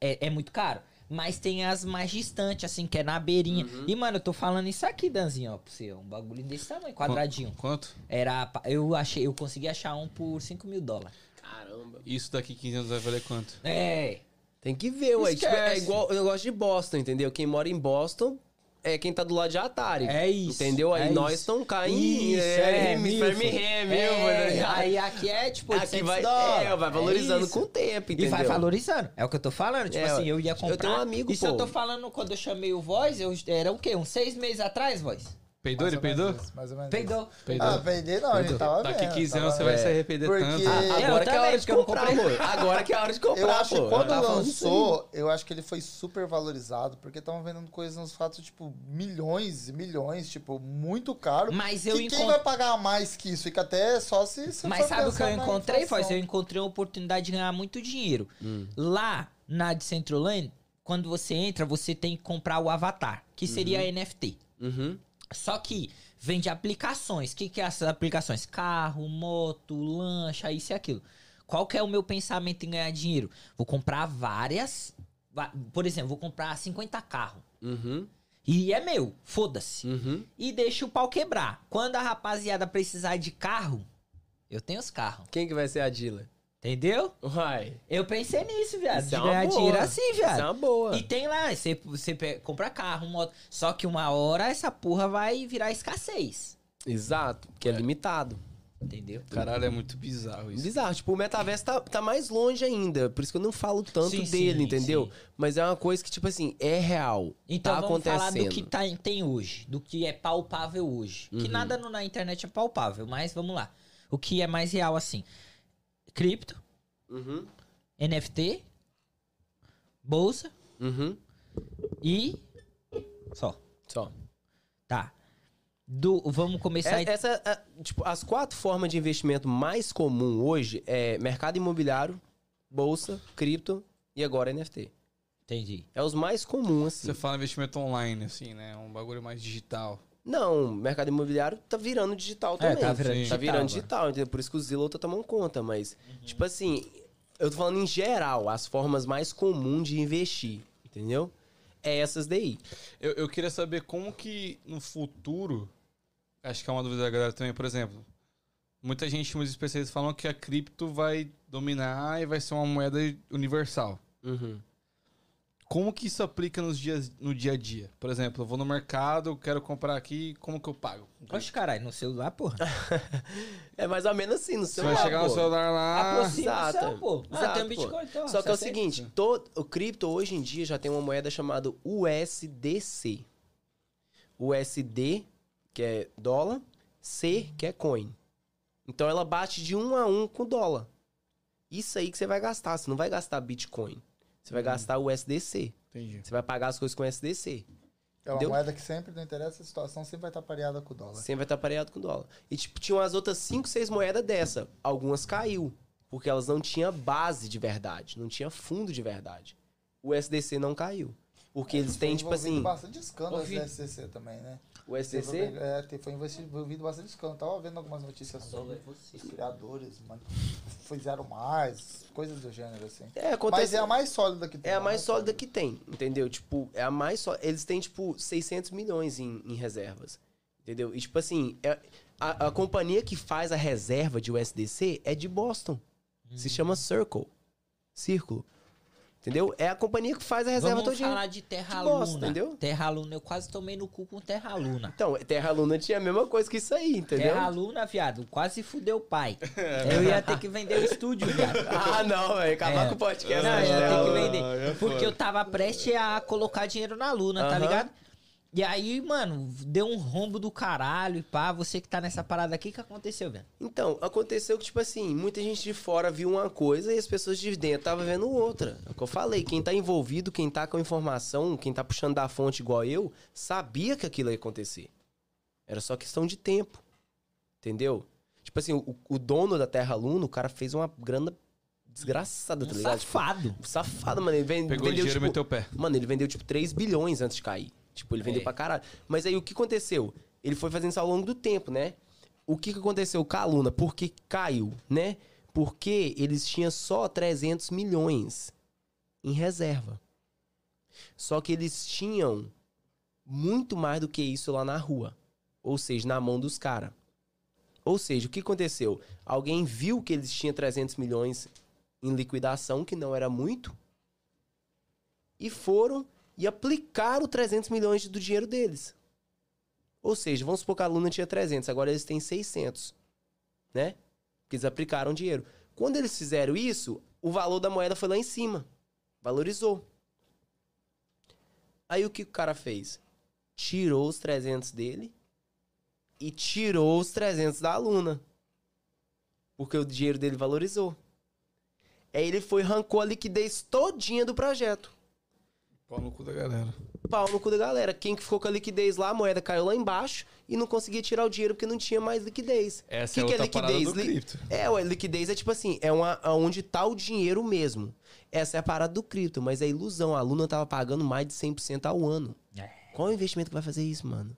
é, é muito caro. Mas tem as mais distantes, assim, que é na beirinha. Uhum. E, mano, eu tô falando isso aqui, Danzinho, ó, pra você. Um bagulho desse tamanho, quadradinho. Quanto? Era. Eu achei, eu consegui achar um por 5 mil dólares. Caramba. Isso daqui 15 anos vai valer quanto? É. Tem que ver, ué. Tipo, é Esquece. igual o negócio de Boston, entendeu? Quem mora em Boston é quem tá do lado de Atari. É isso, Entendeu? Aí é nós isso. estamos caindo. Isso, é, é, reme, É, meu, aí aqui é tipo Aqui 800 vai, é, vai valorizando É com o tempo, E entendeu? vai valorizando. É o que eu tô falando. Tipo É, assim, eu ia eu comprar. tenho um amigo, Isso eu pô. tô falando quando eu chamei o Voz, eu era o quê? Uns seis meses atrás, Voz? Peidou, ele peidou? isso, Mais ou menos Peidou. Peidou. Ah, peidei não, a gente tava Daqui vendo, 15 tava anos você vai se arrepender Porque- tanto. Ah, Agora que é a hora de comprar, comprei. amor. Agora que é a hora de comprar, Eu acho pô. que quando Tá lançou, eu acho que ele foi super valorizado, porque estavam vendendo coisas nos fatos, tipo, milhões e milhões, tipo, muito caro. Mas eu que quem encontrei. vai pagar mais que isso? Fica até só se. se Mas sabe o que eu encontrei, inflação. Eu encontrei a oportunidade de ganhar muito dinheiro. Hum. Lá na Decentraland, quando você entra, você tem que comprar o avatar, que seria NFT. Uhum. Só que vende aplicações. O que, que é essas aplicações? Carro, moto, lancha, isso e aquilo. Qual que é o meu pensamento em ganhar dinheiro? Vou comprar várias. Por exemplo, vou comprar 50 carros. Uhum. E é meu, foda-se. Uhum. E deixa o pau quebrar. Quando a rapaziada precisar de carro, eu tenho os carros. Quem que vai ser a dealer? Entendeu? Uai. Eu pensei nisso, viado. Isso de é uma ganhar boa. dinheiro assim, viado. Isso é uma boa. E tem lá, você, você compra carro, moto. Só que uma hora essa porra vai virar escassez. Exato, porque é, limitado. Entendeu? Caralho, é muito bizarro isso. Bizarro. Tipo, o metaverso tá, tá mais longe ainda. Por isso que eu não falo tanto Sim, dele, sim, entendeu? sim. Mas é uma coisa que, tipo assim, é real. Então tá vamos acontecendo. falar do que tá, tem hoje, do que é palpável hoje. Que Uhum. nada no- na internet é palpável, mas vamos lá. O que é mais real assim? Cripto, Uhum. NFT, bolsa Uhum. e só. Só. Tá. Do, vamos começar. É- essa, é, tipo, as quatro formas de investimento mais comum hoje é mercado imobiliário, bolsa, cripto e agora NFT. Entendi. É os mais comuns, assim. Você fala investimento online, assim, né? Um bagulho mais digital. Não, mercado imobiliário tá virando digital É, também. tá virando Sim. Tá digital. virando agora. digital, entendeu? Por isso que o Zillow tá tomando conta, mas, tipo assim, eu tô falando em geral, as formas mais comuns de investir, entendeu? É essas daí. Eu, eu queria saber como que no futuro, acho que é uma dúvida da galera também, por exemplo, muita gente, muitos especialistas falam que a cripto vai dominar e vai ser uma moeda universal. Uhum. Como que isso aplica nos dias, no dia a dia? Por exemplo, eu vou no mercado, eu quero comprar aqui, como que eu pago? Oxe, caralho, no celular, porra. É mais ou menos assim, no Você celular, vai chegar no pô. celular lá... Aproxima o exato. céu, pô. Ah, Exato, tem um pô. Bitcoin, então. Só que é o você seguinte, todo, o cripto hoje em dia já tem uma moeda chamada USDC. USD, que é dólar, C, que é coin. Então ela bate de um a um com o dólar. Isso aí que você vai gastar. Você não vai gastar Bitcoin. Você vai gastar USDC. Entendi. Você vai pagar as coisas com USDC. É uma Entendeu? moeda que sempre, não interessa a situação, sempre vai estar pareada com o dólar. Sempre vai estar pareado com o dólar. E tipo, tinha umas outras 5, 6 moedas dessa. Algumas caiu. Porque elas não tinham base de verdade. Não tinha fundo de verdade. O SDC não caiu. Porque eles têm, tipo assim. bastante escândalo do SCC também, né? O SDC? É, foi envolvido bastante escândalo. Tava vendo algumas notícias sobre os criadores, mano. Fizeram mais, coisas do gênero, assim. É, Mas acontece. é a mais sólida que tem. É a mais sólida que tem, entendeu? Tipo, é a mais sólida. Eles têm, tipo, 600 milhões em, em reservas. Entendeu? E, tipo assim, é- a, a companhia que faz a reserva de USDC é de Boston. Se chama Circle. Círculo. Entendeu? É a companhia que faz a reserva Vamos todinha. falar de Terra de bosta, Luna. entendeu? Terra Luna, eu quase tomei no cu com Terra Luna. Então, Terra Luna tinha a mesma coisa que isso aí, entendeu? Terra Luna, viado, quase fudeu o pai. Eu ia ter que vender o estúdio, viado. Ah, não, velho. Acabar É. com o podcast. Não, né? eu ia ter que Ah, vender. é Porque eu tava prestes a colocar dinheiro na Luna, tá Aham. ligado? E aí, mano, deu um rombo do caralho e pá. Você que tá nessa parada aqui, o que aconteceu, velho? Então, aconteceu que, tipo assim, muita gente de fora viu uma coisa e as pessoas de dentro estavam vendo outra. É o que eu falei. Quem tá envolvido, quem tá com informação, quem tá puxando da fonte igual eu, sabia que aquilo ia acontecer. Era só questão de tempo. Entendeu? Tipo assim, o, o dono da Terra Luna, o cara fez uma grana desgraçada, tá Um ligado? Tipo, safado. safado, mano. Ele ven- Pegou o vendeu, dinheiro e tipo, meteu o pé. Mano, ele vendeu tipo 3 bilhões antes de cair. Tipo, ele vendeu É. pra caralho. Mas aí o que aconteceu? Ele foi fazendo isso ao longo do tempo, né? O que, que aconteceu com a Luna? Por que caiu, né? Porque eles tinham só 300 milhões em reserva. Só que eles tinham muito mais do que isso lá na rua. Ou seja, na mão dos caras. Ou seja, o que aconteceu? Alguém viu que eles tinham 300 milhões em liquidação, que não era muito, e foram e aplicaram 300 milhões do dinheiro deles. Ou seja, vamos supor que a Luna tinha 300, agora eles têm 600, né? Porque eles aplicaram dinheiro. Quando eles fizeram isso, o valor da moeda foi lá em cima. Valorizou. Aí o que o cara fez? Tirou os 300 dele e tirou os 300 da Luna. Porque o dinheiro dele valorizou. Aí ele foi arrancou a liquidez todinha do projeto. Pau no cu da galera. Pau no cu da galera. Quem que ficou com a liquidez lá, a moeda caiu lá embaixo e não conseguia tirar o dinheiro porque não tinha mais liquidez. Essa que é que outra parada do cripto. É, ué, liquidez é tipo assim, é uma, onde tá o dinheiro mesmo. Essa é a parada do cripto, mas é ilusão. A Luna tava pagando mais de 100% ao ano. É. Qual é o investimento que vai fazer isso, mano?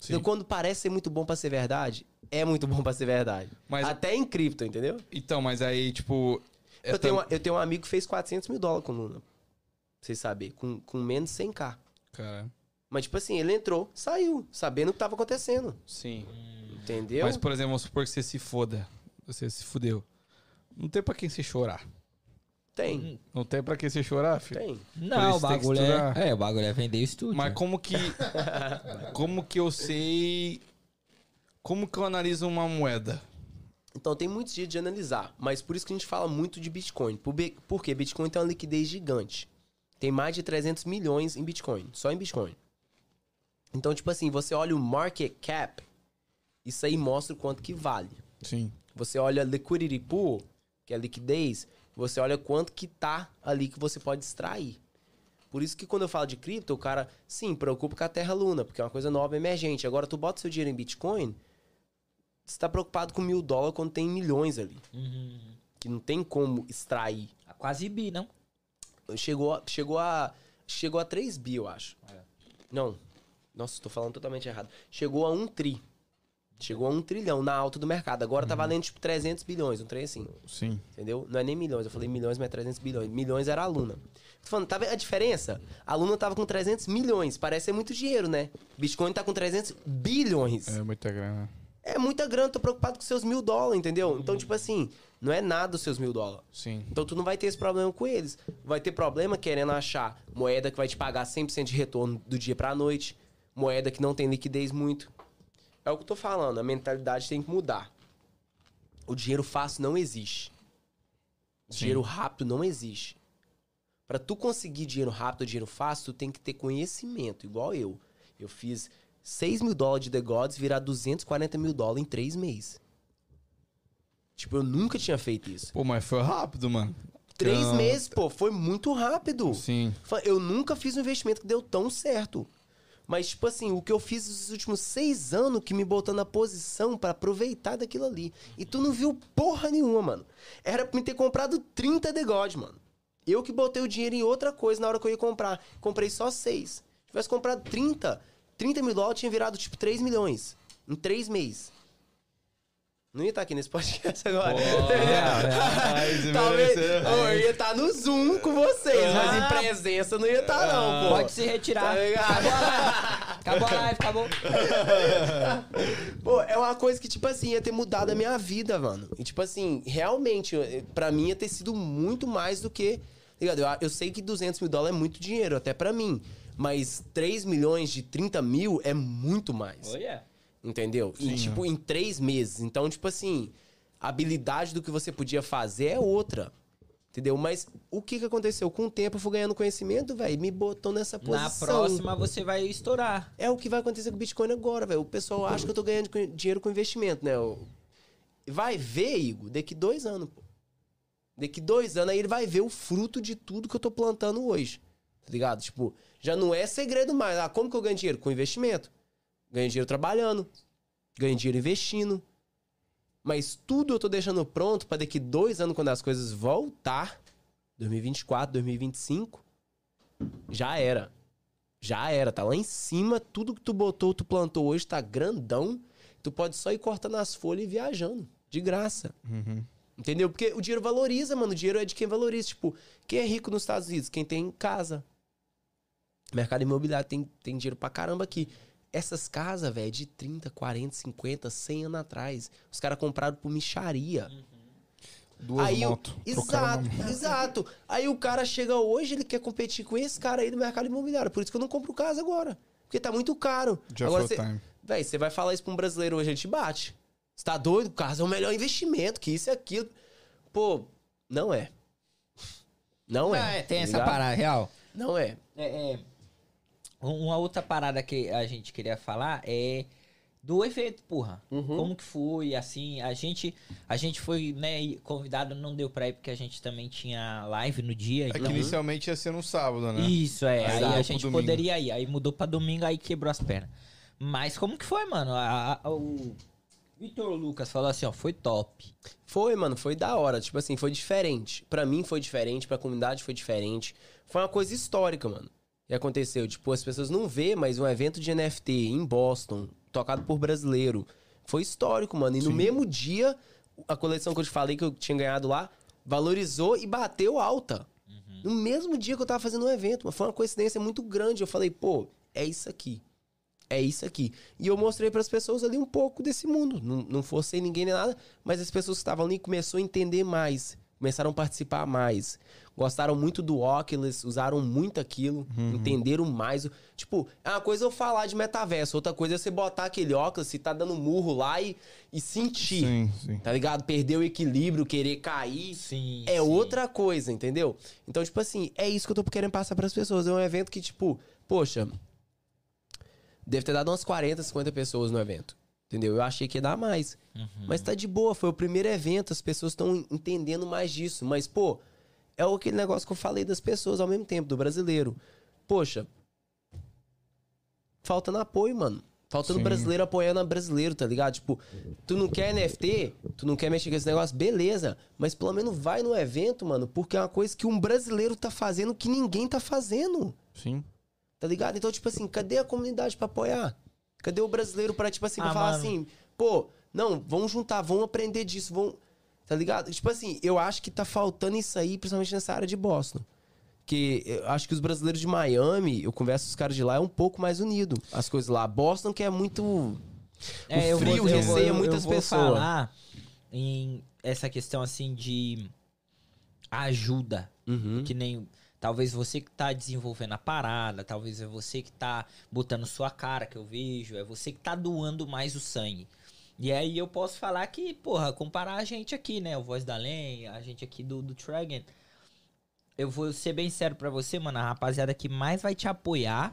Sim. Então, quando parece ser muito bom pra ser verdade, é muito bom pra ser verdade. Mas- Até em cripto, entendeu? Então, mas aí, tipo. Eu, essa- tenho, uma- eu tenho um amigo que fez 400 mil dólares com Luna. Pra vocês saberem. Com, com menos de 100k. Cara, Mas, tipo assim, ele entrou, saiu, sabendo o que tava acontecendo. sim. Entendeu? Mas, por exemplo, vamos supor que você se foda. Você se fudeu. Não tem pra quem você chorar. Tem, Não tem pra quem você chorar, filho. tem. Não, o isso tem que bagulho é. É, o bagulho é vender estúdio. Mas como que. como que eu sei. Como que eu analiso uma moeda? Então tem muitos dias de analisar, mas por isso que a gente fala muito de Bitcoin. Por Porque Bitcoin tem uma liquidez gigante. Tem mais de 300 milhões em Bitcoin, só em Bitcoin. Então, tipo assim, você olha o market cap, isso aí mostra o quanto que vale. Sim. Você olha liquidity pool, que é a liquidez, você olha quanto que tá ali que você pode extrair. Por isso que quando eu falo de cripto, o cara, sim, preocupa com a Terra Luna, porque é uma coisa nova, emergente. Agora, tu bota seu dinheiro em Bitcoin, você tá preocupado com mil dólares quando tem milhões ali. Uhum. Que não tem como extrair. Quase bi, não? Chegou, a- chegou a. Chegou a 3 bi, eu acho. É. Não. Nossa, tô falando totalmente errado. Chegou a 1 tri. Chegou a 1 trilhão na alta do mercado. Agora tá valendo tipo 300 bilhões, um trem assim. Sim. Entendeu? Não é nem milhões. Eu falei milhões, mas é 300 bilhões. Milhões era a Luna. Tô falando, tá vendo a diferença? A Luna tava com 300 milhões. Parece ser muito dinheiro, né? Bitcoin tá com 300 bilhões. É muita grana. É muita grana. Tô preocupado com seus mil dólares, entendeu? Então, tipo assim, não é nada os seus mil dólares. Sim. Então tu não vai ter esse problema com eles. Vai ter problema querendo achar moeda que vai te pagar 100% de retorno do dia pra noite. Moeda que não tem liquidez muito. É o que eu tô falando, a mentalidade tem que mudar. O dinheiro fácil não existe. Sim. Dinheiro rápido não existe. Pra tu conseguir dinheiro rápido, dinheiro fácil, tu tem que ter conhecimento, igual eu. Eu fiz 6 mil dólares de The Gods virar 240 mil dólares em 3 meses. Tipo, eu nunca tinha feito isso. Pô, mas foi rápido, mano. Três Então, meses, pô, foi muito rápido. Sim. Eu nunca fiz um investimento que deu tão certo. Mas, tipo assim, o que eu fiz nos últimos seis anos que me botou na posição pra aproveitar daquilo ali. E tu não viu porra nenhuma, mano. Era pra me ter comprado 30 The God, mano. Eu que botei o dinheiro em outra coisa na hora que eu ia comprar. Comprei só seis. Se tivesse comprado 30, 30 mil dólares tinha virado tipo 3 milhões. Em três meses. Não ia estar aqui nesse podcast agora. Mas Talvez. eu ia estar no Zoom com vocês, mas em presença eu não ia estar, não, pô. Pode se retirar. Tá acabou a live. Acabou a live, acabou. Pô, é uma coisa que, tipo assim, ia ter mudado a minha vida, mano. E, tipo assim, realmente, eu- pra mim ia ter sido muito mais do que. Ligado? Eu, eu sei que 200 mil dólares é muito dinheiro, até pra mim. Mas 3 milhões de 30 mil é muito mais. Olha. Entendeu? Sim, e, tipo, em três meses. Então, tipo assim, a habilidade do que você podia fazer é outra. Entendeu? Mas o que que aconteceu? Com o tempo eu fui ganhando conhecimento, velho, me botou nessa posição. Na próxima você vai estourar. É o que vai acontecer com o Bitcoin agora, velho. O pessoal acha que eu tô ganhando dinheiro com investimento, né? Vai ver, Igor, daqui dois anos, pô. Daqui dois anos aí ele vai ver o fruto de tudo que eu tô plantando hoje. Tá ligado? Tipo, já não é segredo mais. Ah, como que eu ganho dinheiro? Com investimento. Ganho dinheiro trabalhando. Ganho dinheiro investindo. Mas tudo eu tô deixando pronto pra daqui dois anos, quando as coisas voltar, 2024, 2025, já era. Já era, tá lá em cima, tudo que tu botou, tu plantou hoje tá grandão. Tu pode só ir cortando as folhas e viajando. De graça. Uhum. Entendeu? Porque o dinheiro valoriza, mano. O dinheiro é de quem valoriza. Tipo, quem é rico nos Estados Unidos? Quem tem casa. Mercado imobiliário tem, tem dinheiro pra caramba aqui. Essas casas, velho, de 30, 40, 50, 100 anos atrás. Os caras compraram por micharia. Duas aí eu- motos. Exato, exato. Aí o cara chega hoje, ele quer competir com esse cara aí do mercado imobiliário. Por isso que eu não compro casa agora. Porque tá muito caro. Já agora o time. Véi, você vai falar isso pra um brasileiro hoje, ele te bate. Você tá doido? Casa é o melhor investimento, que isso e aquilo. Pô, não é. Não é. Ah, é, tem tá essa ligado? parada, real. Não é. É, é, uma outra parada que a gente queria falar é do evento, porra. Uhum. Como que foi, assim, a gente a gente foi, né, e convidado, não deu pra ir porque a gente também tinha live no dia. É que então- inicialmente ia ser no sábado, né? Isso, é. Aí Aí, a gente poderia ir. Aí mudou pra domingo, aí quebrou as pernas. Mas como que foi, mano? A- a- o Vitor Lucas falou assim, ó, foi top. Foi, mano, foi da hora. Tipo assim, foi diferente. Pra mim foi diferente, pra comunidade foi diferente. Foi uma coisa histórica, mano. E aconteceu, tipo, as pessoas não vê, mas um evento de NFT em Boston, tocado por brasileiro, foi histórico, mano. E no mesmo dia, a coleção que eu te falei que eu tinha ganhado lá, valorizou e bateu alta. No mesmo dia que eu tava fazendo o evento, mas foi uma coincidência muito grande. Eu falei, pô, é isso aqui. É isso aqui. E eu mostrei pras pessoas ali um pouco desse mundo. Não, não forcei ninguém nem nada, mas as pessoas que estavam ali começaram a entender mais. Começaram a participar mais. Gostaram muito do Oculus, usaram muito aquilo, entenderam mais. Tipo, é uma coisa eu falar de metaverso, outra coisa é você botar aquele óculos e tá dando murro lá e, e sentir. Sim, sim. Tá ligado? Perder o equilíbrio, querer cair. Sim. É outra coisa, entendeu? Então, tipo assim, é isso que eu tô querendo passar pras pessoas. É um evento que, tipo, poxa, deve ter dado umas 40, 50 pessoas no evento. Entendeu? Eu achei que ia dar mais. Mas tá de boa, foi o primeiro evento, as pessoas estão entendendo mais disso. Mas, pô, é aquele negócio que eu falei das pessoas ao mesmo tempo, do brasileiro. Poxa, faltando apoio, mano. Faltando Sim. brasileiro apoiando a brasileiro, tá ligado? Tipo, tu não quer NFT, tu não quer mexer com esse negócio, beleza. Mas pelo menos vai no evento, mano, porque é uma coisa que um brasileiro tá fazendo que ninguém tá fazendo. Sim. Tá ligado? Então, tipo assim, cadê a comunidade pra apoiar? Cadê o brasileiro pra, tipo assim, pra Ah, falar mano. assim, pô, não, vamos juntar, vamos aprender disso, vamos. Tá ligado? Tipo assim, eu acho que tá faltando isso aí, principalmente nessa área de Boston. Que eu acho que os brasileiros de Miami, eu converso com os caras de lá, é um pouco mais unido. As coisas lá. Boston, que é muito. É, o frio receia muitas eu vou pessoas. falar em essa questão assim de ajuda, Uhum. que nem talvez você que tá desenvolvendo a parada, talvez é você que tá botando sua cara que eu vejo, é você que tá doando mais o sangue. E aí eu posso falar que, porra, comparar a gente aqui, né, o Voz da Lenha, a gente aqui do do Tragen, eu vou ser bem sério pra você, mano, a rapaziada que mais vai te apoiar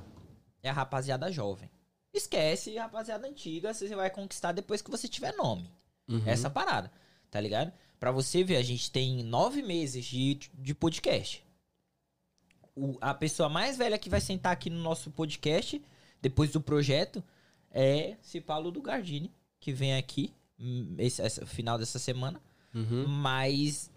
é a rapaziada jovem. Esquece a rapaziada antiga, você vai conquistar depois que você tiver nome. Uhum. Essa parada, tá ligado? Pra você ver, a gente tem nove meses de, de podcast. O- a pessoa mais velha que vai sentar aqui no nosso podcast, depois do projeto, é esse Paulo do Gardini, que vem aqui, hum, esse, essa- final dessa semana. Uhum. Mas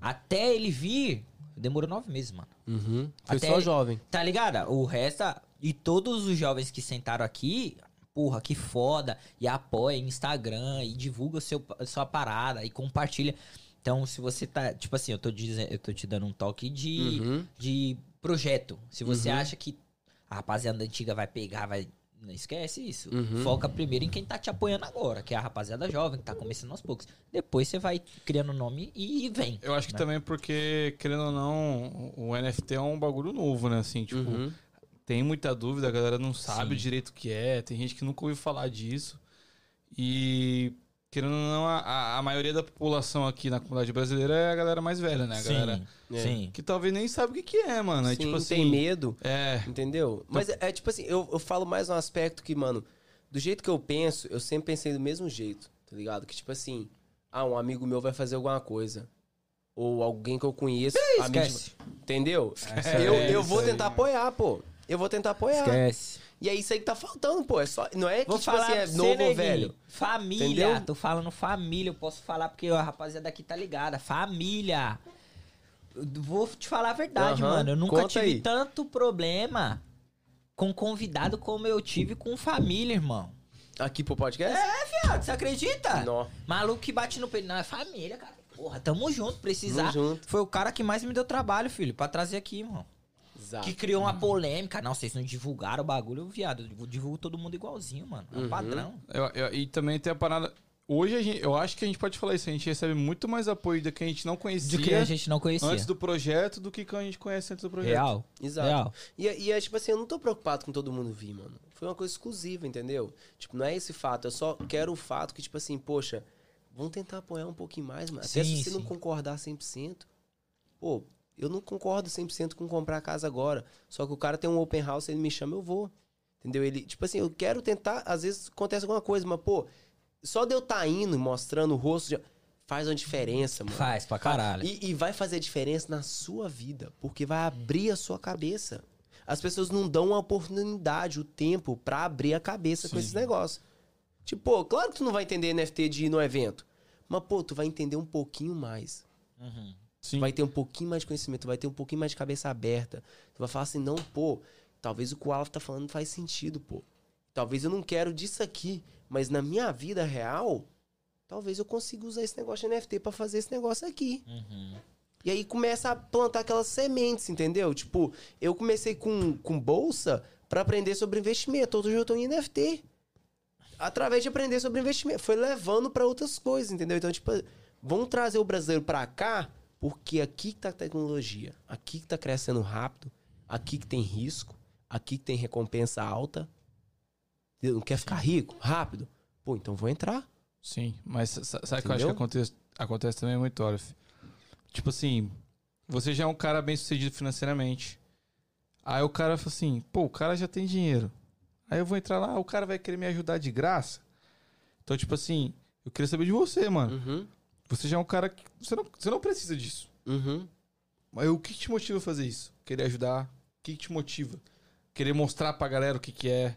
até ele vir, demorou nove meses, mano. Uhum. Foi Até só ele- jovem. Tá ligado? O resto. E todos os jovens que sentaram aqui, porra, que foda. E apoia Instagram, e divulga seu, sua parada, e compartilha. Então, se você tá. Tipo assim, eu tô, dizendo, eu tô te dando um toque de, Uhum. de projeto. Se você Uhum. acha que a rapaziada antiga vai pegar, vai. Não esquece isso. Uhum. Foca primeiro em quem tá te apoiando agora, que é a rapaziada jovem, que tá começando aos poucos. Depois você vai criando nome e vem. Eu acho que né? também porque, querendo ou não, o NFT é um bagulho novo, né? Assim, tipo, Uhum. tem muita dúvida, a galera não sabe Sim. direito o que é, tem gente que nunca ouviu falar disso. E, querendo ou não, a- a, maioria da população aqui na comunidade brasileira é a galera mais velha, né? A galera sim, É. sim. que talvez nem sabe o que, que é, mano. É Sim, tipo assim. tem medo. É. Entendeu? Mas é, é tipo assim, eu, eu falo mais um aspecto que, mano, do jeito que eu penso, eu sempre pensei do mesmo jeito, tá ligado? Que tipo assim, ah, um amigo meu vai fazer alguma coisa. Ou alguém que eu conheço. amigo Esquece. Entendeu? É, eu eu vou aí, tentar mano. apoiar, pô. Eu vou tentar apoiar. Esquece. E é isso aí que tá faltando, pô. É só, não é que Vou tipo falar assim, é novo ou neguinho. velho. Família. Entendeu? Tô falando família. Eu posso falar porque a rapaziada aqui tá ligada. Família. Vou te falar a verdade, Aham, mano. Eu nunca conta tive aí. tanto problema com convidado como eu tive com família, irmão. Aqui pro podcast? É, viado. Você acredita? Nó. Maluco que bate no peito. Não, é família, cara. Porra, tamo junto. Precisar. Tamo junto. Foi o cara que mais me deu trabalho, filho, pra trazer aqui, irmão. Exato. Que criou uma polêmica. Não, vocês não divulgaram o bagulho, viado. Eu divulgo todo mundo igualzinho, mano. É um Uhum. padrão. Eu- eu- e também tem a parada. hoje a gente- eu acho que a gente pode falar isso. A gente recebe muito mais apoio do que a gente não conhecia De que a gente não conhecia. antes do projeto do que a gente conhece antes do projeto. Real. Exato. Real. E, e é tipo assim, eu não tô preocupado com todo mundo vir, mano. Foi uma coisa exclusiva, entendeu? Tipo, não é esse fato. Eu só quero o fato que, tipo assim, poxa, vamos tentar apoiar um pouquinho mais, mano. Até Sim, se você não sim. concordar 100%. Pô, eu não concordo 100% com comprar a casa agora. Só que o cara tem um open house, ele me chama, eu vou. Entendeu? Ele, tipo assim, eu quero tentar, às vezes acontece alguma coisa, mas, pô, só de eu estar indo e mostrando o rosto já faz uma diferença, mano. Faz pra caralho. E, e vai fazer diferença na sua vida, porque vai abrir a sua cabeça. As pessoas não dão a oportunidade, o tempo pra abrir a cabeça com Sim. esses negócios. Tipo, pô, claro que tu não vai entender NFT de ir no evento. Mas, pô, tu vai entender um pouquinho mais. Uhum. Sim. Vai ter um pouquinho mais de conhecimento, vai ter um pouquinho mais de cabeça aberta. Tu vai falar assim, não, pô, talvez o que o Alf tá falando faz sentido, pô. Talvez eu não quero disso aqui, mas na minha vida real, talvez eu consiga usar esse negócio de NFT pra fazer esse negócio aqui. Uhum. E aí começa a plantar aquelas sementes, entendeu? Tipo, eu comecei com, com bolsa pra aprender sobre investimento. Hoje eu tô em NFT. Através de aprender sobre investimento. Foi levando pra outras coisas, entendeu? Então, tipo, vamos trazer o brasileiro pra cá, porque aqui que tá a tecnologia. Aqui que tá crescendo rápido. Aqui que tem risco. Aqui que tem recompensa alta. Não quer ficar rico? Rápido? Pô, então vou entrar. Sim, mas sa- sabe o que eu acho que acontece, acontece também muito, Olaf? Tipo assim, você já é um cara bem sucedido financeiramente. Aí o cara fala assim, pô, o cara já tem dinheiro. Aí eu vou entrar lá, o cara vai querer me ajudar de graça. Então, tipo assim, eu queria saber de você, mano. Uhum. Você já é um cara que. Você não, você não precisa disso. Uhum. Mas o que te motiva a fazer isso? Querer ajudar? O que te motiva? Querer mostrar pra galera o que que é?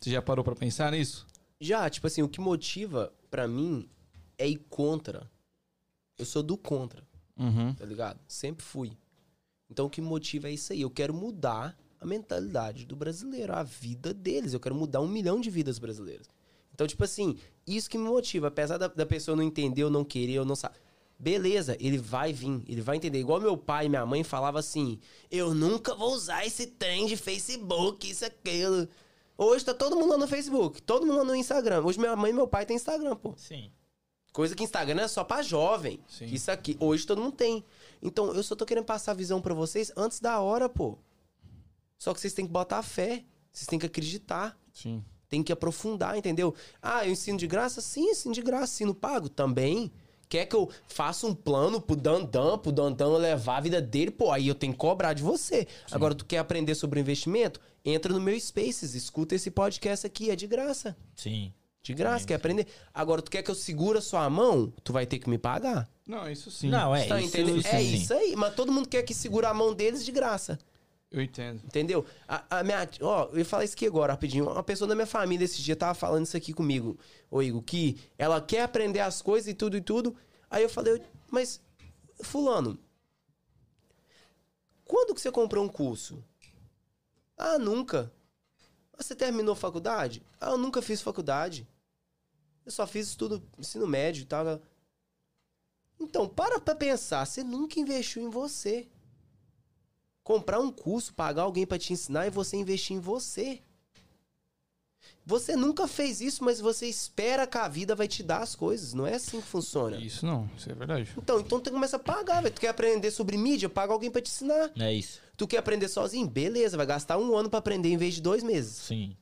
Você já parou pra pensar nisso? Já, tipo assim, o que motiva pra mim é ir contra. Eu sou do contra, Uhum. tá ligado? Sempre fui. Então o que motiva é isso aí. Eu quero mudar a mentalidade do brasileiro, a vida deles. Eu quero mudar um milhão de vidas brasileiras. Então, tipo assim, isso que me motiva. Apesar da, da pessoa não entender ou não querer ou não saber. Beleza, ele vai vir, ele vai entender. Igual meu pai e minha mãe falavam assim: Eu nunca vou usar esse trem de Facebook, isso, aquilo. Hoje tá todo mundo lá no Facebook, todo mundo lá no Instagram. Hoje minha mãe e meu pai têm Instagram, pô. Sim. Coisa que Instagram é só pra jovem. Sim. Isso aqui, hoje todo mundo tem. Então, eu só tô querendo passar a visão pra vocês antes da hora, pô. Só que vocês têm que botar fé. Vocês têm que acreditar. Sim. Tem que aprofundar, entendeu? Ah, eu ensino de graça? Sim, ensino de graça. Ensino pago? Também. Quer que eu faça um plano pro Dandan, pro Dandan levar a vida dele? Pô, aí eu tenho que cobrar de você. Agora, tu quer aprender sobre investimento? Entra no meu Spaces, escuta esse podcast aqui, é de graça. Sim. De graça, quer aprender? Agora, tu quer que eu segura sua mão? Tu vai ter que me pagar. Não, isso sim. Não, é tá isso. entendendo? isso é sim. isso aí. Mas todo mundo quer que segura a mão deles de graça. Eu entendo. Entendeu? A, a minha. Ó, eu ia falar isso aqui agora, rapidinho. Uma pessoa da minha família esse dia tava falando isso aqui comigo, ô Igor, que ela quer aprender as coisas e tudo e tudo. Aí eu falei, mas, Fulano, quando que você comprou um curso? Ah, nunca. Ah, Você terminou faculdade? Ah, eu nunca fiz faculdade. Eu só fiz estudo, ensino médio e tal. Então, para pra pensar, você nunca investiu em você comprar um curso, pagar alguém pra te ensinar e você investir em você. Você nunca fez isso, mas você espera que a vida vai te dar as coisas. Não é assim que funciona. Isso não, isso é verdade. Então, então tu começa a pagar, velho. Tu quer aprender sobre mídia? Paga alguém pra te ensinar. É isso. Tu quer aprender sozinho? Beleza, vai gastar um ano pra aprender em vez de dois meses. Sim.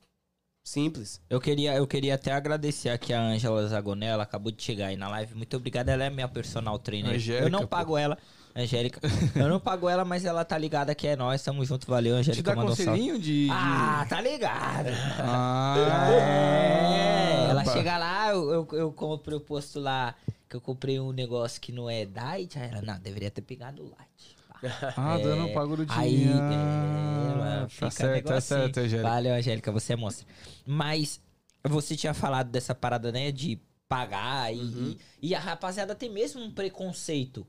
Simples. Eu queria, eu queria até agradecer aqui a Ângela Zagonella, ela acabou de chegar aí na live. Muito obrigado, ela é minha personal trainer. Angélica, eu não pô. pago ela, Angélica. eu não pago ela, mas ela tá ligada que é nós, tamo junto, valeu, Te Angélica. dá mandou um salve. conselhinho de. de- Ah, tá ligado. Ah, É, ela pá. chega lá, eu, eu, eu comprei o posto lá, que eu comprei um negócio que não é diet, aí ela, não, deveria ter pegado o light. Ah, É, dando um pago do. Aí, é, ela tá fica certo, tá negocinho. certo, Angélica. Valeu, Angélica, você é monstra. Mas você tinha falado dessa parada, né, de pagar e, Uhum. e, e a rapaziada tem mesmo um preconceito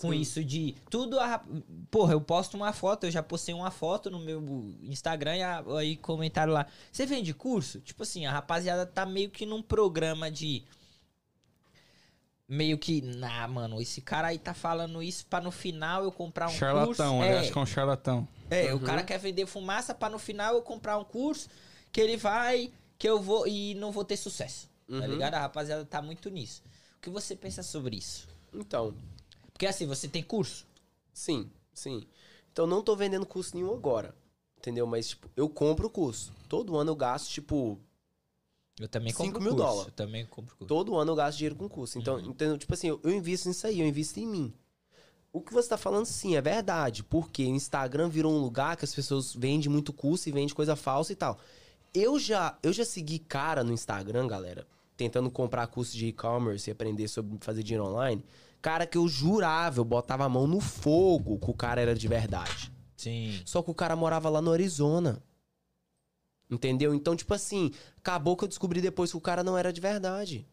com Sim. isso de tudo a, porra, eu posto uma foto, eu já postei uma foto no meu Instagram e a- aí comentaram lá, você vende curso? Tipo assim, a rapaziada tá meio que num programa de meio que, nah, mano, esse cara aí tá falando isso pra no final eu comprar um charlatão, curso. ele É, acha que é um charlatão. é, o Uhum. cara quer vender fumaça pra no final eu comprar um curso que ele vai, que eu vou e não vou ter sucesso. Tá Uhum. ligado? A rapaziada tá muito nisso. O que você pensa sobre isso? Então, Porque assim, você tem curso. sim, sim. Então não tô vendendo curso nenhum agora. Entendeu? Mas, tipo, eu compro o curso. Todo ano eu gasto, tipo, Eu também compro mil curso. dólares. Eu também compro curso. todo ano eu gasto dinheiro com curso. Então, entendeu? tipo assim, eu, eu invisto nisso aí, eu invisto em mim. O que você tá falando, sim, é verdade. Porque o Instagram virou um lugar que as pessoas vendem muito curso e vendem coisa falsa e tal. Eu já, eu já segui cara no Instagram, galera, tentando comprar curso de e-commerce e aprender sobre fazer dinheiro online. Cara que eu jurava, eu botava a mão no fogo que o cara era de verdade. Sim. Só que o cara morava lá no Arizona. Entendeu? Então, tipo assim, acabou que eu descobri depois que o cara não era de verdade.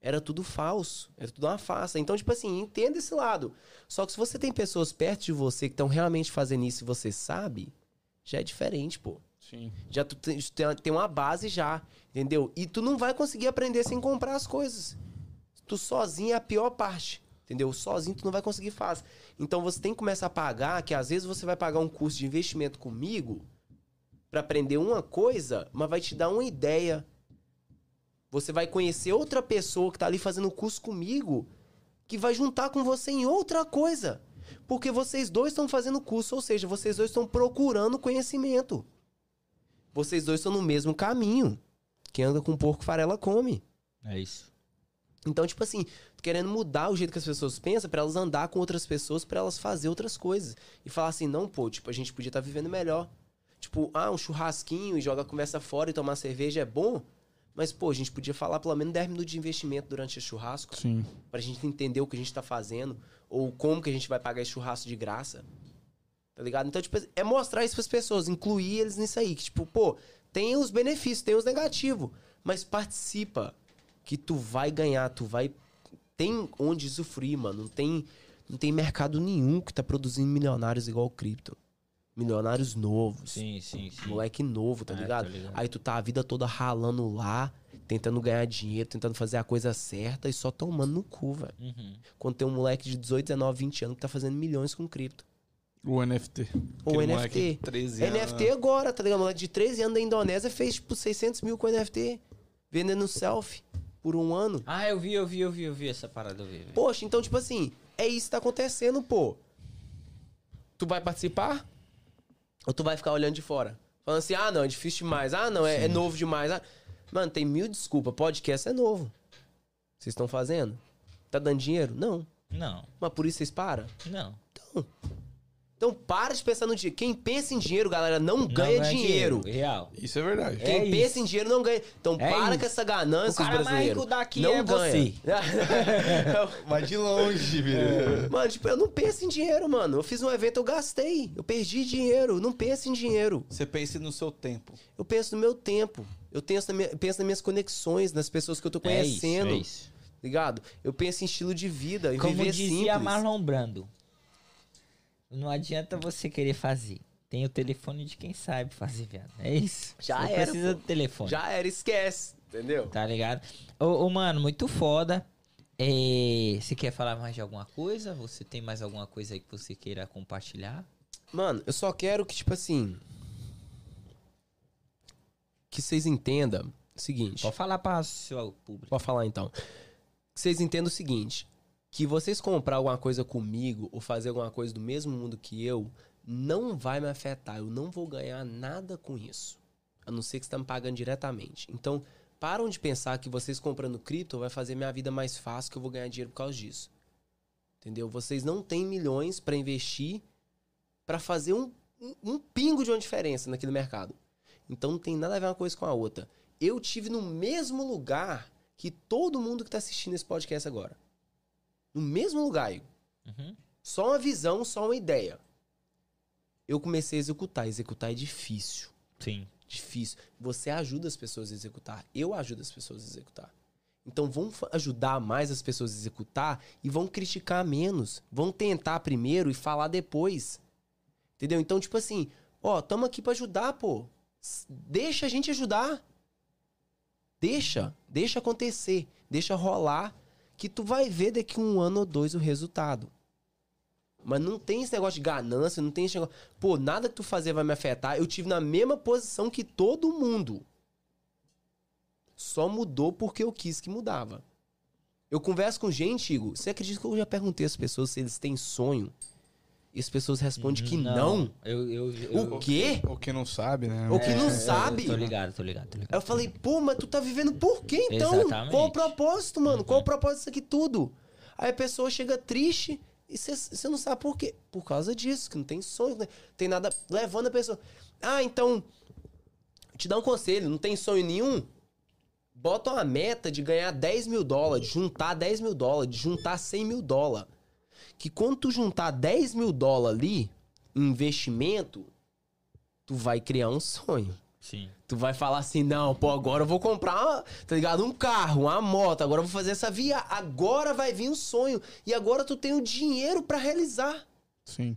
Era tudo falso. Era tudo uma farsa. Então, tipo assim, entenda esse lado. Só que se você tem pessoas perto de você que estão realmente fazendo isso e você sabe, já é diferente, pô. Sim. Já tu tem, tem uma base já, entendeu? E tu não vai conseguir aprender sem comprar as coisas. Tu sozinho é a pior parte, entendeu? Sozinho tu não vai conseguir fazer. Então você tem que começar a pagar, que às vezes você vai pagar um curso de investimento comigo pra aprender uma coisa, mas vai te dar uma ideia. Você vai conhecer outra pessoa que tá ali fazendo curso comigo, que vai juntar com você em outra coisa. Porque vocês dois estão fazendo curso, ou seja, vocês dois estão procurando conhecimento. Vocês dois estão no mesmo caminho. Quem anda com porco farela come. É isso. Então, tipo assim, querendo mudar o jeito que as pessoas pensam pra elas andar com outras pessoas, pra elas fazer outras coisas. E falar assim, não, pô, tipo, a gente podia estar vivendo melhor. Tipo, ah, um churrasquinho e jogar a conversa fora e tomar cerveja é bom. Mas, pô, a gente podia falar pelo menos 10 minutos de investimento durante esse churrasco. Sim. Pra gente entender o que a gente tá fazendo. Ou como que a gente vai pagar esse churrasco de graça. Tá ligado? Então, tipo, é mostrar isso pras pessoas, incluir eles nisso aí. Que, tipo, pô, tem os benefícios, tem os negativos. Mas participa. Que tu vai ganhar, tu vai. Tem onde usufruir, mano. Não tem, não tem mercado nenhum que tá produzindo milionários igual o cripto. Milionários novos. Sim, sim, sim. Moleque novo, tá É, ligado? tô ligado. Aí tu tá a vida toda ralando lá, tentando ganhar dinheiro, tentando fazer a coisa certa e só tomando no cu, velho. Uhum. Quando tem um moleque de 18, 19, 20 anos que tá fazendo milhões com cripto. O NFT. O Aquele NFT. de 13 anos. NFT agora, tá ligado? Moleque de 13 anos da Indonésia fez tipo 600 mil com NFT, vendendo selfie por um ano. Ah, eu vi, eu vi, eu vi, eu vi essa parada, eu vi. Poxa, então, tipo assim, é isso que tá acontecendo, pô. Tu vai participar? Ou tu vai ficar olhando de fora? Falando assim, ah, não, é difícil demais. Ah, não, é, é novo demais. Ah. Mano, tem mil desculpas. Podcast é novo. Vocês estão fazendo? Tá dando dinheiro? Não. Não, Mas por isso vocês param? não. Então, então para de pensar no dinheiro. Quem pensa em dinheiro, galera, não, ganha, dinheiro. Real. Isso é verdade. É Quem pensa isso. em dinheiro não ganha. Então É para isso. com essa ganância, O cara mais rico daqui não é ganha. Vai de longe, velho. Mano, tipo, eu não penso em dinheiro, mano. Eu fiz um evento, eu gastei. Eu perdi dinheiro. Eu não penso em dinheiro. Você pense no seu tempo. Eu penso no meu tempo. Eu penso, na minha- penso nas minhas conexões, nas pessoas que eu tô É isso, conhecendo. é isso. Ligado? Eu penso em estilo de vida, em Como viver dizia simples. Marlon Brando, não adianta você querer fazer. Tem o telefone de quem sabe fazer, viado. É isso. Já você era, precisa pô. do telefone. Já era, esquece. Entendeu? Tá ligado? Ô, ô, mano, muito foda. É, você quer falar mais de alguma coisa? Você tem mais alguma coisa aí que você queira compartilhar? Mano, eu só quero que, tipo assim. Que vocês entendam o seguinte. Pode falar para o seu público. Pode falar então. Que vocês entendam o seguinte: que vocês comprar alguma coisa comigo ou fazer alguma coisa do mesmo mundo que eu não vai me afetar. Eu não vou ganhar nada com isso. A não ser que você está me pagando diretamente. Então, param de pensar que vocês comprando cripto vai fazer minha vida mais fácil, que eu vou ganhar dinheiro por causa disso. Entendeu? Vocês não têm milhões para investir para fazer um, um, um pingo de uma diferença naquele mercado. Então não tem nada a ver uma coisa com a outra. Eu tive no mesmo lugar que todo mundo que tá assistindo esse podcast agora. No mesmo lugar. Uhum. Só uma visão, só uma ideia. Eu comecei a executar. Executar é difícil. Sim. Difícil. Você ajuda as pessoas a executar. Eu ajudo as pessoas a executar. Então vão ajudar mais as pessoas a executar e vão criticar menos. Vão tentar primeiro e falar depois. Entendeu? Então, tipo assim, ó, tamo aqui pra ajudar, pô. Deixa a gente ajudar. Deixa, deixa acontecer, deixa rolar, que tu vai ver daqui um ano ou dois o resultado. Mas não tem esse negócio de ganância, não tem esse negócio. Pô, nada que tu fazer vai me afetar. Eu tive na mesma posição que todo mundo. Só mudou porque eu quis que mudava. Eu converso com gente, Igor. Você acredita que eu já perguntei às pessoas se eles têm sonho? E as pessoas respondem que não. Eu, eu, eu, O quê? Ou que não sabe, né? O que não eu- sabe? Tô ligado, tô ligado, tô ligado. Aí eu falei, pô, mas tu tá vivendo por quê então? Exatamente. Qual o propósito, mano? Qual o propósito disso aqui tudo? Aí a pessoa chega triste e você não sabe por quê. Por causa disso, que não tem sonho, né? tem nada levando a pessoa. Ah, então, te dar um conselho, não tem sonho nenhum? Bota uma meta de ganhar 10 mil dólares, de juntar 10 mil dólares, de juntar 100 mil dólares. Que quando tu juntar 10 mil dólares ali, em investimento, tu vai criar um sonho. Sim. Tu vai falar assim, não, pô, agora eu vou comprar, tá ligado? Um carro, uma moto, agora eu vou fazer essa via, agora vai vir um sonho. E agora tu tem o dinheiro pra realizar. Sim.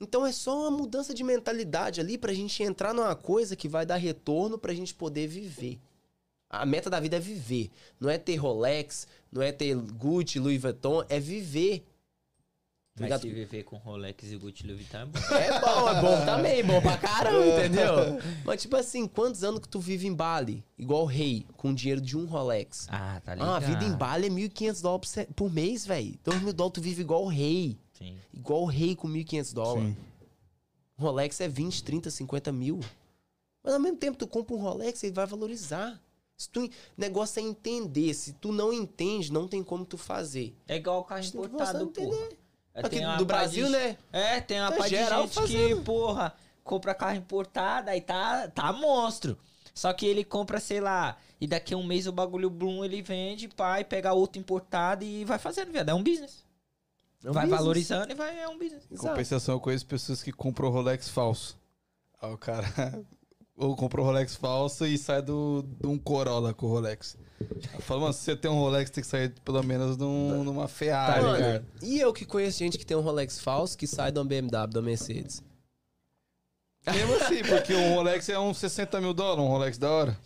Então é só uma mudança de mentalidade ali pra gente entrar numa coisa que vai dar retorno pra gente poder viver. A meta da vida é viver. Não é ter Rolex, não é ter Gucci, Louis Vuitton, é viver. Mas Ligado? se viver com Rolex e Gucci Louis Vuitton é bom. É bom, é bom também, bom pra caramba, entendeu? Mas tipo assim, quantos anos que tu vive em Bali? Igual o rei, com dinheiro de um Rolex. Ah, tá ligado. Ah, a vida em Bali é 1.500 dólares por mês, velho. 2 mil dólares tu vive igual o rei. Sim. Igual o rei com 1.500 dólares. Sim. Rolex é 20, 30, 50 mil. Mas ao mesmo tempo tu compra um Rolex, ele vai valorizar. Se tu, negócio é entender. Se tu não entende, não tem como tu fazer. É igual o carro que importado, porra. É, Aqui do Brasil, de- né? É, tem uma Tá parte de geral gente que, fazendo. porra, compra carro importado, aí tá, tá monstro. Só que ele compra, sei lá, e daqui a um mês o bagulho Bloom ele vende, pai, pega outro importado e vai fazendo, viado. É um business. É um vai business. valorizando e vai, é um business. Em compensação, eu conheço pessoas que compram Rolex falso. Aí o cara ou comprou Rolex falso e sai do, de um Corolla com o Rolex. Eu falo, mano, se você tem um Rolex, tem que sair pelo menos num, numa Ferrari, Tá Mano, cara. e eu que conheço gente que tem um Rolex falso que sai de uma BMW, da Mercedes. Mesmo assim, porque um Rolex é uns 60 mil dólares, um Rolex da hora.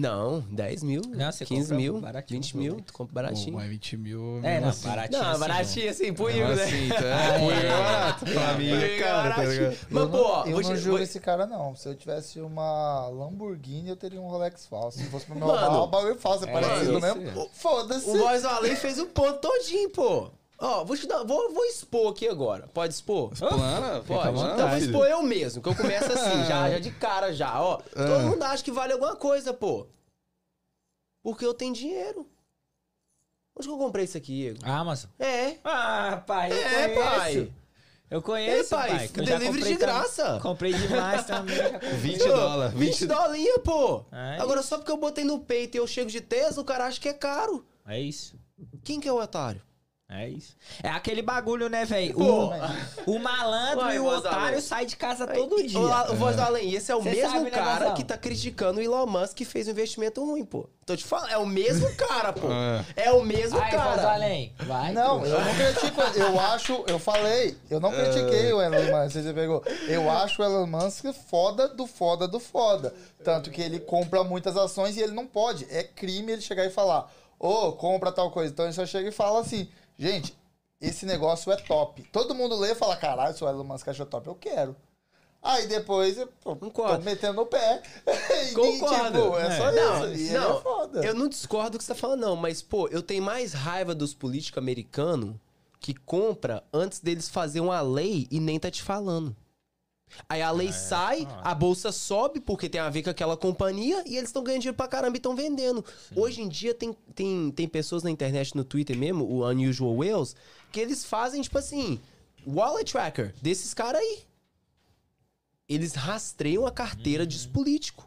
Não, 10 mil, Não, você 15 compra mil, baratinho, 20 mil, tu compra baratinho. Bom, mas 20 mil. É, não, assim. baratinho. Não, assim, baratinho assim, punho, Mesmo né? assim, tá? Ah, Punho é. é barato. Pra mim é tá ligado? Mas, pô, ó, eu não julgo esse cara, não. Se eu tivesse uma Lamborghini, eu teria um Rolex falso. Se fosse pro meu carro, o bagulho falso, é parecido isso. mesmo. Foda-se. O Voz Além fez o ponto todinho, pô. Ó, vou te dar, vou, vou expor aqui agora. Pode expor? Plana, fica à Pode. vontade. Então vou expor eu mesmo, que eu começo assim, já, já de cara já, ó. Todo mundo acha que vale alguma coisa, pô. Porque eu tenho dinheiro. Onde que eu comprei isso aqui, Igor? Amazon. É. Ah, pai, eu É, conheço. pai. Eu É, conheço, pai. pai. que já delivery comprei de tam- graça. Comprei demais também. Já comprei. 20 Pô, dólares. 20 20 dolinha, pô. É Agora, só porque eu botei no peito e eu chego de Tesla, o cara acha que é caro. É isso. Quem que é o otário? É isso. É aquele bagulho, né, velho? O, o malandro Vai, e o otário além. saem de casa todo E- dia. O, o Voz do Além, esse é o Cê mesmo sabe, né, cara Vozão? que tá criticando o Elon Musk que fez um investimento ruim, pô. Tô te falando, é o mesmo cara, pô. É. É o mesmo Aí, voz do cara. além. Vai. Não, eu não critico. Eu acho, eu falei, eu não critiquei o Elon Musk, você pegou. Eu acho o Elon Musk foda do foda do foda. Tanto que ele compra muitas ações e ele não pode. É crime ele chegar e falar, ô, compra tal coisa. Então ele só chega e fala assim, gente, esse negócio é top. Todo mundo lê e fala, caralho, se o Elon Musk achou top, eu quero. Aí depois eu pô, tô Concordo. metendo o pé. E, Concordo. tipo, é, só Não, isso. E não, é foda. Eu não discordo do que você tá falando, não, mas, pô, eu tenho mais raiva dos políticos americanos que compra antes deles fazer uma lei e nem tá te falando. Aí a lei sai, a bolsa sobe, porque tem a ver com aquela companhia, e eles estão ganhando dinheiro pra caramba e estão vendendo. Hoje em dia tem, tem, tem pessoas na internet, no Twitter mesmo, o Unusual Whales, que eles fazem, tipo assim, wallet tracker desses caras aí. Eles rastreiam a carteira dos políticos.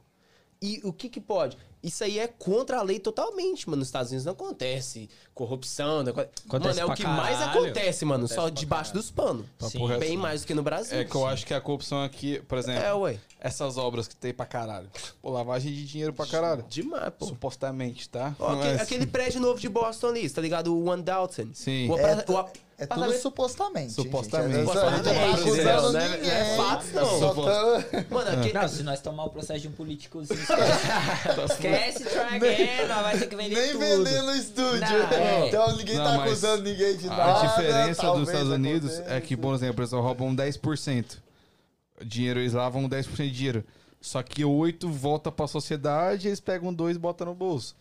E o que que pode? Isso aí é contra a lei totalmente, mano. Nos Estados Unidos não acontece corrupção. Não aconte- Acontece mano, é o que mais caralho. acontece, mano. só debaixo dos panos. Sim. Bem mais do que no Brasil. É que eu acho que a corrupção aqui, por exemplo, É, ué. essas obras que tem pra caralho. Pô, lavagem de dinheiro pra caralho. Demais, pô. Supostamente, tá? Ó, aque- Mas- aquele prédio novo de Boston ali, tá ligado? O One Dalton. Sim. O, É, o É tudo apartamento- supostamente. Supostamente. Gente. Gente não tá Supostamente, acusando né? ninguém. É fato, não. Só tá- Mano, aquele... Não, se nós tomar o processo de um políticozinho, esquece. esquece, try again, nós vai ter que vender Nem tudo. vender no estúdio. Não, é. Então ninguém Não, tá acusando ninguém de nada. A diferença dos Estados Unidos é que, por exemplo, eles roubam 10%. Dinheiro, eles lavam 10% de dinheiro. Só que oito volta pra sociedade, eles pegam dois e botam no bolso.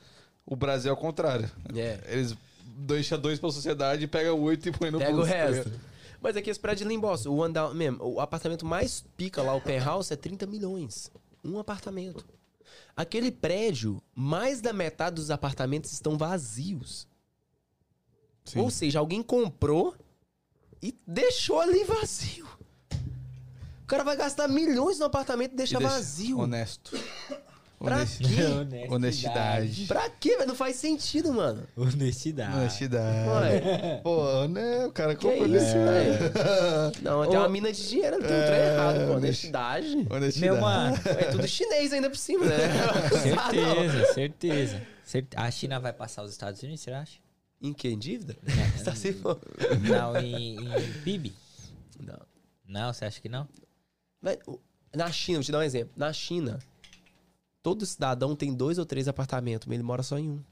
O Brasil é o contrário. É. Eles deixam dois pra sociedade, pega oito e põe no Pega o tá resto. Mas aqui esse prédio ali em Boston, o down, mesmo, o apartamento mais pica lá, o penthouse, é 30 milhões. Um apartamento. Aquele prédio, mais da metade dos apartamentos estão vazios. Sim. Ou seja, alguém comprou e deixou ali vazio. O cara vai gastar milhões no apartamento e deixa E deixa- vazio. Honesto. Pra quê? Honestidade. Honestidade. Pra quê, velho? Não faz sentido, mano. Honestidade. Honestidade. Ué, Pô, né? O cara comprou isso, velho? Não, tem uma mina de dinheiro, tem um trem É, errado, pô. honest- Honestidade. Honestidade. Meu mano, É tudo chinês ainda por cima, né? certeza, certeza. Certe- A China vai passar os Estados Unidos, você acha? Em que? Em dívida? Você tá se Não, em, em PIB? Não. Não, você acha que não? O- Na China, vou te dar um exemplo. Na China, todo cidadão tem dois ou três apartamentos, mas ele mora só em um.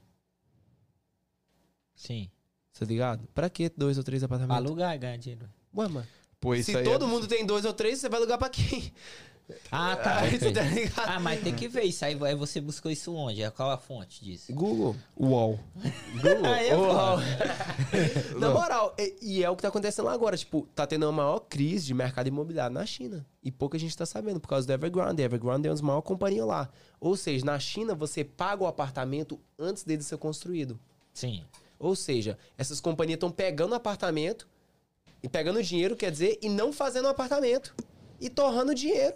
Sim. Tá ligado? Pra que dois ou três Pra apartamentos? alugar e ganhar dinheiro. Ué, mano. Pô, Se aí todo é... mundo tem dois ou três, você vai alugar pra quem? Ah, tá. Aí, ok. tá ligado? Ah, mas tem que ver isso aí. aí Você buscou isso onde? Qual a fonte disso? Google. Uau. Google. Aí é. Raul. Na moral, e, e é o que tá acontecendo lá agora. Tipo, tá tendo a maior crise de mercado imobiliário na China. E pouca gente tá sabendo, por causa do Evergrande. Evergrande é uma das maiores companhias lá. Ou seja, na China, você paga o apartamento antes dele ser construído. Sim. Ou seja, essas companhias estão pegando o apartamento e pegando dinheiro, quer dizer, e não fazendo o apartamento. E torrando dinheiro.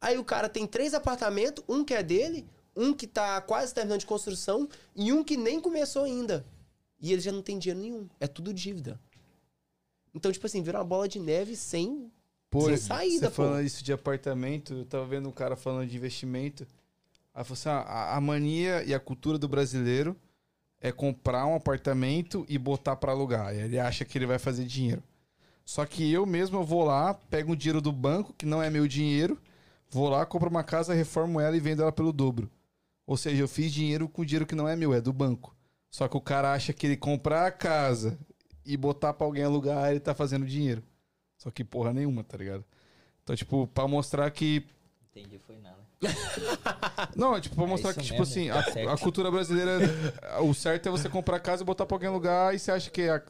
Aí o cara tem três apartamentos, um que é dele, um que tá quase terminando de construção e um que nem começou ainda. E ele já não tem dinheiro nenhum. É tudo dívida. Então, tipo assim, vira uma bola de neve sem. Pô, Sem saída, você pô. falando isso de apartamento, eu tava vendo um cara falando de investimento. Aí falou assim: ah, a, a mania e a cultura do brasileiro é comprar um apartamento e botar pra alugar. E ele acha que ele vai fazer dinheiro. Só que eu mesmo eu vou lá, pego o dinheiro do banco, que não é meu dinheiro, vou lá, compro uma casa, reformo ela e vendo ela pelo dobro. Ou seja, eu fiz dinheiro com dinheiro que não é meu, é do banco. Só que o cara acha que ele comprar a casa e botar pra alguém alugar, ele tá fazendo dinheiro. Só que porra nenhuma, tá ligado? Então, tipo, pra mostrar que. Entendi, foi nada. Não, é tipo, pra É mostrar isso que, tipo mesmo, assim, tá a, a cultura brasileira. o certo é você comprar casa e botar pra alguém alugar. E você acha que a-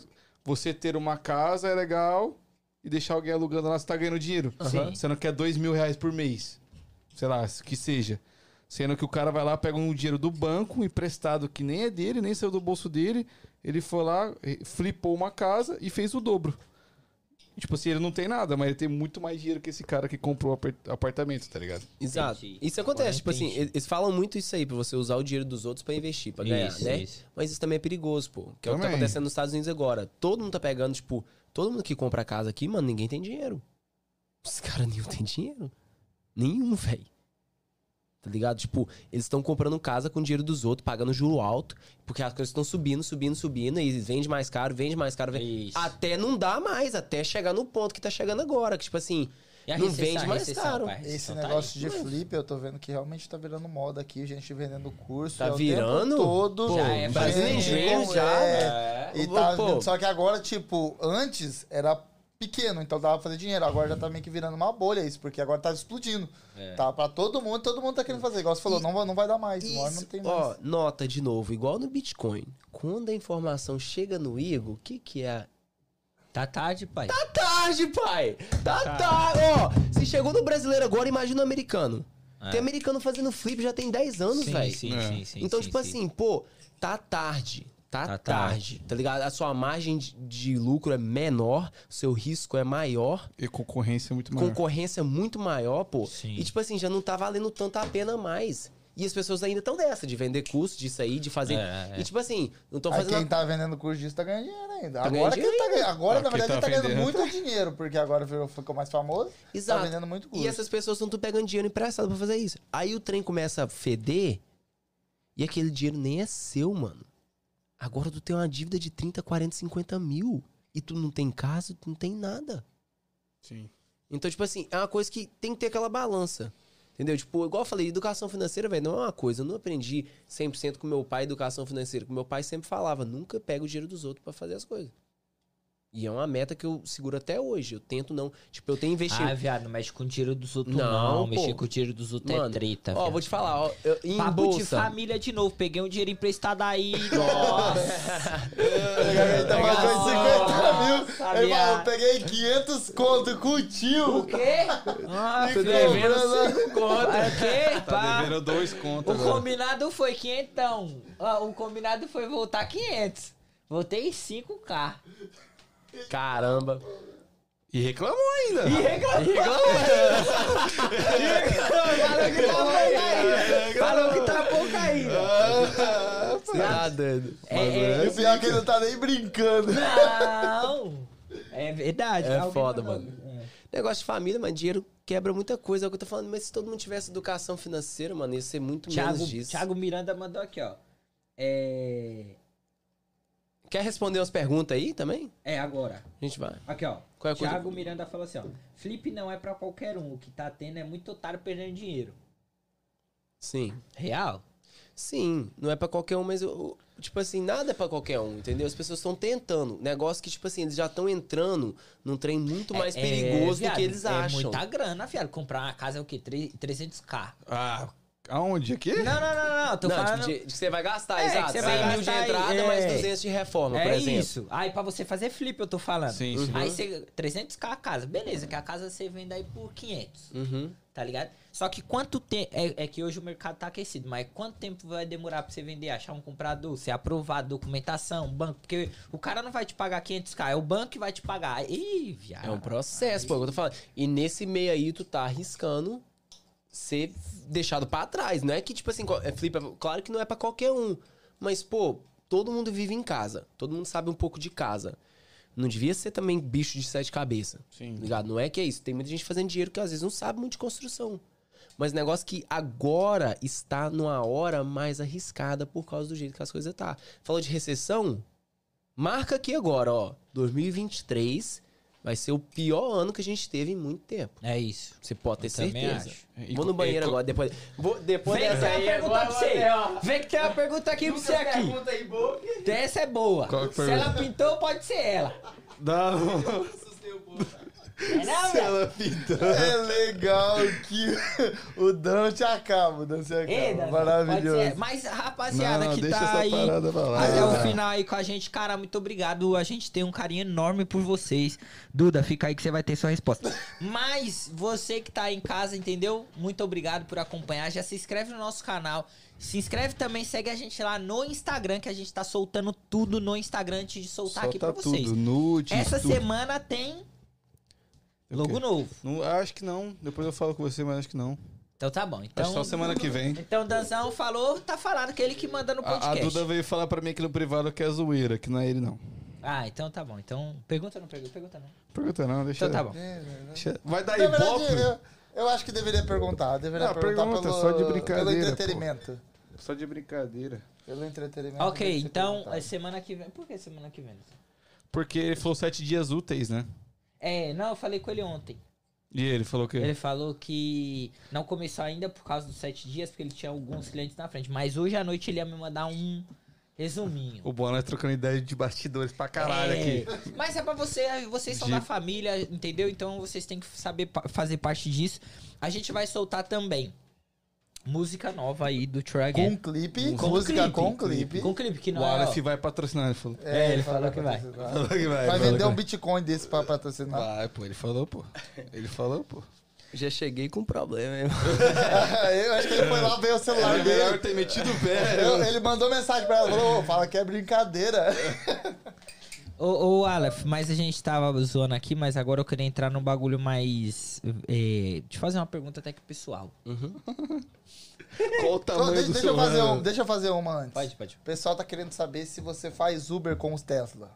você ter uma casa é legal e deixar alguém alugando lá, você tá ganhando dinheiro. Sim. Você não quer dois mil reais por mês. Sei lá, que seja. Sendo que o cara vai lá, pega um dinheiro do banco, emprestado, que nem é dele, nem saiu do bolso dele. Ele foi lá, eh, flipou uma casa e fez o dobro. Tipo assim, ele não tem nada, mas ele tem muito mais dinheiro que esse cara que comprou apartamento, tá ligado? Exato. Entendi. Isso acontece, Agora tipo assim, eles falam muito isso aí, pra você usar o dinheiro dos outros pra investir, pra ganhar, Isso, né? isso. Mas isso também é perigoso, pô. Que é o que tá Também. acontecendo nos Estados Unidos agora. Todo mundo tá pegando, tipo, todo mundo que compra casa aqui, mano, ninguém tem dinheiro. Os caras nenhum tem dinheiro. Nenhum, velho. Tá ligado? Tipo, eles estão comprando casa com dinheiro dos outros, pagando juro alto, porque as coisas estão subindo, subindo, subindo, e vende mais caro, vende mais caro, vende... Até não dá mais, até chegar no ponto que tá chegando agora, que tipo assim, não vende mais recessão, caro. pai, Esse tá negócio aí. de flip, eu tô vendo que realmente tá virando moda aqui, gente vendendo curso. Tá é virando? Todo. Pô, Já é como já, é, velho. E tá Pô. só que agora, tipo, antes era pequeno, então dava pra fazer dinheiro. Agora já tá meio que virando uma bolha isso, porque agora tá explodindo. É. Tá pra todo mundo, todo mundo tá querendo fazer. Igual você falou, não, vai- não vai dar mais. Hora não Isso, tem mais. ó, nota de novo, igual no Bitcoin. Quando a informação chega no Igor, o que que é? Tá tarde, pai. Tá tarde, pai! Tá Tá. tarde! Ó, se chegou no brasileiro agora, imagina o americano. É. Tem americano fazendo flip já tem 10 anos, velho. sim, É. sim, sim, Então, sim, tipo sim. assim, pô, tá tarde. Tá, Tá tarde, tá ligado? A sua margem de, de lucro é menor, seu risco é maior, E concorrência é muito maior. concorrência é muito maior, pô. Sim. E, tipo assim, já não tá valendo tanto a pena mais. E as pessoas ainda estão nessa, de vender curso disso aí, de fazer. É, é. E, tipo assim, não estão Aí fazendo. quem tá vendendo curso disso tá ganhando dinheiro ainda. Tá agora ganhando que ele tá dinheiro ganhando. Agora, Ah, na verdade, tá ele tá ganhando muito dinheiro, porque agora ficou mais famoso. Exato. Tá vendendo muito curso. E essas pessoas estão pegando dinheiro emprestado pra fazer isso. Aí o trem começa a feder e aquele dinheiro nem é seu, mano. Agora tu tem uma dívida de 30, 40, 50 mil. E tu não tem casa, tu não tem nada. Sim. Então, tipo assim, é uma coisa que tem que ter aquela balança. Entendeu? Tipo, igual eu falei, educação financeira, velho, não é uma coisa. Eu não aprendi 100% com meu pai educação financeira. Com meu pai sempre falava, nunca pega o dinheiro dos outros pra fazer as coisas. E é uma meta que eu seguro até hoje. Eu tento não. Tipo, eu tenho investido. Ah, viado, não mexe com o tiro dos outros Não, não. Mexer com o tiro dos outros é Mano, treta, Ó, viado. vou te falar, ó. Eu, em Papo de bolsa. família de novo. Peguei um dinheiro emprestado aí. Nossa. Ele tá pagando 50 mil. Ele falou, viado. peguei 500 conto com o tio. O quê? Ah, Tô devendo cinco conto. Para o quê? Tá devendo dois contos O agora. combinado foi quinhentão. Ó, o combinado foi voltar 500. Voltei 5k. Caramba. E reclamou ainda. E reclamou. Falou que tá pouco ainda. Falou que tá pouco ainda. Tá doido. É, é, E o pior é que ele não tá nem brincando. não. É verdade. É foda, mandou. mano. Negócio de família, mas dinheiro quebra muita coisa. É o que eu tô falando. Mas se todo mundo tivesse educação financeira, mano, ia ser muito Thiago, menos disso. Thiago Miranda mandou aqui, ó. É. Quer responder umas perguntas aí também? É agora. A gente vai. Aqui, ó. Qual é a coisa- Thiago Miranda falou assim, ó. Flip não é pra qualquer um. O que tá tendo é muito otário perdendo dinheiro. Sim. Real? Sim, não é pra qualquer um, mas eu- tipo assim, nada é pra qualquer um, entendeu? As pessoas estão tentando. Negócio que, tipo assim, eles já estão entrando num trem muito mais É, perigoso do viado, que eles acham. É muita grana, viado. Comprar uma casa é o quê? Tre- 300k. Ah, aonde? Aqui? Não, não, não, não. Tô não, falando... tipo, de, de que você vai gastar, É, exato. você 100 vai mil de entrada, é. mais 200 de reforma, por é exemplo. isso. Aí pra você fazer flip, eu tô falando. Sim, sim. Aí você... 300k a casa. Beleza, que a casa você vende aí por 500. Uhum. Tá ligado? Só que quanto tempo. É, é que hoje o mercado tá aquecido, mas quanto tempo vai demorar pra você vender, achar um comprador, ser aprovado, documentação, banco? Porque o cara não vai te pagar 500k, é o banco que vai te pagar. Ih, viado. É um processo, pô, é eu tô falando. E nesse meio aí, tu tá arriscando ser deixado pra trás. Não é que, tipo assim, é flip, claro que não é pra qualquer um. Mas, pô, todo mundo vive em casa. Todo mundo sabe um pouco de casa. Não devia ser também bicho de sete cabeças. Sim. Ligado? Não é que é isso. Tem muita gente fazendo dinheiro que às vezes não sabe muito de construção. Mas negócio que agora está numa hora mais arriscada por causa do jeito que as coisas tá. Falou de recessão? Marca aqui agora, ó. 2023 vai ser o pior ano que a gente teve em muito tempo. É isso. Você pode ter Eu certeza. acho. E Vou no banheiro e agora, depois. Vou, depois Vem que dessa tem uma aí, pergunta agora pra você. ó. Vem que tem uma pergunta aqui pra você aqui. Pergunta aí, boa. Essa é boa. Qual que Se pergunta? ela pintou, pode ser ela. Não. É não, velho? É legal que o Dan te acaba, o Dan se acaba. Ei, Maravilhoso. Mas, rapaziada, Não, que tá aí até o Ah. final aí com a gente, cara, muito obrigado. A gente tem um carinho enorme por vocês. Duda, fica aí que você vai ter sua resposta. Mas você que tá aí em casa, entendeu? Muito obrigado por acompanhar. Já se inscreve no nosso canal. Se inscreve também, segue a gente lá no Instagram, que a gente tá soltando tudo no Instagram antes de soltar aqui pra Solta vocês. tudo, nudes, Essa tudo. semana tem logo novo. Não, acho que não. Depois eu falo com você, mas acho que não. Então tá bom. Acho Então, só semana que vem. então Danzão falou, tá falando que ele que manda no A, a podcast. Duda veio falar pra mim aqui no privado que é zoeira, que não é ele, não. Ah, então tá bom. Então, pergunta ou não pergunta? Pergunta não. Pergunta não, deixa. Então tá bom. deixa- Vai dar ibope? eu, eu acho que deveria perguntar. Deveria Não, perguntar pergunta, pelo, só de brincadeira, pelo pô. entretenimento. Só de brincadeira. Pelo entretenimento. Ok, então, é semana que vem. Por que semana que vem? Porque ele falou sete dias úteis, né? É, não, eu falei com ele ontem. E ele falou que. Ele falou que não começou ainda por causa dos sete dias, porque ele tinha alguns clientes na frente. Mas hoje à noite ele ia me mandar um resuminho. O Boa nós trocando ideia de bastidores pra caralho É, aqui. Mas é pra você, vocês são De- da família, entendeu? Então vocês têm que saber fazer parte disso. A gente vai soltar também música nova aí do Try Com clipe, Com música clipe. com clipe. Com clipe, que O não é... Wallace vai patrocinar, ele falou. É, ele falou que vai. Falou que vai. Vai falou vender um Bitcoin desse pra patrocinar. Vai, pô, ele falou, pô. Ele falou, pô. Já cheguei com um problema, hein? eu acho que ele foi lá ver o celular É melhor dele. ter metido o pé. Eu- ele mandou mensagem pra ela, falou, "Ô, fala que é brincadeira. Ô, ô Aleph, mas a gente tava zoando aqui, mas agora eu queria entrar num bagulho mais. É, te fazer uma pergunta até que pessoal. Qual o tamanho deixa, do deixa seu eu fazer um, deixa eu fazer uma antes. Pode, pode. O pessoal tá querendo saber se você faz Uber com os Tesla.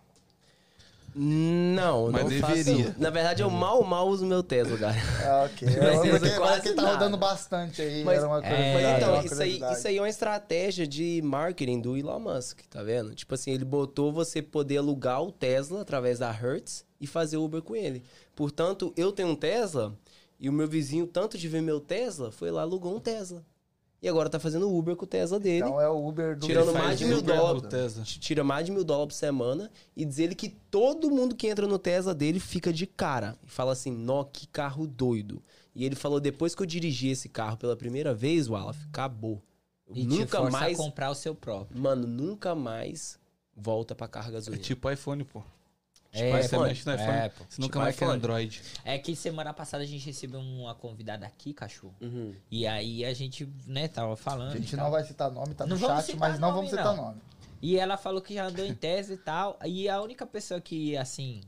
Não, Mas não deveria. faço. Na verdade, eu mal, mal uso meu Tesla, cara. Ah, ok. Mas É, usa porque quase parece que tá rodando bastante aí. Mas- era uma é, curiosidade. Mas então, uma isso aí, isso aí é uma estratégia de marketing do Elon Musk, tá vendo? Tipo assim, ele botou você poder alugar o Tesla através da Hertz e fazer Uber com ele. Portanto, eu tenho um Tesla e o meu vizinho, tanto de ver meu Tesla, foi lá alugou um Tesla. E agora tá fazendo Uber com o Tesla dele. Então é o Uber do Tirando mais de mil Uber dólares. tira mais de mil dólares por semana e diz ele que todo mundo que entra no Tesla dele fica de cara. E fala assim, nó, que carro doido. E ele falou, depois que eu dirigi esse carro pela primeira vez, Wallace, acabou. Eu E nunca mais... comprar o seu próprio. Mano, nunca mais volta pra carga É gasolina. tipo iPhone, pô. É, Tipo, aí você mexe no iPhone. É, pô. Você nunca Tipo mais quer. Android. É que semana passada a gente recebeu uma convidada aqui, cachorro. Uhum. E aí a gente, né, tava falando. A gente não vai citar nome, tá Não no chat, mas não nome, vamos citar não. nome. E ela falou que já andou em Tesla e tal. E a única pessoa que, assim,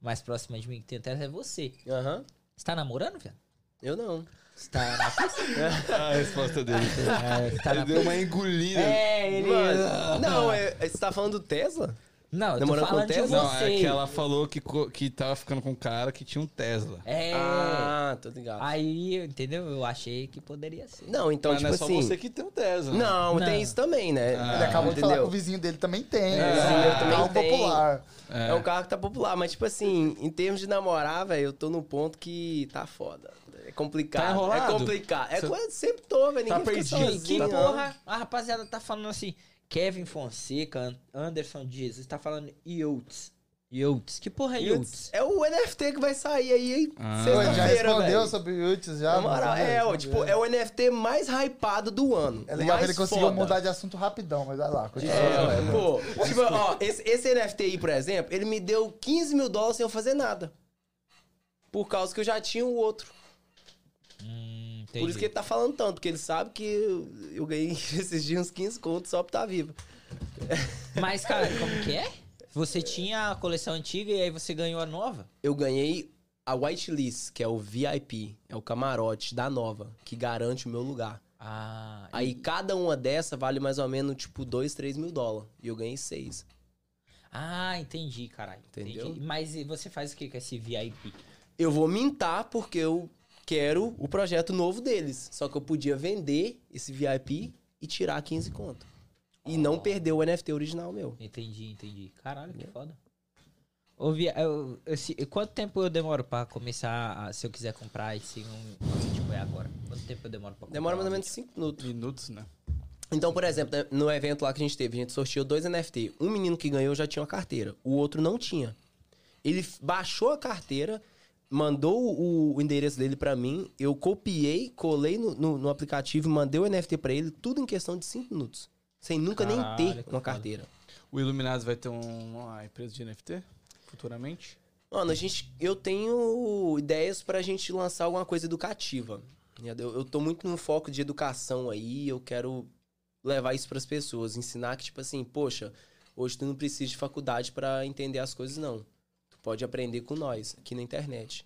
mais próxima de mim que tem Tesla é você. Aham. Você tá namorando, velho? Eu não. Você tá na pista? a resposta dele. É, você tá Ele deu uma engolida. É, ele... Mano, não, é, é- você tá falando do Tesla? Não, eu tô Namorando com falando de Tesla? Não, é que ela falou que, co- que tava ficando com um cara que tinha um Tesla. É. Ah, tô ligado. Aí, entendeu? Eu achei que poderia ser. Não, então, Mas tipo não é só assim... você que tem um Tesla. né? Não, Não. tem isso também, né? Ah, Ele acabou de falar que o vizinho dele também tem. É, É, o vizinho meu também carro tem. popular. É. um carro que tá popular, mas tipo assim, em termos de namorar, velho, eu tô num ponto que tá foda. É complicado. Tá enrolado? É complicado. É Você- coisa sempre tô, velho. Tá Ninguém fica perdido. Que, sozinho, que não. porra? A rapaziada tá falando assim. Kevin Fonseca, An- Anderson Dias, tá falando Yotes. Yotes. Que porra é Yotes? É o NFT que vai sair aí, hein? Ah. Já respondeu velho. sobre Yuts já. Na moral, mas, é, ó, tipo, é o NFT mais hypado do ano. É legal que ele conseguiu foda. mudar de assunto rapidão, mas vai lá. continua. É, ué, pô. Tipo, ó, esse, esse NFT aí, por exemplo, ele me deu 15 mil dólares sem eu fazer nada. Por causa que eu já tinha o outro. Entendi. Por isso que ele tá falando tanto, porque ele sabe que eu, eu ganhei esses dias uns 15 contos só pra estar vivo. Mas, cara, como que é? Você tinha a coleção antiga e aí você ganhou a nova? Eu ganhei a whitelist, que é o VIP, é o camarote da nova, que garante o meu lugar. Ah, Aí cada uma dessa vale mais ou menos, tipo, 2, 3 mil dólares. E eu ganhei 6. ah entendi, caralho. Entendeu? Entendi. Mas e você faz o que com esse VIP? Eu vou mintar porque eu quero o projeto novo deles. Só que eu podia vender esse VIP e tirar 15 conto. E não perder o NFT original meu. Entendi, entendi. Caralho, que foda. Via, eu- esse- quanto tempo eu demoro pra começar, a- se eu quiser comprar esse um, um Bitcoin agora? Quanto tempo eu demoro pra comprar? Demora mais ou menos 5 minutos. Minutos, né? Então, por exemplo, né, no evento lá que a gente teve, a gente sorteou dois NFT. Um menino que ganhou já tinha uma carteira, o outro não tinha. Ele baixou a carteira, mandou o, o endereço dele pra mim, eu copiei, colei no, no- no aplicativo, mandei o NFT pra ele, tudo em questão de 5 minutos. Sem nunca nem Caralho, ter que uma carteira. O Iluminados vai ter um- uma empresa de NFT futuramente? Mano, a gente, eu tenho ideias pra gente lançar alguma coisa educativa. Eu, eu tô muito no foco de educação aí, eu quero levar isso pras pessoas, ensinar que, tipo assim, poxa, hoje tu não precisa de faculdade pra entender as coisas, não. Pode aprender com nós, aqui na internet.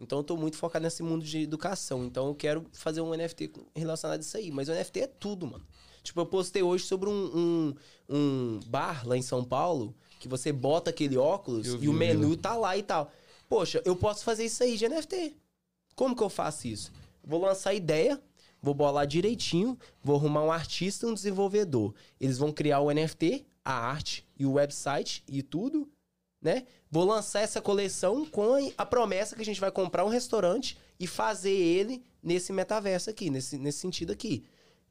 Então eu tô muito focado nesse mundo de educação. Então eu quero fazer um NFT relacionado a isso aí. Mas o NFT é tudo, mano. Tipo, eu postei hoje sobre um, um, um bar lá em São Paulo que você bota aquele óculos Eu e vi, o menu tá lá e tal. Poxa, eu posso fazer isso aí de NFT. Como que eu faço isso? Vou lançar a ideia, vou bolar direitinho, vou arrumar um artista e um desenvolvedor. Eles vão criar o NFT, a arte e o website e tudo, né? Vou lançar essa coleção com a promessa que a gente vai comprar um restaurante e fazer ele nesse metaverso aqui, nesse, nesse sentido aqui.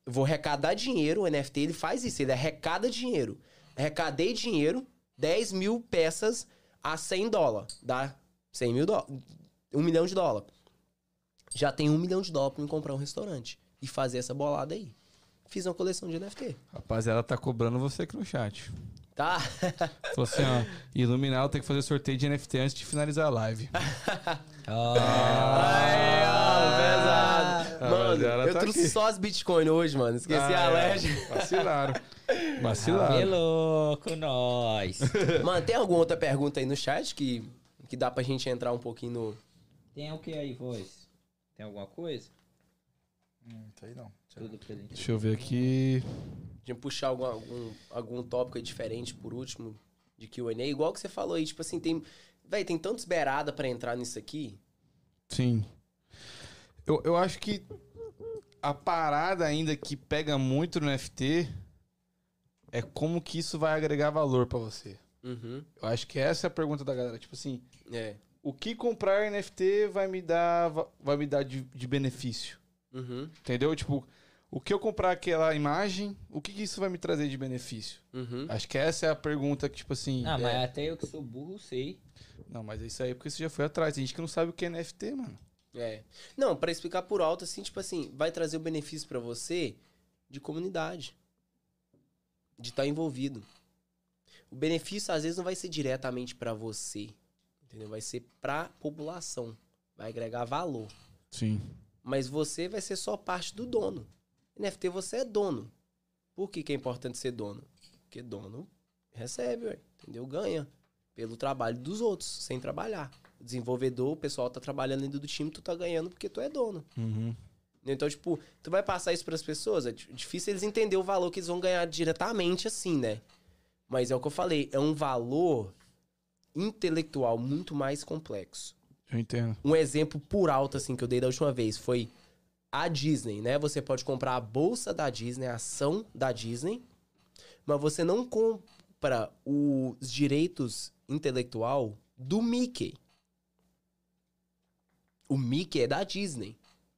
Eu vou arrecadar dinheiro, o NFT ele faz isso, ele arrecada dinheiro. Arrecadei dinheiro, 10 mil peças a 100 dólares, dá 100 mil dólares, 1 milhão de dólares. Já tem 1 milhão de dólares pra me comprar um restaurante e fazer essa bolada aí. Fiz uma coleção de NFT, Rapaziada, tá cobrando você aqui no chat. Tá? Falou assim, ó, Iluminado tem que fazer sorteio de NFT antes de finalizar a live. Ai, ó, pesado. Ah, Mano, rapaziada, eu tá trouxe aqui. só as Bitcoin hoje, mano. Esqueci Ah, a é. LED. Vacilaram. Que Vacilaram. louco, nós. Mano, tem alguma outra pergunta aí no chat que, que dá pra gente entrar um pouquinho no. Tem o que aí, voz? Tem alguma coisa? Hum, isso aí não. Tudo presente. Deixa eu ver aqui. De puxar algum, algum, algum tópico aí diferente por último de QA. Igual que você falou aí, tipo assim, tem. Véi, tem tantos beirada pra entrar nisso aqui. Sim. Eu, eu acho que a parada ainda que pega muito no NFT é como que isso vai agregar valor pra você. Uhum. Eu acho que essa é a pergunta da galera. Tipo assim, É. o que comprar NFT vai me dar, va- vai me dar de, de benefício? Uhum. Entendeu? Tipo, o que eu comprar aquela imagem, o que, que isso vai me trazer de benefício? Uhum. Acho que essa é a pergunta que, tipo assim. Ah, mas É. até eu que sou burro sei. Não, mas isso aí é porque você já foi atrás. Tem gente que não sabe o que é NFT, mano. É. Não, pra explicar por alto, assim, tipo assim, vai trazer o benefício pra você de comunidade. De estar envolvido. O benefício, às vezes, não vai ser diretamente pra você. Entendeu? Vai ser pra população. Vai agregar valor. Sim. Mas você vai ser só parte do dono. NFT você é dono. Por que, que é importante ser dono? Porque dono recebe, ué, entendeu? Ganha pelo trabalho dos outros, sem trabalhar. O desenvolvedor, o pessoal tá trabalhando dentro do time, tu tá ganhando porque tu é dono. Uhum. Então, tipo, tu vai passar isso pras pessoas, é di- difícil eles entenderem o valor que eles vão ganhar diretamente assim, né? Mas é o que eu falei, é um valor intelectual muito mais complexo. Eu entendo. Um exemplo por alto, assim, que eu dei da última vez foi a Disney, né? Você pode comprar a bolsa da Disney, a ação da Disney, mas você não compra os direitos intelectual do Mickey. O Mickey é da Disney.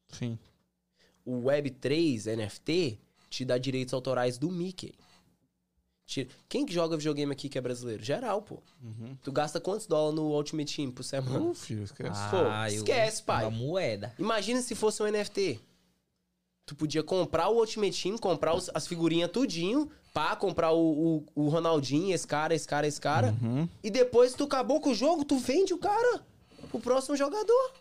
Sim. O Web3 NFT te dá direitos autorais do Mickey. Tira- Quem que joga videogame aqui que é brasileiro? Geral, pô. Uhum. Tu gasta quantos dólares no Ultimate Team por semana? Uh, filho, esquece. Pô, eu- esquece, pai. Uma moeda. Imagina se fosse um NFT. Tu podia comprar o Ultimate Team, comprar os- as figurinhas tudinho, pá, comprar o, o, o Ronaldinho, esse cara, esse cara, esse cara. Uhum. E depois tu acabou com o jogo, tu vende o cara pro próximo jogador.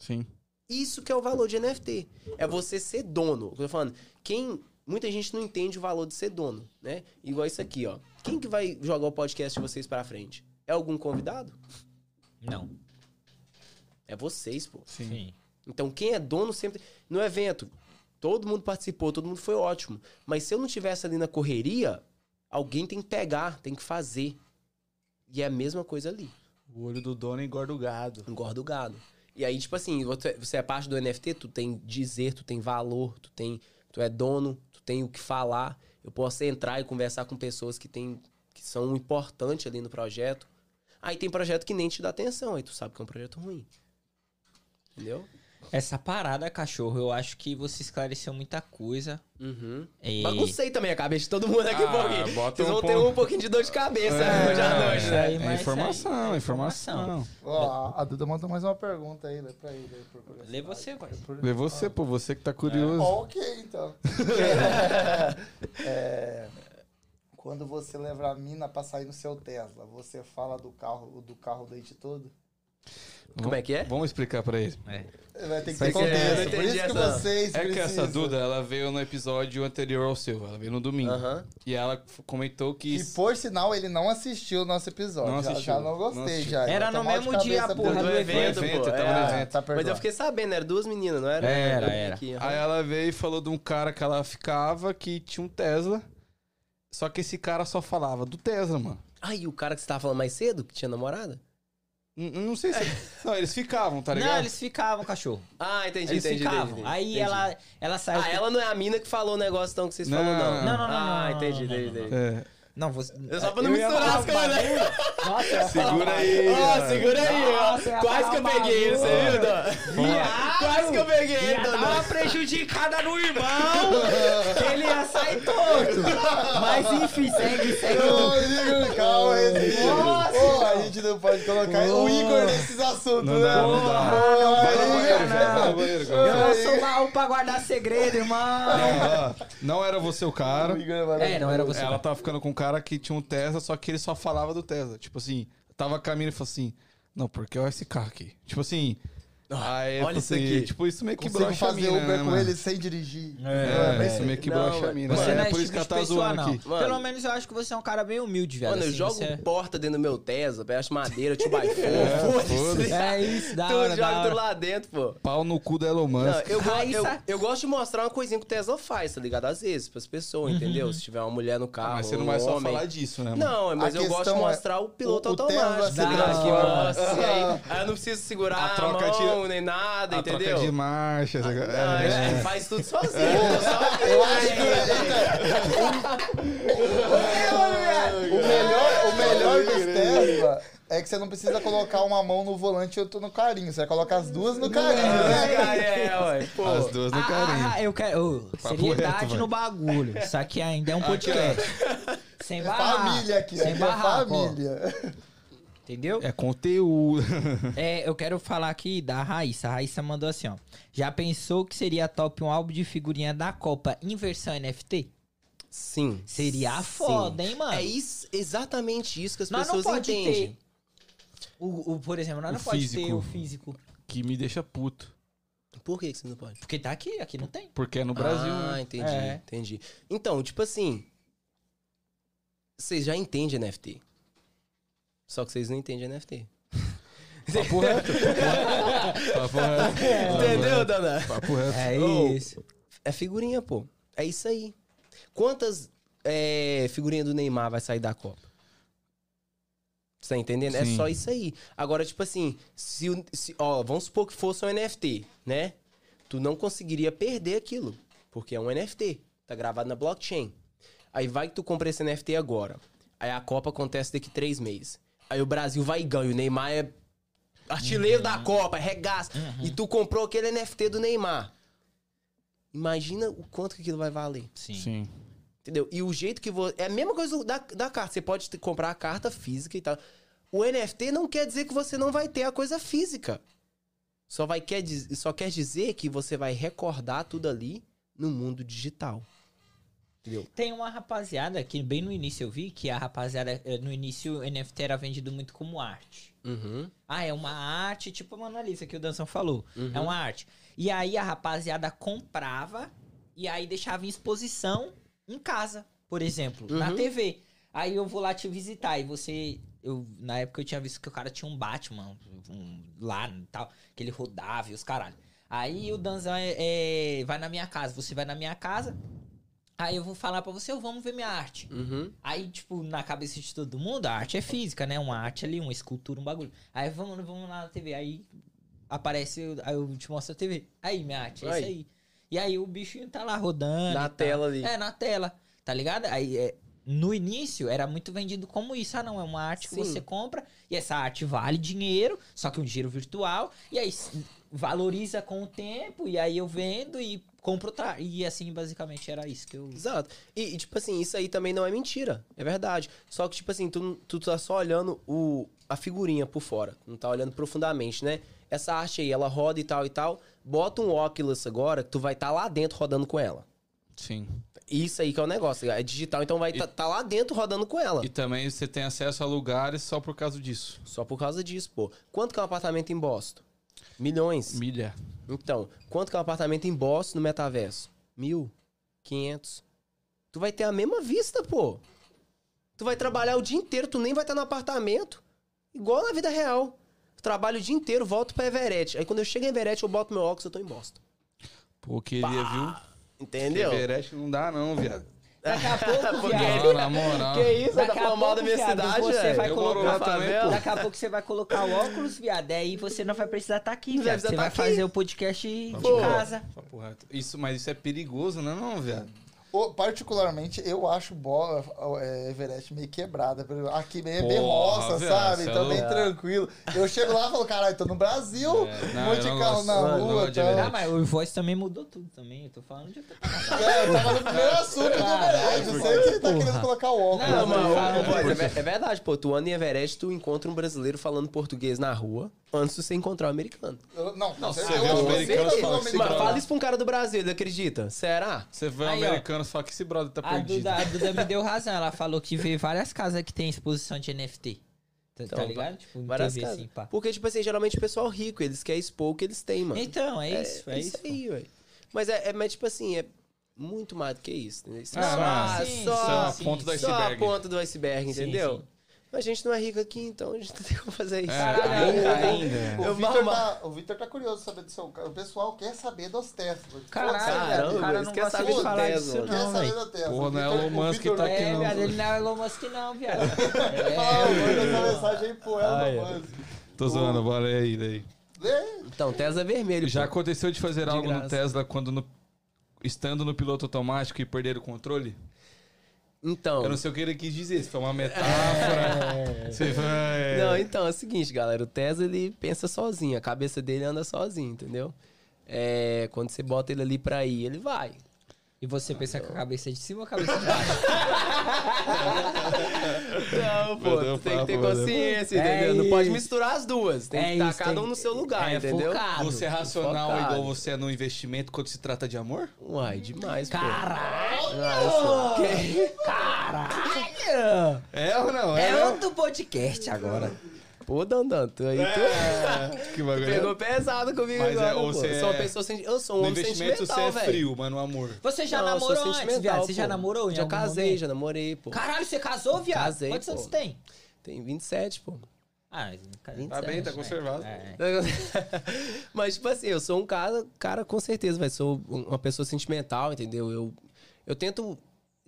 Sim. Isso que é o valor de NFT. É você ser dono. Eu tô falando, quem. Muita gente não entende o valor de ser dono, né? Igual isso aqui, ó. Quem que vai jogar o podcast de vocês pra frente? É algum convidado? Não. É vocês, pô. Sim. Sim. Então, quem é dono sempre. No evento, todo mundo participou, todo mundo foi ótimo. Mas se eu não tivesse ali na correria, alguém tem que pegar, tem que fazer. E é a mesma coisa ali. O olho do dono engorda o gado. Engorda o gado. E aí, tipo assim, você você é parte do NFT, tu tem dizer, tu tem valor, tu tem. Tu é dono, tem o que falar. Eu posso entrar e conversar com pessoas que tem, que são importantes ali no projeto. Aí tem projeto que nem te dá atenção, aí tu sabe que é um projeto ruim. Entendeu? Essa parada, cachorro, eu acho que você esclareceu muita coisa. Uhum. E... Baguncei também a cabeça de todo mundo aqui Ah, um pouquinho. Vocês um vão ter um pouquinho de dor de cabeça É, hoje à noite, isso né? aí, É mas informação, é informação. Ó, a, a Duda mandou mais uma pergunta aí, lê pra ele. aí. Lê você, pai. Por- Vê você, pô, você que tá curioso. Ok, então. É, quando você leva a mina pra sair no seu Tesla, você fala do carro, do carro o dente todo? Como é que é? Vamos explicar pra ele. É. Vai ter que ter não contexto. Por entendi isso que vocês É que essa. Duda, ela veio no episódio anterior ao seu, ela veio no domingo. E ela comentou que. E por sinal, ele não assistiu o nosso episódio. Não Já- assistiu, já, não não gostei, já. Era no mesmo dia, porra, por- do do evento, evento. pô. eu tava É. no evento. tá Mas eu fiquei sabendo, eram duas meninas, não era? Era, era. aqui. Aí ela veio e falou de um cara que ela ficava que tinha um Tesla. Só que esse cara só falava do Tesla, mano. E o cara que você tava falando mais cedo, que tinha namorada? Não sei se. Não, eles ficavam, tá ligado? Não, eles ficavam, cachorro. Ah, entendi, Eles entendi, ficavam. entendi, entendi. Aí Entendi. ela, ela saiu. Ah, ela não é a mina que falou o negócio então que vocês Não. falaram, não. Não, não, não, Ah, não, entendi, não, entendi, não, entendi. É. Não, você. Eu só pra não eu misturar as coisas, né? Nossa, Segura aí. Ó, cara. segura aí, ó. Quase que eu peguei ele, você viu, Dó? Quase que eu peguei ele, Dó. uma prejudicada no irmão, que ele ia sair torto. Mas enfim, segue, segue. Calma aí. Nossa, a gente não pode colocar o Igor nesses assuntos, Não né? dá, não dá. Banheiro, não. vai no banheiro. Eu sou mal pra guardar segredo, irmão. Não, era você o cara. O Igor é. É, não era você. Ela tava ficando com um cara que tinha um Tesla, só que ele só falava do Tesla. Tipo assim, tava caminhando e falou assim: Não, porque olha esse carro aqui. Tipo assim. Aí, olha tipo isso assim, aqui. Tipo, isso meio que brocha a fazer mina, Uber né, com mano? ele sem dirigir. É, É, isso meio que Não, brocha a mina. Você É, não é por esse isso que ela tipo tá zoando não. aqui. Mano. Pelo menos eu acho que você é um cara bem humilde, velho. Mano, eu assim, jogo você é- porta dentro do meu Tesla, peço madeira, tio by four, É, foda-se. É isso, da Tu hora, da joga tudo lá dentro, pô. Pau no cu da Elon Não, Musk. eu, go- Raíssa. eu, eu gosto de mostrar uma coisinha que o Tesla faz, tá ligado? Às vezes, pras pessoas, entendeu? Se tiver uma mulher no carro, Ah, mas você não vai só falar disso, né? mano? Não, mas A eu gosto de é, mostrar o piloto automático, tá ligado? Que transforma. mostra, aí, eu não preciso segurar A a, troca nem nada, A entendeu? troca de marcha. Não, é, ele faz tudo sozinho. tô só Eu acho que o melhor, o melhor dos Tesla É que você não precisa colocar uma mão no volante e outra no carinho. Você vai colocar as duas no carinho, né? É, é, ué. Pô. As duas no carinho. Ah, eu quero. Papo seriedade reto, no bagulho. Isso aqui ainda é um podcast. Sem É barraco. família aqui, Sem aqui é barraco, ó. Entendeu? É conteúdo. É, eu quero falar aqui da Raíssa. A Raíssa mandou assim, ó. Já pensou que seria top um álbum de figurinha da Copa em versão NFT? Sim. Seria Sim. foda, hein, mano? É isso, exatamente isso que as Nós não pessoas pode entendem. ter. O, o- por exemplo, nós O não pode ter o físico. que me deixa puto. Por que, que você não pode? Porque tá aqui, aqui não tem. Porque é no Brasil. Ah, né? entendi, É. entendi. Então, tipo assim. Vocês já entendem NFT. Só que vocês não entendem NFT. Papo reto. Papo reto. Entendeu, Dana? Papo reto. É isso. É figurinha, pô. É isso aí. Quantas é, figurinhas do Neymar vai sair da Copa? Você tá entendendo? É Sim. só isso aí. Agora, tipo assim, se, o- se- ó, vamos supor que fosse um NFT, né? Tu não conseguiria perder aquilo, porque é um NFT, tá gravado na blockchain. Aí vai que tu compra esse NFT agora. Aí a Copa acontece daqui três meses. Aí o Brasil vai e ganha. O Neymar é artilheiro da Copa, regaça. E tu comprou aquele NFT do Neymar. Imagina o quanto que aquilo vai valer. Sim. Sim. Entendeu? E o jeito que você. É a mesma coisa da, da carta. Você pode ter- comprar a carta física e tal. O NFT não quer dizer que você não vai ter a coisa física. Só, vai, quer, só quer dizer que você vai recordar tudo ali no mundo digital. Entendeu? Tem uma rapaziada que bem no início eu vi que a rapaziada, eh, no início o NFT era vendido muito como arte. Uhum. Ah, é uma arte, tipo a Mona Lisa que o Danção falou. Uhum. É uma arte. E aí a rapaziada comprava e aí deixava em exposição em casa, por exemplo, na Uhum. TV. Aí eu vou lá te visitar e você. Eu, na época eu tinha visto que o cara tinha um Batman um, lá e tal, que ele rodava e os caralho. Aí o Danzão é, é, vai na minha casa, você vai na minha casa. Aí eu vou falar pra você, "Ô, vamos ver minha arte. Uhum. Aí, tipo, na cabeça de todo mundo, a arte é física, né? Uma arte ali, uma escultura, um bagulho. Aí vamos, vamos lá na TV. Aí aparece, eu- aí eu te mostro a TV. Aí, minha arte, é Aí. isso aí. E aí o bichinho tá lá rodando. Na tela ali. É, na tela. Tá ligado? Aí, é, no início, era muito vendido como isso. Ah, não, é uma arte que Sim. você compra e essa arte vale dinheiro, só que um dinheiro virtual. E aí valoriza com o tempo, e aí eu vendo e compro outra. E assim, basicamente, era isso que eu. Exato. E, e, tipo assim, isso aí também não é mentira. É verdade. Só que, tipo assim, tu, tu tá só olhando o, a figurinha por fora. Não tá olhando profundamente, né? Essa arte aí, ela roda e tal e tal. Bota um Oculus agora que tu vai estar lá dentro rodando com ela. Sim. Isso aí que é o negócio. É digital, então vai estar tá, lá dentro rodando com ela. E também você tem acesso a lugares só por causa disso. Só por causa disso, pô. Quanto que é um apartamento em Boston? Milhões. Milha. Então, quanto que é um apartamento em Boston no metaverso? Mil? Quinhentos? Tu vai ter a mesma vista, pô. Tu vai trabalhar o dia inteiro, tu nem vai estar no apartamento. Igual na vida real. Eu trabalho o dia inteiro, volto pra Everett. Aí quando eu chego em Everett, eu boto meu óculos, eu tô em Boston. Pô, queria, viu? Entendeu? Everest não dá não, viado. Daqui a pouco, Porque- viado. Não, na moral. Que isso? Tá Daqui a falando mal da pouco, minha viado, cidade, você vai colocar pô. Daqui a pouco você vai colocar o óculos, viado. Aí você não vai precisar estar aqui, Não vai viado. Você precisar vai tá aqui. fazer o podcast de Pô. casa. Isso, mas isso é perigoso, não é não, viado? Ô, particularmente, eu acho bola é, Everest meio quebrada. Aqui bem, é bem roça, sabe? é Então bem tranquilo. Eu chego lá e falo, caralho, tô no Brasil, É, um não, monte eu de não carro gosto. na Não, não rua e tal. Ah, mas o voice também mudou tudo também. Eu tô falando de outra. É, eu tava no primeiro assunto do Everest. Eu sei que ele tá querendo colocar o óculos. Não, Não, por é, ver- é verdade, pô. Tu anda em Everest, tu encontra um brasileiro falando português na rua antes de você encontrar um americano. Eu- Não, Não, você vê um americano fala Mas americano. fala isso pra um cara do Brasil, ele acredita? Será? Você vê um americano fala que esse brother tá A perdido. Duda, a Duda me deu razão. Ela falou que vê várias casas que tem exposição de NFT. Tá, tá Então, ligado? Tipo, Várias TV, casas. assim, pá. Porque, tipo assim, geralmente o pessoal rico, eles querem expor o que eles têm, mano. Então, é isso, é, isso. aí, ué. Mas é, é mas, tipo assim, é muito mais do que isso, entendeu? Isso é Ah, só, não, sim, só, Isso é uma sim, ponta do sim. só a iceberg. ponta do iceberg, Sim, entendeu? sim. Mas a gente não é rico aqui, então a gente não tem como fazer isso. É, Caralho, ainda. O Eu Victor, mal- tá, o tá curioso saber do seu carro. O pessoal quer saber dos Tesla. Caralho, Caramba, o cara não gosta saber de do falar Tesla. disso Quer não, saber velho. da Tesla. Porra, O não é Elon o Musk que tá aqui, É, não. viado, ele não é Elon Musk não, viado. Ah, manda essa É, mensagem aí pro Elon ai. Musk. Tô zoando, bora aí, daí. Então, Tesla é vermelho. Já pô. aconteceu de fazer De algo no graça. Tesla quando no- estando no piloto automático e perder o controle? Então. Eu não sei o que ele quis dizer, se foi uma metáfora. Se foi... Não, então é o seguinte, galera. O Tesla, ele pensa sozinho. A cabeça dele anda sozinho, entendeu? É, quando você bota ele ali pra ir, ele vai. E você pensa com a cabeça de cima ou a cabeça de baixo? Não, pô, tu tem que ter mandou. consciência, É entendeu? não pode isso. misturar as duas. Tem É que estar isso, cada um no seu lugar, é entendeu? focado. Você é racional Focado. igual você é no investimento quando se trata de amor? Uai, demais, pô. Caralho! Caralho! É ou não? É outro podcast agora. Pô, Dandan, tu aí, tu É, que bagulho. pegou pesado comigo Mas é, agora, ou pô. você Eu sou uma é- pessoa senti... Eu sou um homem investimento você sentimental, é velho. frio, mas no amor. Você já Não, namorou antes, sentimental, viado? Você já namorou Já casei, momento? já namorei, pô. Caralho, você casou, viado? Casei, Quantos pô. anos você tem? Tem 27, pô. Ah, Tá 27, bem, tá né? conservado. É. Mas, tipo assim, eu sou um cara, cara com certeza, vai. Sou uma pessoa sentimental, entendeu? Eu, eu tento.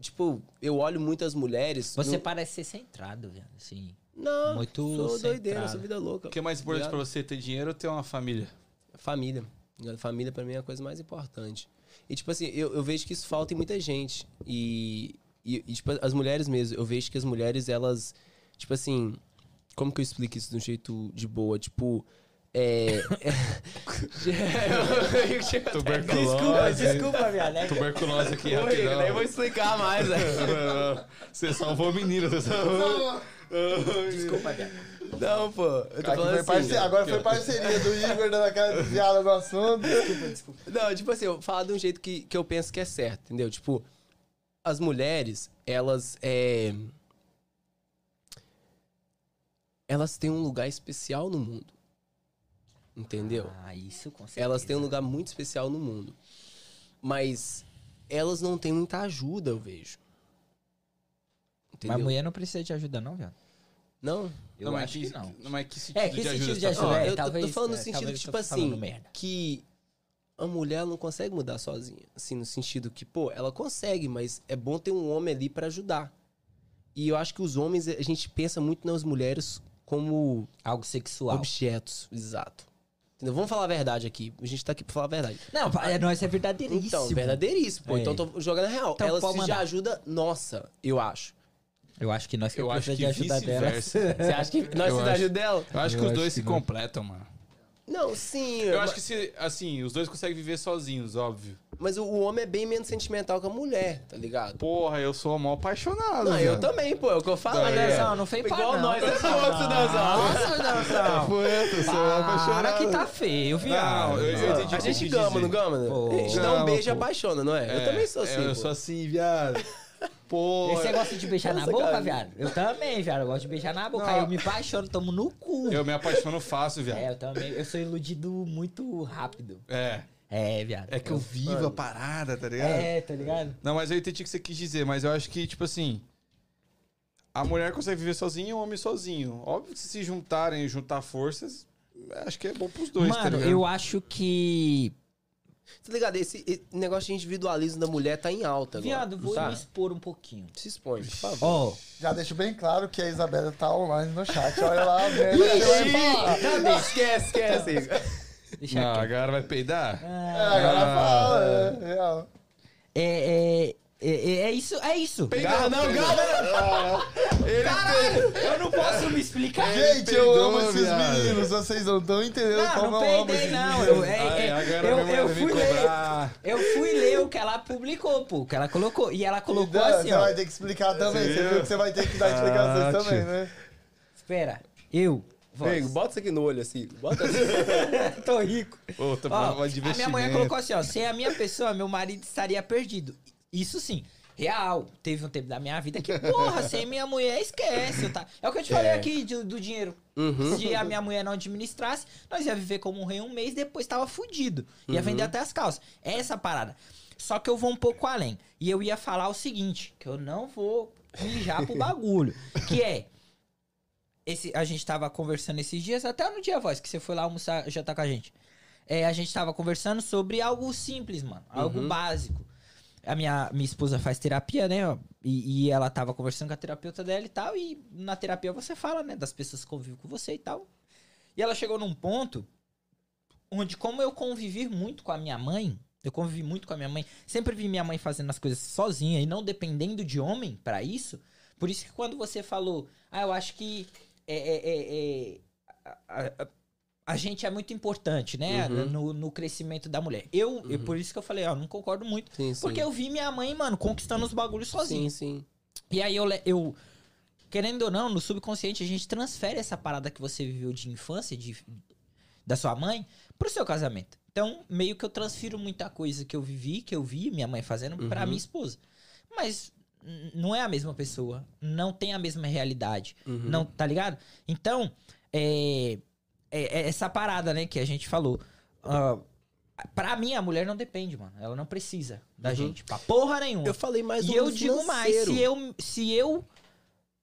Tipo, eu olho muitas mulheres. Você no- parece ser centrado, viado. Assim. Não, muito sou doideira, centrado. sou vida louca. O que é mais importante Ligado? pra você ter dinheiro ou ter uma família? Família. ligado? Família pra mim é a coisa mais importante. E, tipo assim, eu, eu vejo que isso falta em muita gente. E, e, e, tipo, as mulheres mesmo, eu vejo que as mulheres, elas, tipo assim, como que eu explico isso de um jeito de boa? Tipo, é. Desculpa, desculpa, viado. É que- Tuberculose aqui, rapidão. nem vou explicar mais, né? Você salvou o menino, você salvou. Desculpa, viado. Não, pô. Eu tô falando foi assim. Agora foi parceria do Igor dando aquela desviada no assunto. Não, tipo assim, eu falo de um jeito que, que eu penso que é certo, entendeu? Tipo, as mulheres, elas é. Elas têm um lugar especial no mundo. Entendeu? Ah, isso com certeza. Elas têm um lugar muito especial no mundo. Mas elas não têm muita ajuda, eu vejo. Entendeu? Mas mulher não precisa de ajuda, não, viado. Não? Eu Não, acho que não. Mas que sentido É, que de ajuda? sentido de tá ajuda? Ó, falando? é, eu tô- talvez, tô falando no é, sentido, tipo assim, merda. que a mulher não consegue mudar sozinha. Assim, no sentido que, pô, ela consegue, mas é bom ter um homem ali pra ajudar. E eu acho que os homens, a gente pensa muito nas mulheres como Algo sexual. objetos. Exato. Entendeu? Vamos falar a verdade aqui. A gente tá aqui pra falar a verdade. Não, é, nós é verdadeiríssimo. Então, verdadeiríssimo, pô. É. Então tô jogando a real. Então, precisam de mandar. ajuda nossa, eu acho. Eu acho que nós que Eu acho precisamos que de ajuda dela. Você acha que nós Eu precisamos acho. ajuda dela? Eu acho que os acho dois que se não. completam, mano. Não, sim. Eu acho que se, assim, os dois conseguem viver sozinhos, óbvio. Mas o, o homem é bem menos sentimental que a mulher, tá ligado? Porra, eu sou mal apaixonado. Não, eu também, pô. É o que eu falo. Mas, né? Danzão, não fez Igual pá, não. nós, é louco, Danzão. Nossa, Danzão. Poeta, eu sou mal apaixonado. que tá feio, viado. Não, eu, eu entendi o A gente gama, não gama? né? A gente dá um beijo e apaixona, não é? Eu É, também sou assim, Eu sou assim, viado. Pô. Esse negócio de beijar na boca, cara. viado. Eu também, viado. Eu gosto de beijar na boca. Não. Aí eu me apaixono, tomo no cu. Eu me apaixono fácil, viado. É, eu também. Eu sou iludido muito rápido. É. É, viado. É que eu vivo a parada, tá ligado? É, tá ligado? Não, mas eu entendi o que você quis dizer, mas eu acho que, tipo assim. A mulher consegue viver sozinha e o homem sozinho. Óbvio que se juntarem e juntar forças, acho que é bom pros dois, tá Mano, ligado? eu acho que. Tá ligado? Esse, esse negócio de individualismo da mulher tá em alta agora. Viado, vou tá? me expor um pouquinho. Se expõe, por favor. Ó. Já deixo bem claro que a Isabela tá online no chat. Olha lá. Não, esquece, esquece. Deixa Não, a quieto. galera vai peidar? É, Ah, agora fala, é real. É, é, é, é isso, é isso. Garra não, garra! Caralho, eu não posso me explicar. Gente, eu peidou, amo esses viado. meninos, vocês não estão entendendo Não, como não eu amo esses não. meninos. Eu, é, Ai, é, eu, eu fui ler. cobrar. Eu fui ler o que ela publicou, pô. O que ela colocou. E ela colocou Dan, assim, você ó. vai ter que explicar também. Você viu? viu que você vai ter que dar explicações Ah, também, tio. né? Espera. Eu. Amigo, bota isso aqui no olho assim. Bota assim. Tô rico. Ô, tá Ó, a minha mulher investimento. colocou assim, ó. Sem a minha pessoa, meu marido estaria perdido. Isso sim. Real. Teve um tempo da minha vida que, porra, sem minha mulher, esquece. Tá? É o que eu te falei aqui de- do dinheiro. Uhum. Se a minha mulher não administrasse, nós ia viver como um rei um mês, depois tava fudido. Ia Uhum. vender até as calças. É essa parada. Só que eu vou um pouco além. E eu ia falar o seguinte, que eu não vou mijar pro bagulho. Que é... Esse, a gente tava conversando esses dias, até no dia voz, que você foi lá almoçar, já tá com a gente. É, a gente tava conversando sobre algo simples, mano. Algo Uhum. básico. A minha, minha esposa faz terapia, né? E, e ela tava conversando com a terapeuta dela e tal. E na terapia você fala, né? Das pessoas que convivem com você e tal. E ela chegou num ponto onde, como eu convivi muito com a minha mãe, Eu convivi muito com a minha mãe. Sempre vi minha mãe fazendo as coisas sozinha e não dependendo de homem pra isso. Por isso que quando você falou, ah, eu acho que é, é, é, é, a, a- a gente é muito importante, né? Uhum. No, no crescimento da mulher. Eu, eu- por isso que eu falei, ó, não concordo muito. Sim, sim. Porque eu vi minha mãe, mano, conquistando os bagulhos sozinha. Sim, sim. E aí eu, eu, querendo ou não, no subconsciente a gente transfere essa parada que você viveu de infância, de, da sua mãe, pro seu casamento. Então, meio que eu transfiro muita coisa que eu vivi, que eu vi minha mãe fazendo, pra Uhum. minha esposa. Mas não é a mesma pessoa, não tem a mesma realidade, Uhum. não, tá ligado? Então, é, é- é essa parada, né, que a gente falou. ah, pra mim, a mulher não depende, mano. Ela não precisa da Uhum. gente. Pra porra nenhuma. Eu falei mais E eu digo mais, se eu, se eu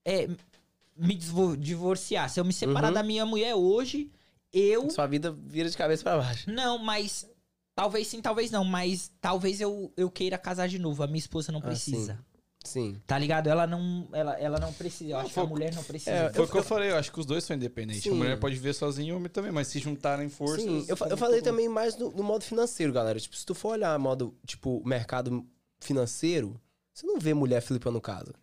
é, me divorciar, se eu me separar Uhum. da minha mulher hoje, eu. Sua vida vira de cabeça pra baixo. Não, mas. Talvez sim, talvez não, mas talvez eu, eu queira casar de novo. A minha esposa não Ah, precisa. Sim. Tá ligado? Ela não, ela, ela não precisa. Eu Não, acho que a mulher não precisa. É, Foi eu- o que eu falei, eu acho que os dois são independentes. A Sim. mulher pode viver sozinha e o homem também, mas se juntarem forças. Sim, eu, fa- eu falei todo- também mais no, no modo financeiro, galera. Tipo, se tu for olhar modo, tipo, mercado financeiro, você não vê mulher flipando casa.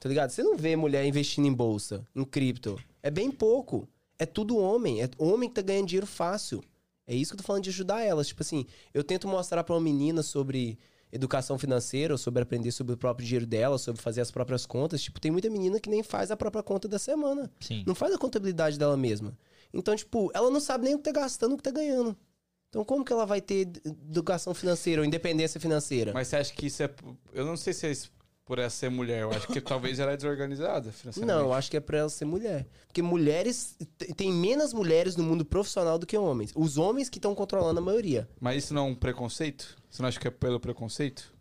Tá ligado? Você não vê mulher investindo em bolsa, em cripto. É bem pouco. É tudo homem. É homem que tá ganhando dinheiro fácil. É isso que eu tô falando de ajudar elas. Tipo assim, eu tento mostrar pra uma menina sobre educação financeira, ou sobre aprender sobre o próprio dinheiro dela, sobre fazer as próprias contas. Tipo, tem muita menina que nem faz a própria conta da semana. Sim. Não faz a contabilidade dela mesma. Então, tipo, ela não sabe nem o que tá gastando, o que tá ganhando. Então, como que ela vai ter ed- educação financeira ou independência financeira? Mas você acha que isso é. Eu não sei se é isso por ela ser mulher. Eu acho que talvez ela é desorganizada financeiramente. Não, eu acho que é pra ela ser mulher. Porque mulheres. Tem menos mulheres no mundo profissional do que homens. Os homens que estão controlando a maioria. Mas isso não é um preconceito? Você não acha que é pelo preconceito?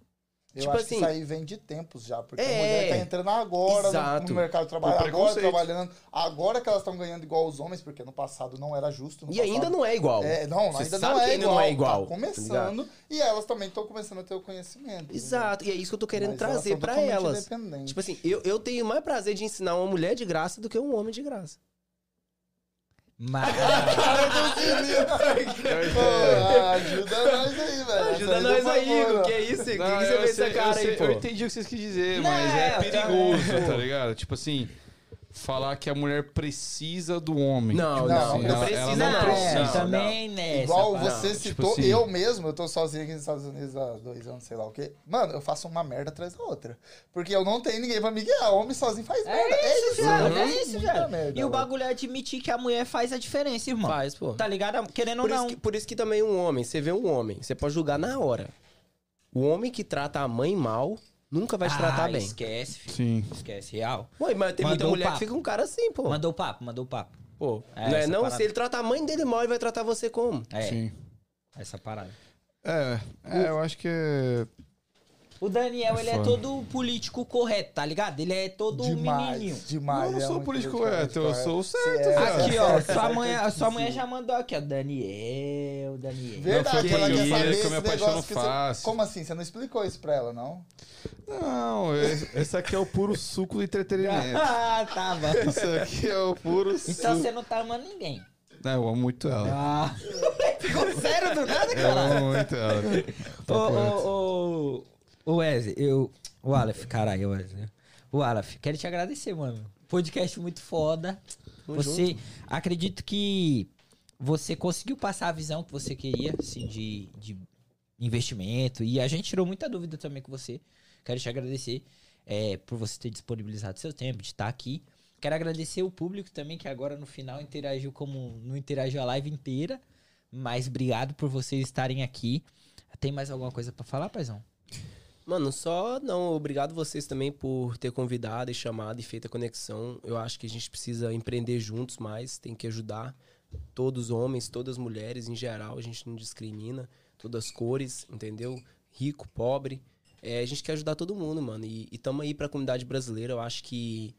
Eu Tipo acho assim- que isso aí vem de tempos já, porque É, a mulher tá entrando agora no- exato. no, mercado de trabalho, agora trabalhando, agora que elas estão ganhando igual os homens, porque no passado não era justo. no E ainda passado- não é igual. É, não, Você ainda sabe não é, que ainda igual, não é igual, Tá tá começando e elas também estão começando a ter o conhecimento. entendeu? Exato. E é isso que eu tô querendo Mas trazer totalmente elas. Tipo assim, eu, eu tenho mais prazer de ensinar uma mulher de graça do que um homem de graça. Mas. Pô, ajuda nós aí, velho. Ajuda Essa nós aí, Igor. Que é isso? O que, que você fez sei- essa cara eu sei- aí, pô? Eu entendi o que vocês quis dizer, Não, mas é, é perigoso, tá ligado? Tipo assim, falar que a mulher precisa do homem. Não, Tipo não, assim, não ela- precisa ela Não, não precisa. é, Não, também, né? Igual você Não, tipo citou, assim- eu mesmo, eu tô sozinho aqui nos Estados Unidos há dois anos, sei lá o quê. Mano, eu faço uma merda atrás da outra. Porque eu não tenho ninguém pra me guiar. Homem sozinho faz merda. É isso, viado. É isso, merda, E o velho. bagulho é admitir que a mulher faz a diferença, irmão. Faz, pô. Tá ligado? Querendo ou Por isso, não. que, por isso que também um homem, você vê um homem, você pode julgar na hora. O homem que trata a mãe mal nunca vai te tratar Ah, bem. Esquece, filho. Sim. Esquece, real. Ué, mas tem muita Mandou mulher papo. que fica um cara assim, pô. Mandou o papo, mandou o papo. Pô, É, não é essa não? parada. Se ele trata a mãe dele mal, ele vai tratar você como? É, Sim. essa parada. É, é, eu acho que é. O Daniel, ele é todo político correto, tá ligado? Ele é todo Demais, menininho. demais. eu não é sou político correto, eu sou o Você certo, é, cara. Aqui, você ó, é, sua você mãe, a que sua mãe já mandou aqui, ó. Daniel, Daniel. Verdade, foi ela quer saber eu me apaixono que você... fácil. Como assim? Você não explicou isso pra ela, não? Não, esse, aqui é o puro suco do entretenimento. Ah, tá bom. Isso aqui é o puro Então suco. você não tá amando ninguém. Não, eu amo muito ela. Ah. Ficou sério do nada, Eu cara? amo muito ela. Ô, reto. ô, ô, ô, Wesley, eu... O Aleph, caralho, Wesley. O Aleph, quero te agradecer, mano. Podcast muito foda. Tamo Você, acredito que você conseguiu passar a visão que você queria, assim, de, de investimento. E a gente tirou muita dúvida também com você. Quero te agradecer é, por você ter disponibilizado seu tempo, de estar aqui. Quero agradecer o público também, que agora no final interagiu como não interagiu a live inteira. Mas obrigado por vocês estarem aqui. Tem mais alguma coisa pra falar, paizão? Mano, só não, obrigado vocês também por ter convidado e chamado e feito a conexão. Eu acho que a gente precisa empreender juntos mais, tem que ajudar todos os homens, todas as mulheres em geral, a gente não discrimina, todas as cores, entendeu? Rico, pobre. É, a gente quer ajudar todo mundo, mano. E, e tamo aí pra comunidade brasileira. Eu acho que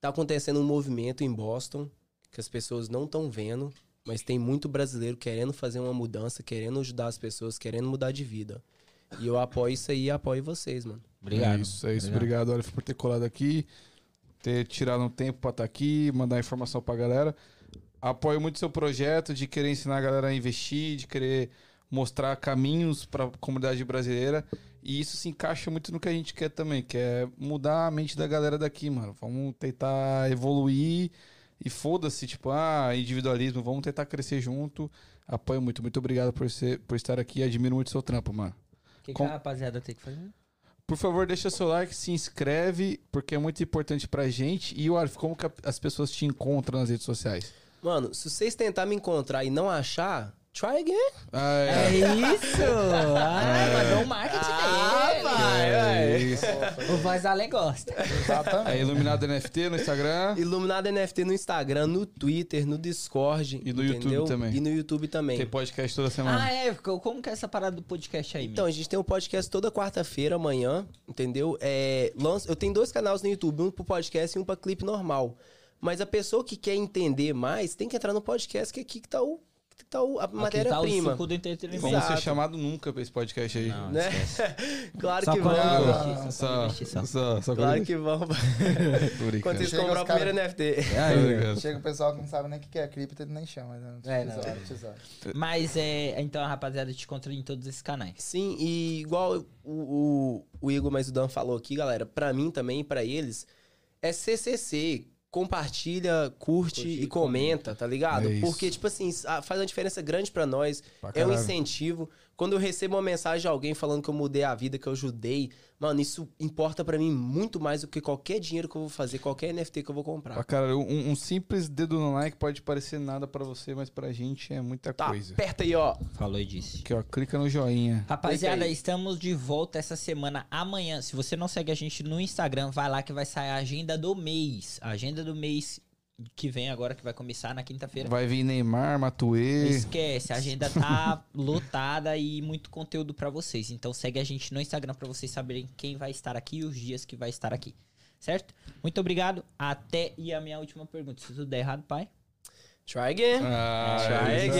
tá acontecendo um movimento em Boston que as pessoas não estão vendo, mas tem muito brasileiro querendo fazer uma mudança, querendo ajudar as pessoas, querendo mudar de vida. E eu apoio isso aí e apoio vocês, mano. Obrigado. É isso, é isso. Obrigado, Olaf, por ter colado aqui, ter tirado um tempo pra estar aqui, mandar informação pra galera. Apoio muito seu projeto de querer ensinar a galera a investir, de querer mostrar caminhos para a comunidade brasileira. E isso se encaixa muito no que a gente quer também, que é mudar a mente da galera daqui, mano. Vamos tentar evoluir e foda-se, tipo, ah, individualismo, vamos tentar crescer junto. Apoio muito, muito obrigado por, ser, por estar aqui. Admiro muito seu trampo, mano. O que, que Com- a rapaziada tem que fazer? Por favor, deixa seu like, se inscreve, porque é muito importante pra gente. E, Arif, como que as pessoas te encontram nas redes sociais? Mano, se vocês tentar me encontrar e não achar, try again. Ah, É isso! Ah, mandou o marketing Ah, dele. vai, É isso. O Voz Além gosta. Exatamente. É Iluminado NFT no Instagram. Iluminado NFT no Instagram, no Twitter, no Discord. E no entendeu? YouTube também. E no YouTube também. Tem podcast toda semana. Ah, é? Como que é essa parada do podcast aí, Então, a gente tem um podcast toda quarta-feira, amanhã, entendeu? É, lança- eu tenho dois canais no YouTube, um pro podcast e um pra clipe normal. Mas a pessoa que quer entender mais tem que entrar no podcast, que aqui que tá, o, que tá o- a tá matéria-prima. do entretenimento. Vamos ser chamado nunca pra esse podcast aí. Não, né? claro Só que quando vamos. investir, só Só, quando investir, só. só, só Claro quando- que. Enquanto isso, Chega comprar o primeiro NFT. Brincando. Chega o pessoal que não sabe nem o que é cripto, ele nem chama. Né? É, não, Tesouro, é. tesouro. Mas é. Então a rapaziada te encontra em todos esses canais. Sim, e igual o, o, o Igor mais o Dan falou aqui, galera, pra mim também e pra eles, é CCC. Compartilha, curte, Curte e comenta, tá ligado? É. Porque, tipo assim, faz uma diferença grande pra nós. Pra é um incentivo. Quando eu recebo uma mensagem de alguém falando que eu mudei a vida, que eu ajudei, mano, isso importa pra mim muito mais do que qualquer dinheiro que eu vou fazer, qualquer NFT que eu vou Pra comprar. cara, um, um simples dedo no like pode parecer nada pra você, mas pra gente é muita Tá, coisa. aperta aí, ó. Falou e disse. Aqui, ó, clica no joinha. Rapaziada, estamos de volta essa semana amanhã. Se você não segue a gente no Instagram, vai lá que vai sair a agenda do mês. A agenda do mês que vem agora, que vai começar na quinta-feira. Vai vir Neymar, Matuê. Esquece, a agenda tá lotada e muito conteúdo pra vocês. Então segue a gente no Instagram pra vocês saberem quem vai estar aqui e os dias que vai estar aqui. Certo? Muito obrigado. Até e a minha última pergunta. Se tudo der errado, pai. Try again. Ah, Try again.